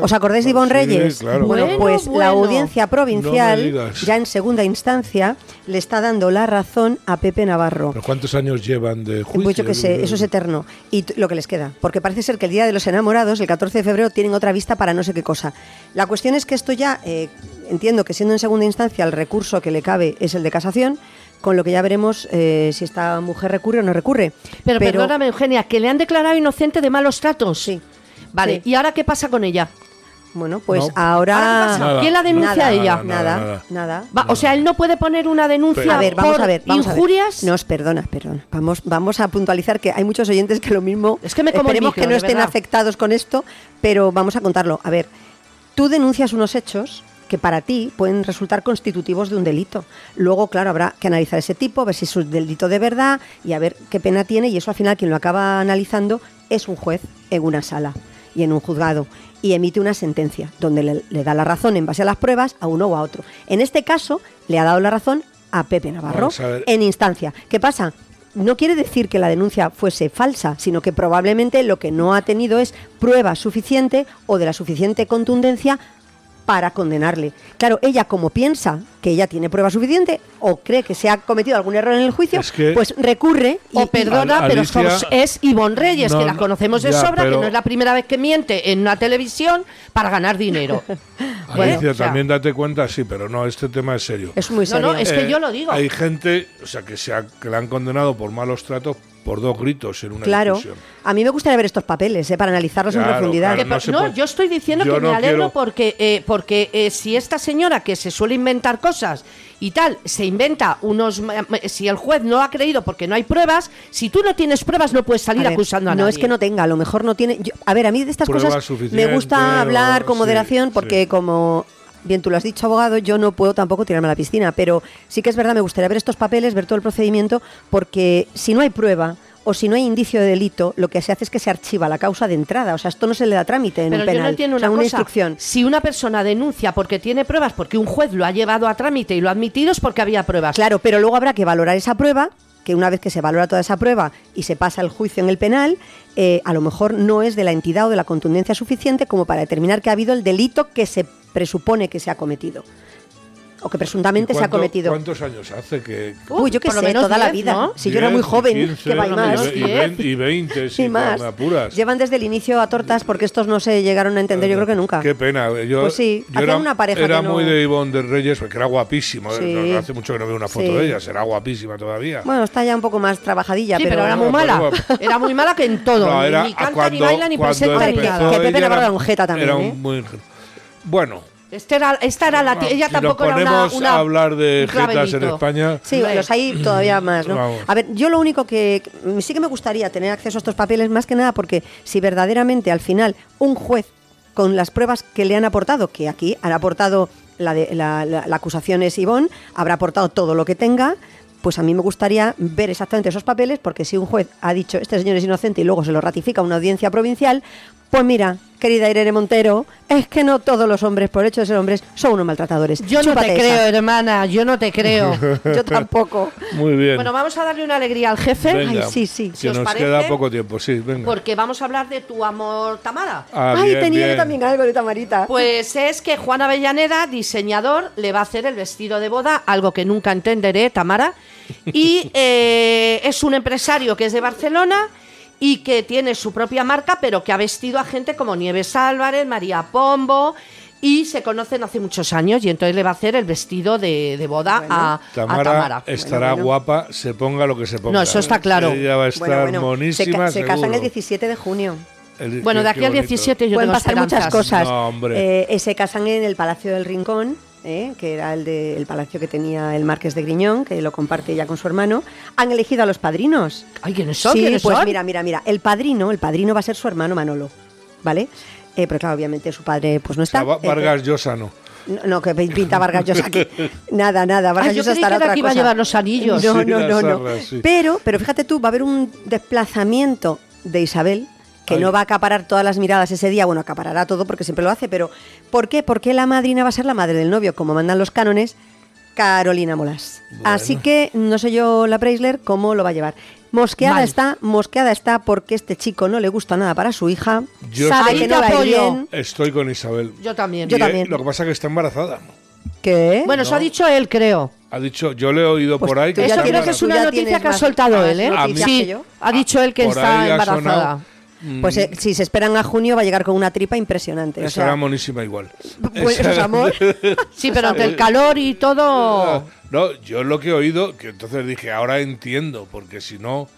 ¿Os acordáis de Ivonne sí, Reyes? claro, bueno, pues Bueno, la audiencia provincial, ya en segunda instancia, le está dando la razón a Pepe Navarro. ¿Pero cuántos años llevan de juicio? Pues yo qué sé, eso es eterno. Y lo que les queda. Porque parece ser que el Día de los Enamorados, el 14 de febrero, tienen otra vista para no sé qué cosa. La cuestión es que esto ya, eh, entiendo que siendo en segunda instancia el recurso que le cabe es el de casación, con lo que ya veremos eh, si esta mujer recurre o no recurre. Pero, perdóname, Eugenia, que le han declarado inocente de malos tratos. Sí. Vale, Sí. ¿y ahora qué pasa con ella? Bueno, pues No. ahora... ¿Ahora? Nada. ¿Quién la denuncia nada, a ella? Nada, Nada. Va, o sea, él no puede poner una denuncia A ver, vamos por a ver, vamos injurias. a ver. Nos perdona, perdona. Vamos, vamos a puntualizar que hay muchos oyentes que lo mismo. Es que me como esperemos micro, que no estén verdad. afectados con esto, pero vamos a contarlo. A ver, tú denuncias unos hechos que para ti pueden resultar constitutivos de un delito. Luego, claro, habrá que analizar ese tipo, ver si es un delito de verdad y a ver qué pena tiene y eso al final quien lo acaba analizando es un juez en una sala y en un juzgado y emite una sentencia donde le, le da la razón en base a las pruebas a uno o a otro. En este caso, le ha dado la razón a Pepe Navarro a en instancia. ¿Qué pasa? No quiere decir que la denuncia fuese falsa, sino que probablemente lo que no ha tenido es prueba suficiente o de la suficiente contundencia para condenarle. Claro, ella como piensa que ella tiene prueba suficiente o cree que se ha cometido algún error en el juicio, Es que- pues recurre y, O perdona, Al- pero Alicia- es Ivonne Reyes, No, que la no, conocemos de ya, sobra, que no es la primera vez que miente en una televisión para ganar dinero. Bueno, Alicia, o sea, también date cuenta, sí, pero no, este tema es serio. es muy No, serio. no, es que Eh, yo lo digo. Hay gente, o sea, que, se ha- que la han condenado por malos tratos por dos gritos en una Claro, discusión. a mí me gustaría ver estos papeles, eh, para analizarlos en profundidad. Claro, no no, yo estoy diciendo Yo que me no alegro quiero- porque, eh, porque eh, si esta señora que se suele inventar cosas y tal, se inventa unos... Si el juez no ha creído porque no hay pruebas, si tú no tienes pruebas no puedes salir A ver, acusando a no nadie. es que no tenga, a lo mejor no tiene. yo- a ver, a mí de estas Pruebas cosas me gusta hablar con sí, moderación porque sí. como bien tú lo has dicho, abogado, yo no puedo tampoco tirarme a la piscina, pero sí que es verdad, me gustaría ver estos papeles, ver todo el procedimiento, porque si no hay prueba o si no hay indicio de delito, lo que se hace es que se archiva la causa de entrada. O sea, esto no se le da trámite en Pero un yo penal. no entiendo o sea, una, una cosa. instrucción. Si una persona denuncia porque tiene pruebas, porque un juez lo ha llevado a trámite y lo ha admitido, es porque había pruebas. Claro, pero luego habrá que valorar esa prueba, que una vez que se valora toda esa prueba y se pasa el juicio en el penal, eh, a lo mejor no es de la entidad o de la contundencia suficiente como para determinar que ha habido el delito que se presupone que se ha cometido. O que presuntamente ¿Y se ha cometido. ¿Cuántos años hace que.? Uy, yo lo sé, menos toda la 10, vida. ¿no? Si yo era muy 10, joven, 15, que va y más. Y, ve- y ve- y 20, sí, Y más. apuras. Llevan desde el inicio a tortas porque estos no se llegaron a entender, yo creo que nunca. Qué pena. Yo, Pues sí, yo era, una pareja Era que no- muy de Ivonne de Reyes, porque era guapísimo. Sí. No- Hace mucho que no veo una foto Sí. de ella. Será guapísima todavía. Bueno, está ya un poco más trabajadilla, Sí, pero, pero era muy mala. Era muy mala que en todo. No, ni- era ni, canta, cuando, ni baila, ni presenta, ni nada. Que Pepe la era- Bárbara Ongeta también, Era ¿eh? muy. Bueno, Este era, esta era la. Ella si nos tampoco era una. una- a hablar de jetas en. España. Sí, Hombre. los hay todavía más, ¿no? Vamos. A ver, yo lo único que que- sí que me gustaría tener acceso a estos papeles más que nada porque si verdaderamente al final un juez con las pruebas que le han aportado, que aquí han aportado la, de, la, la- la acusación es Ivón, habrá aportado todo lo que tenga, pues a mí me gustaría ver exactamente esos papeles porque si un juez ha dicho este señor es inocente y luego se lo ratifica una audiencia provincial, pues mira, querida Irene Montero, es que no todos los hombres, por hecho de ser hombres, son unos maltratadores. Yo no te esa. creo, hermana. Yo no te creo. Yo tampoco. Muy bien. bueno, vamos a darle una alegría al jefe. Venga, Ay, sí, sí. Que Si os nos parece, queda poco tiempo, sí, venga. Porque vamos a hablar de tu amor, Tamara. Ah, Ay, bien, tenía yo también algo de Tamarita. Pues es que Juan Avellaneda, diseñador, le va a hacer el vestido de boda, algo que nunca entenderé, Tamara. Y eh, es un empresario que es de Barcelona y que tiene su propia marca, pero que ha vestido a gente como Nieves Álvarez, María Pombo. Y se conocen hace muchos años y entonces le va a hacer el vestido de, de boda a, a Tamara, Tamara. estará Bueno, bueno. guapa, se ponga lo que se ponga. No, eso está claro. Ella va a estar Bueno, bueno, se, monísima. ca- se casan el 17 de junio. El- Bueno, de aquí al bonito. 17 yo Pueden tengo pasar muchas cosas. No, hombre. Eh, eh, se casan en el Palacio del Rincón, eh, que era el, de- el palacio que tenía el Marqués de Griñón, que lo comparte ella con su hermano. Han elegido a los padrinos. Ay, ¿quiénes son? Sí, ¿Quiénes pues son? mira, mira, mira. El padrino, el padrino va a ser su hermano Manolo, ¿vale? Eh, pero claro, obviamente su padre pues no O está. sea, Eh, Vargas Llosa no. No, no, que pinta Vargas Llosa aquí. Nada, nada. Vargas yo Llosa que estará otra que iba a cosa. llevar los anillos. No, Sí, no, no, no. sí. Pero, pero fíjate tú, va a haber un desplazamiento de Isabel que Ay. no va a acaparar todas las miradas ese día. Bueno, acaparará todo porque siempre lo hace, pero ¿por qué? Porque la madrina va a ser la madre del novio, como mandan los cánones, Carolina Molas. Así que no sé yo, la Preisler, cómo lo va a llevar. Mosqueada Mal. está, mosqueada está porque este chico no le gusta nada para su hija, Yo sabe estoy- que no va a ir Apoyo. bien. Estoy con Isabel. Yo también. Yo también. Lo que pasa es que está embarazada. ¿Qué? Bueno, eso ha dicho él, creo. Ha dicho, yo le he oído Pues por ahí que Eso creo que es una noticia que ha soltado él, ¿eh? Sí, yo. ha dicho él que está embarazada. Mm, Pues eh, si se esperan a junio va a llegar con una tripa impresionante. O estará sea, monísima igual. pues eso es amor. Sí, pero ante el calor y todo. No, yo lo que he oído, que entonces dije, ahora entiendo, porque si no,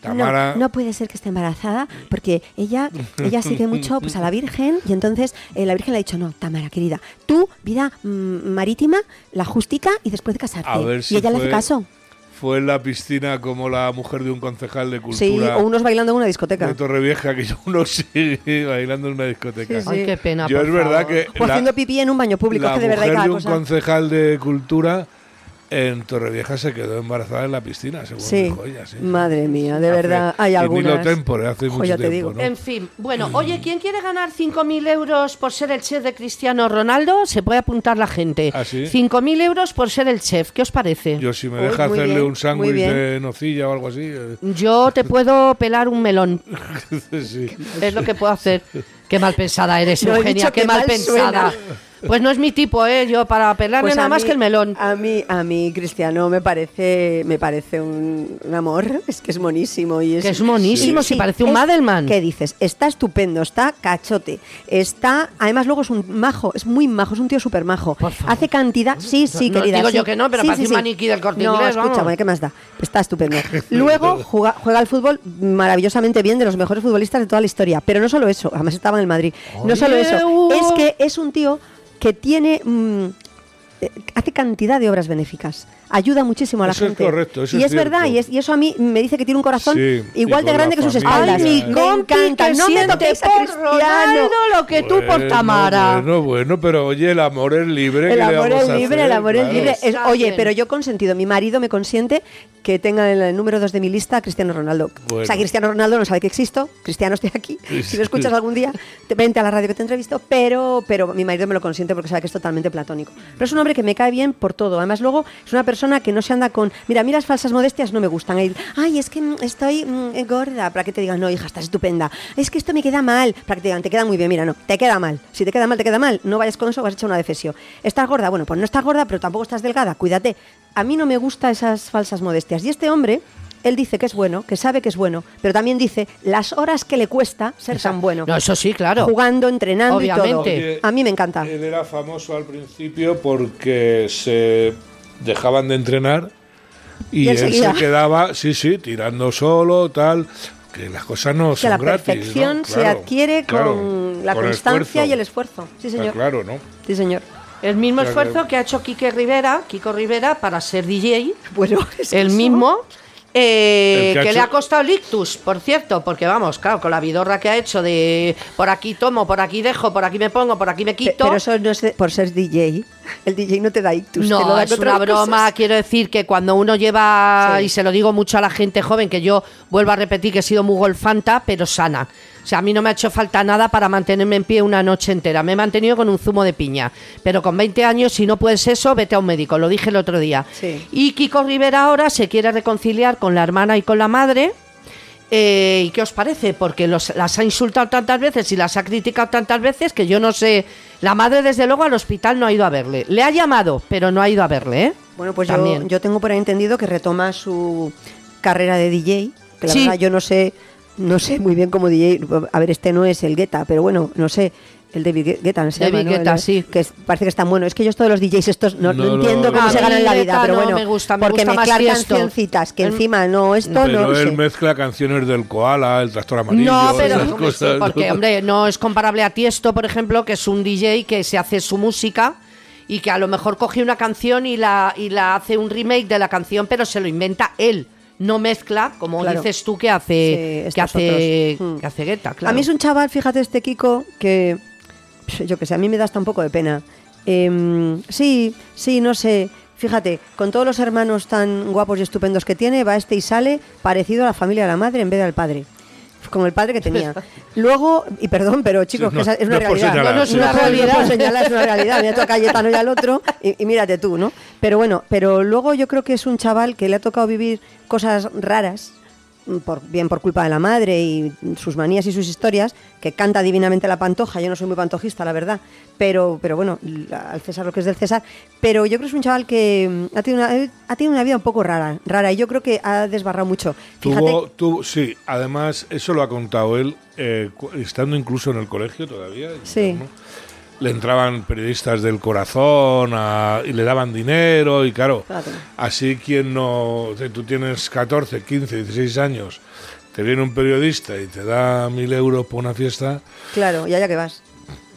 Tamara... No, no puede ser que esté embarazada porque ella, ella sigue mucho pues, a la Virgen y entonces eh, la Virgen le ha dicho, no, Tamara, querida, tú, vida mm, marítima, la justica y después de casarte. A ver si y ella le hace fue- caso. Fue en la piscina como la mujer de un concejal de cultura Sí, o unos bailando en una discoteca. de Torrevieja, que yo uno sigue bailando en una discoteca. Sí, sí. Ay, qué pena. Yo por es verdad favor. que O la, haciendo pipí en un baño público, la que de verdad hay mujer cada de un cosa. concejal de cultura en Torrevieja se quedó embarazada en la piscina, según Sí, dijo ella. Sí. madre mía, de Hace- verdad, hay algunas. tempore, hace Jo, mucho ya te tiempo, digo. ¿no? En fin, bueno, oye, ¿quién quiere ganar 5.000 euros por ser el chef de Cristiano Ronaldo? Se puede apuntar la gente. ¿Ah, sí? 5.000 euros por ser el chef, ¿qué os parece? Yo si me Uy, deja muy hacerle bien, un sándwich de nocilla o algo así. eh, Yo te puedo pelar un melón, sí. es lo que puedo hacer. Qué mal pensada eres, No, Eugenia, qué mal pensada. Pues no es mi tipo, ¿eh? Yo para pelarme Pues nada a más mí- que el melón. A mí, a mí Cristiano me parece, me parece un, un amor, es que es monísimo y es, Que es monísimo, si parece un es- Madelman. ¿Qué dices? Está estupendo, está cachote, está, además luego es un majo, es muy majo, es un tío súper majo. Por favor. Hace cantidad, sí, sí, No, querida. digo sí. yo que no, pero Sí, parece sí, un sí. maniquí del Corte No, Inglés, vamos. escúchame, ¿qué más da? Está estupendo. Luego juega, juega al fútbol maravillosamente bien, de los mejores futbolistas de toda la historia. Pero no solo eso, además estaba en el Madrid. No solo eso, Oye, es que es un tío que tiene mm, eh, hace cantidad de obras benéficas. Ayuda muchísimo a la Eso es gente. correcto, eso y es es, verdad, y, es- y eso a mí me dice que tiene un corazón Sí, igual de grande que sus espaldas. Ay, mi compi que no me toquéis a por Cristiano. Ronaldo lo que tú por Bueno, Tamara. Bueno, bueno, pero oye, el amor es libre. El ¿qué le amor es libre, hacer? el amor es libre. Es- oye, pero yo consentido, mi marido me consiente que tenga en el número dos de mi lista a Cristiano Ronaldo. Bueno. O sea, Cristiano Ronaldo no sabe que existo, Cristiano estoy aquí. Sí, Si me escuchas sí. algún día, te- vente a la radio que te entrevisto, pero, pero mi marido me lo consiente porque sabe que es totalmente platónico. Pero es un hombre que me cae bien por todo. Además, luego es una persona que no se anda con, mira, a mí las falsas modestias no me gustan. Ay, Ay, es que estoy mm, gorda, para que te digan, no, hija, estás estupenda. Es que esto me queda mal, para que te digan, te queda muy bien. Mira, no, te queda mal. Si te queda mal, te queda mal. No vayas con eso, vas a echar una defesio. ¿Estás gorda? Bueno, pues no estás gorda, pero tampoco estás delgada. Cuídate. A mí no me gustan esas falsas modestias. Y este hombre, él dice que es bueno, que sabe que es bueno, pero también dice las horas que le cuesta ser tan bueno. No, eso sí, claro. Jugando, entrenando y todo. Obviamente. A mí me encanta. Él era famoso al principio porque se dejaban de entrenar y, Y él se quedaba, sí, sí, tirando solo, tal. Que las cosas no que son la gratis. perfección ¿no? se Claro, adquiere claro, con la con constancia y el esfuerzo. Sí, Está señor. claro, ¿no? Sí, señor. El mismo esfuerzo que ha hecho Quique Rivera, Kiko Rivera, para ser DJ. Bueno, es el eso- mismo. Eh, que le ha costado el ictus, por cierto, porque vamos, claro, con la vidorra que ha hecho de por aquí tomo, por aquí dejo, por aquí me pongo, por aquí me quito. Pero eso no es de- por ser DJ. El DJ no te da ictus. te lo No, da es una broma. cosas. Quiero decir que cuando uno lleva, Sí. y se lo digo mucho a la gente joven, que yo vuelvo a repetir que he sido muy golfanta, pero sana. O sea, a mí no me ha hecho falta nada para mantenerme en pie una noche entera. Me he mantenido con un zumo de piña. Pero con 20 años, si no puedes eso, vete a un médico. Lo dije el otro día. Sí. Y Kiko Rivera ahora se quiere reconciliar con la hermana y con la madre. Eh, ¿Y qué os parece? Porque los- las ha insultado tantas veces y las ha criticado tantas veces que yo no sé. La madre, desde luego, al hospital no ha ido a verle. Le ha llamado, pero no ha ido a verle, ¿eh? Bueno, pues yo, También. yo tengo por ahí entendido que retoma su carrera de DJ. Que la Sí. verdad yo no sé, no sé muy bien cómo DJ. A ver, este no es el Guetta, pero bueno, no sé. El David Gue- Guetta, se David llama, ¿no? Guetta, El- sí. Que es- parece que están buenos. Es que yo esto de los DJs estos no, no No lo- entiendo cómo se ganan la vida, pero no bueno. me gusta, me porque gusta mezclar cancioncitas que El- encima no esto, Pero no él sé. mezcla canciones del koala, el tractor amarillo, No, pero esas sí, porque hombre, no es comparable a Tiesto, por ejemplo, que es un DJ que se hace su música y que a lo mejor coge una canción y la y la hace un remake de la canción, pero se lo inventa él. No mezcla, como Claro. dices tú que Sí, hace que estos hace otros. Mm. que hace Guetta, claro. A mí es un chaval, fíjate, este Kiko, que yo que sé, a mí me da hasta un poco de pena. Em, sí, sí, no sé. Fíjate, con todos los hermanos tan guapos y estupendos que tiene, va este y sale parecido a la familia de la madre en vez del padre. Con el padre que tenía. Luego, y perdón, pero chicos, Sí, que no- esa es una no realidad. señalar, No, no es una realidad. puedo señalar, es una realidad. Mira tú a Cayetano y al otro, y, y mírate tú, ¿no? Pero bueno, pero luego yo creo que es un chaval que le ha tocado vivir cosas raras, por, bien por culpa de la madre y sus manías y sus historias, que canta divinamente la pantoja. Yo no soy muy pantojista, la verdad, pero, pero bueno, al César lo que es del César. Pero yo creo que es un chaval que mm, ha tenido una, ha tenido una vida un poco rara, rara, y yo creo que ha desbarrado mucho. Fíjate, Tuvo, tuvo- sí, además, eso lo ha contado él, eh, estando incluso en el colegio todavía. Sí. Le entraban periodistas del corazón a- y le daban dinero y claro, así quien no, tú tienes 14, 15, 16 años, te viene un periodista y te da mil euros por una fiesta, claro, y allá que vas.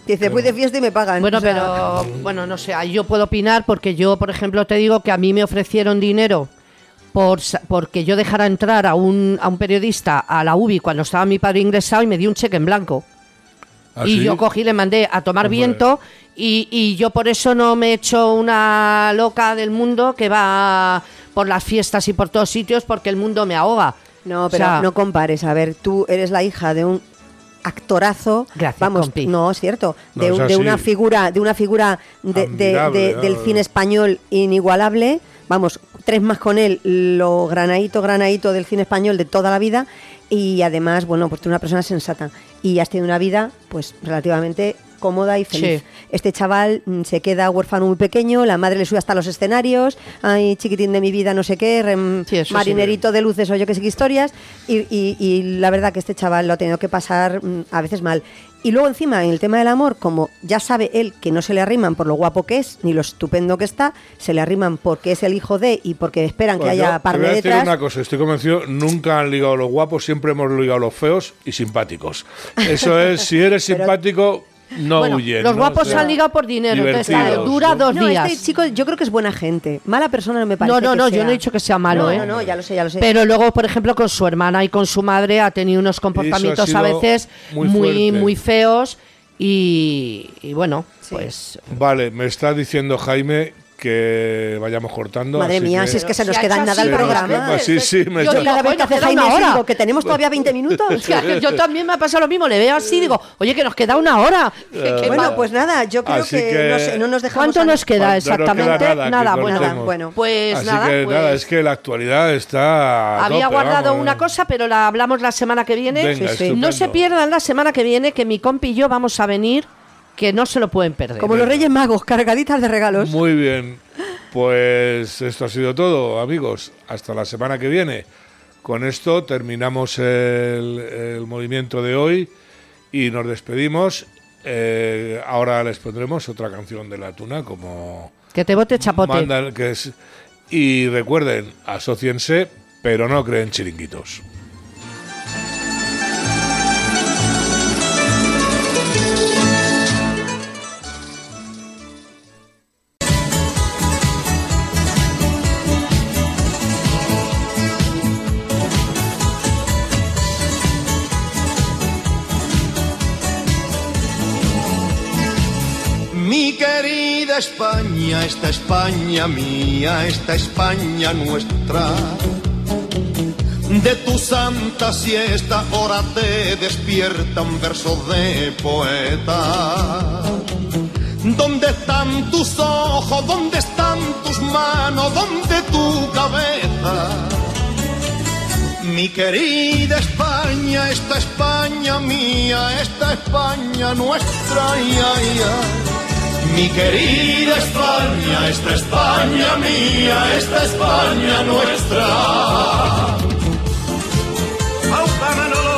Dice, voy de fiesta y me pagan. Bueno, O sea, pero bueno, no sé, ahí yo puedo opinar porque yo, por ejemplo, te digo que a mí me ofrecieron dinero por sa- porque yo dejara entrar a un, a un periodista a la UBI cuando estaba mi padre ingresado y me dio un cheque en blanco. Así. Y yo cogí, le mandé a tomar Hombre. viento y, y yo por eso no me he hecho una loca del mundo que va por las fiestas y por todos sitios porque el mundo me ahoga. No, O pero sea, no compares. A ver, tú eres la hija de un actorazo. Gracias, Vamos, compi. no, es cierto. No, De, es de una figura, de una figura de- de- del cine español inigualable. Vamos, tres más con él, lo granadito, granadito del cine español de toda la vida. Y además, bueno, pues tú eres una persona sensata. Y has tenido una vida, pues, relativamente cómoda y feliz. Sí. Este chaval mm, se queda huérfano muy pequeño, la madre le sube hasta los escenarios, ay, chiquitín de mi vida, no sé qué, rem- Sí, eso sí. marinerito de luces o yo que sé qué historias. Y, y- y la verdad que este chaval lo ha tenido que pasar mm, a veces mal. Y luego encima, en el tema del amor, como ya sabe él que no se le arriman por lo guapo que es, ni lo estupendo que está, se le arriman porque es el hijo de y porque esperan que haya par de detrás. una cosa, estoy convencido, nunca han ligado los guapos, siempre hemos ligado los feos y simpáticos. Eso es, si eres simpático, no Bueno, huyen. los ¿no? guapos O se sea, han ligado por dinero, entonces, dura dos No, días. este chico yo creo que es buena gente. Mala persona no me parece. No, no, que no, yo no he dicho que sea malo, no, ¿eh? No, no, ya lo sé, ya lo sé. Pero luego, por ejemplo, con su hermana y con su madre ha tenido unos comportamientos a veces muy muy, feos y, y bueno, pues Vale, me está diciendo Jaime que vayamos cortando. Madre así mía, que- si es que se nos queda nada el programa. sí, sí, me Yo cada vez que hace Jaime una así hora. digo que tenemos todavía 20 minutos. Que yo también me ha pasado lo mismo, le veo así y digo, oye, que nos queda una hora. Que Bueno, pues nada, yo creo Así que, que- no, sé, no nos dejamos. ¿Cuánto a- nos queda No nos queda exactamente? nada, que bueno, bueno. pues Así nada, que pues- nada, es que la actualidad está. Había tope, guardado vamos. una cosa, pero la hablamos la semana que viene. Venga, Sí, sí. No se pierdan la semana que viene que mi compi y yo vamos a venir, que no se lo pueden perder. Como los Reyes Magos, cargaditas de regalos. Muy bien. Pues esto ha sido todo, amigos. Hasta la semana que viene. Con esto terminamos el, el movimiento de hoy y nos despedimos. Eh, ahora les pondremos otra canción de la tuna como Que te bote chapote. mandan que es y recuerden, asóciense, pero no creen chiringuitos. España, esta España mía, esta España nuestra. De tu santa siesta ahora te despierta un verso de poeta. ¿Dónde están tus ojos? ¿Dónde están tus manos? ¿Dónde tu cabeza? Mi querida España, esta España mía, esta España nuestra. Mi querida España, esta España mía, esta España nuestra. Aupa Manolo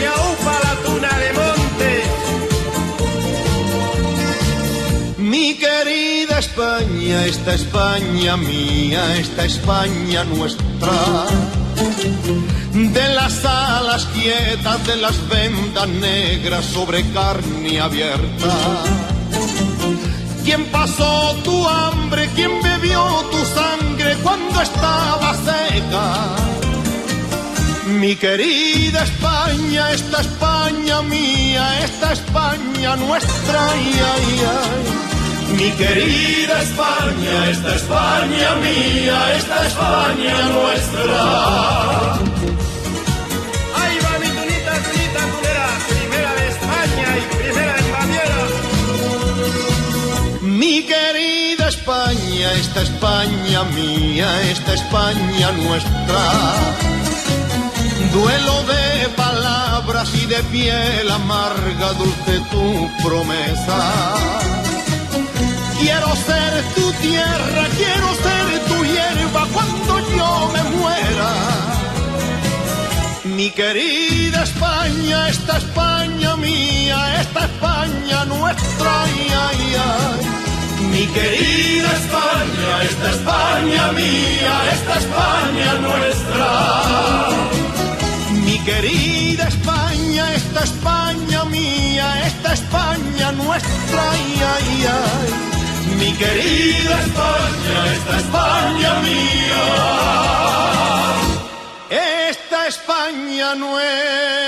y aupa la tuna de monte. Mi querida España, esta España mía, esta España nuestra. De las alas quietas, de las vendas negras sobre carne abierta. ¿Quién pasó tu hambre? ¿Quién bebió tu sangre cuando estaba seca? Mi querida España, esta España mía, esta España nuestra, ay, ay, ay. Mi querida España, esta España mía, esta España nuestra. Mi querida España, esta España mía, esta España nuestra. Duelo de palabras y de piel amarga, dulce tu promesa. Quiero ser tu tierra, quiero ser tu hierba cuando yo me muera. Mi querida España, esta España mía, esta España nuestra, ay, ay, ay. Mi querida España, esta España mía, esta España nuestra. Mi querida España, esta España mía, esta España nuestra, ay, ay. Mi querida España, esta España mía, esta España nuestra.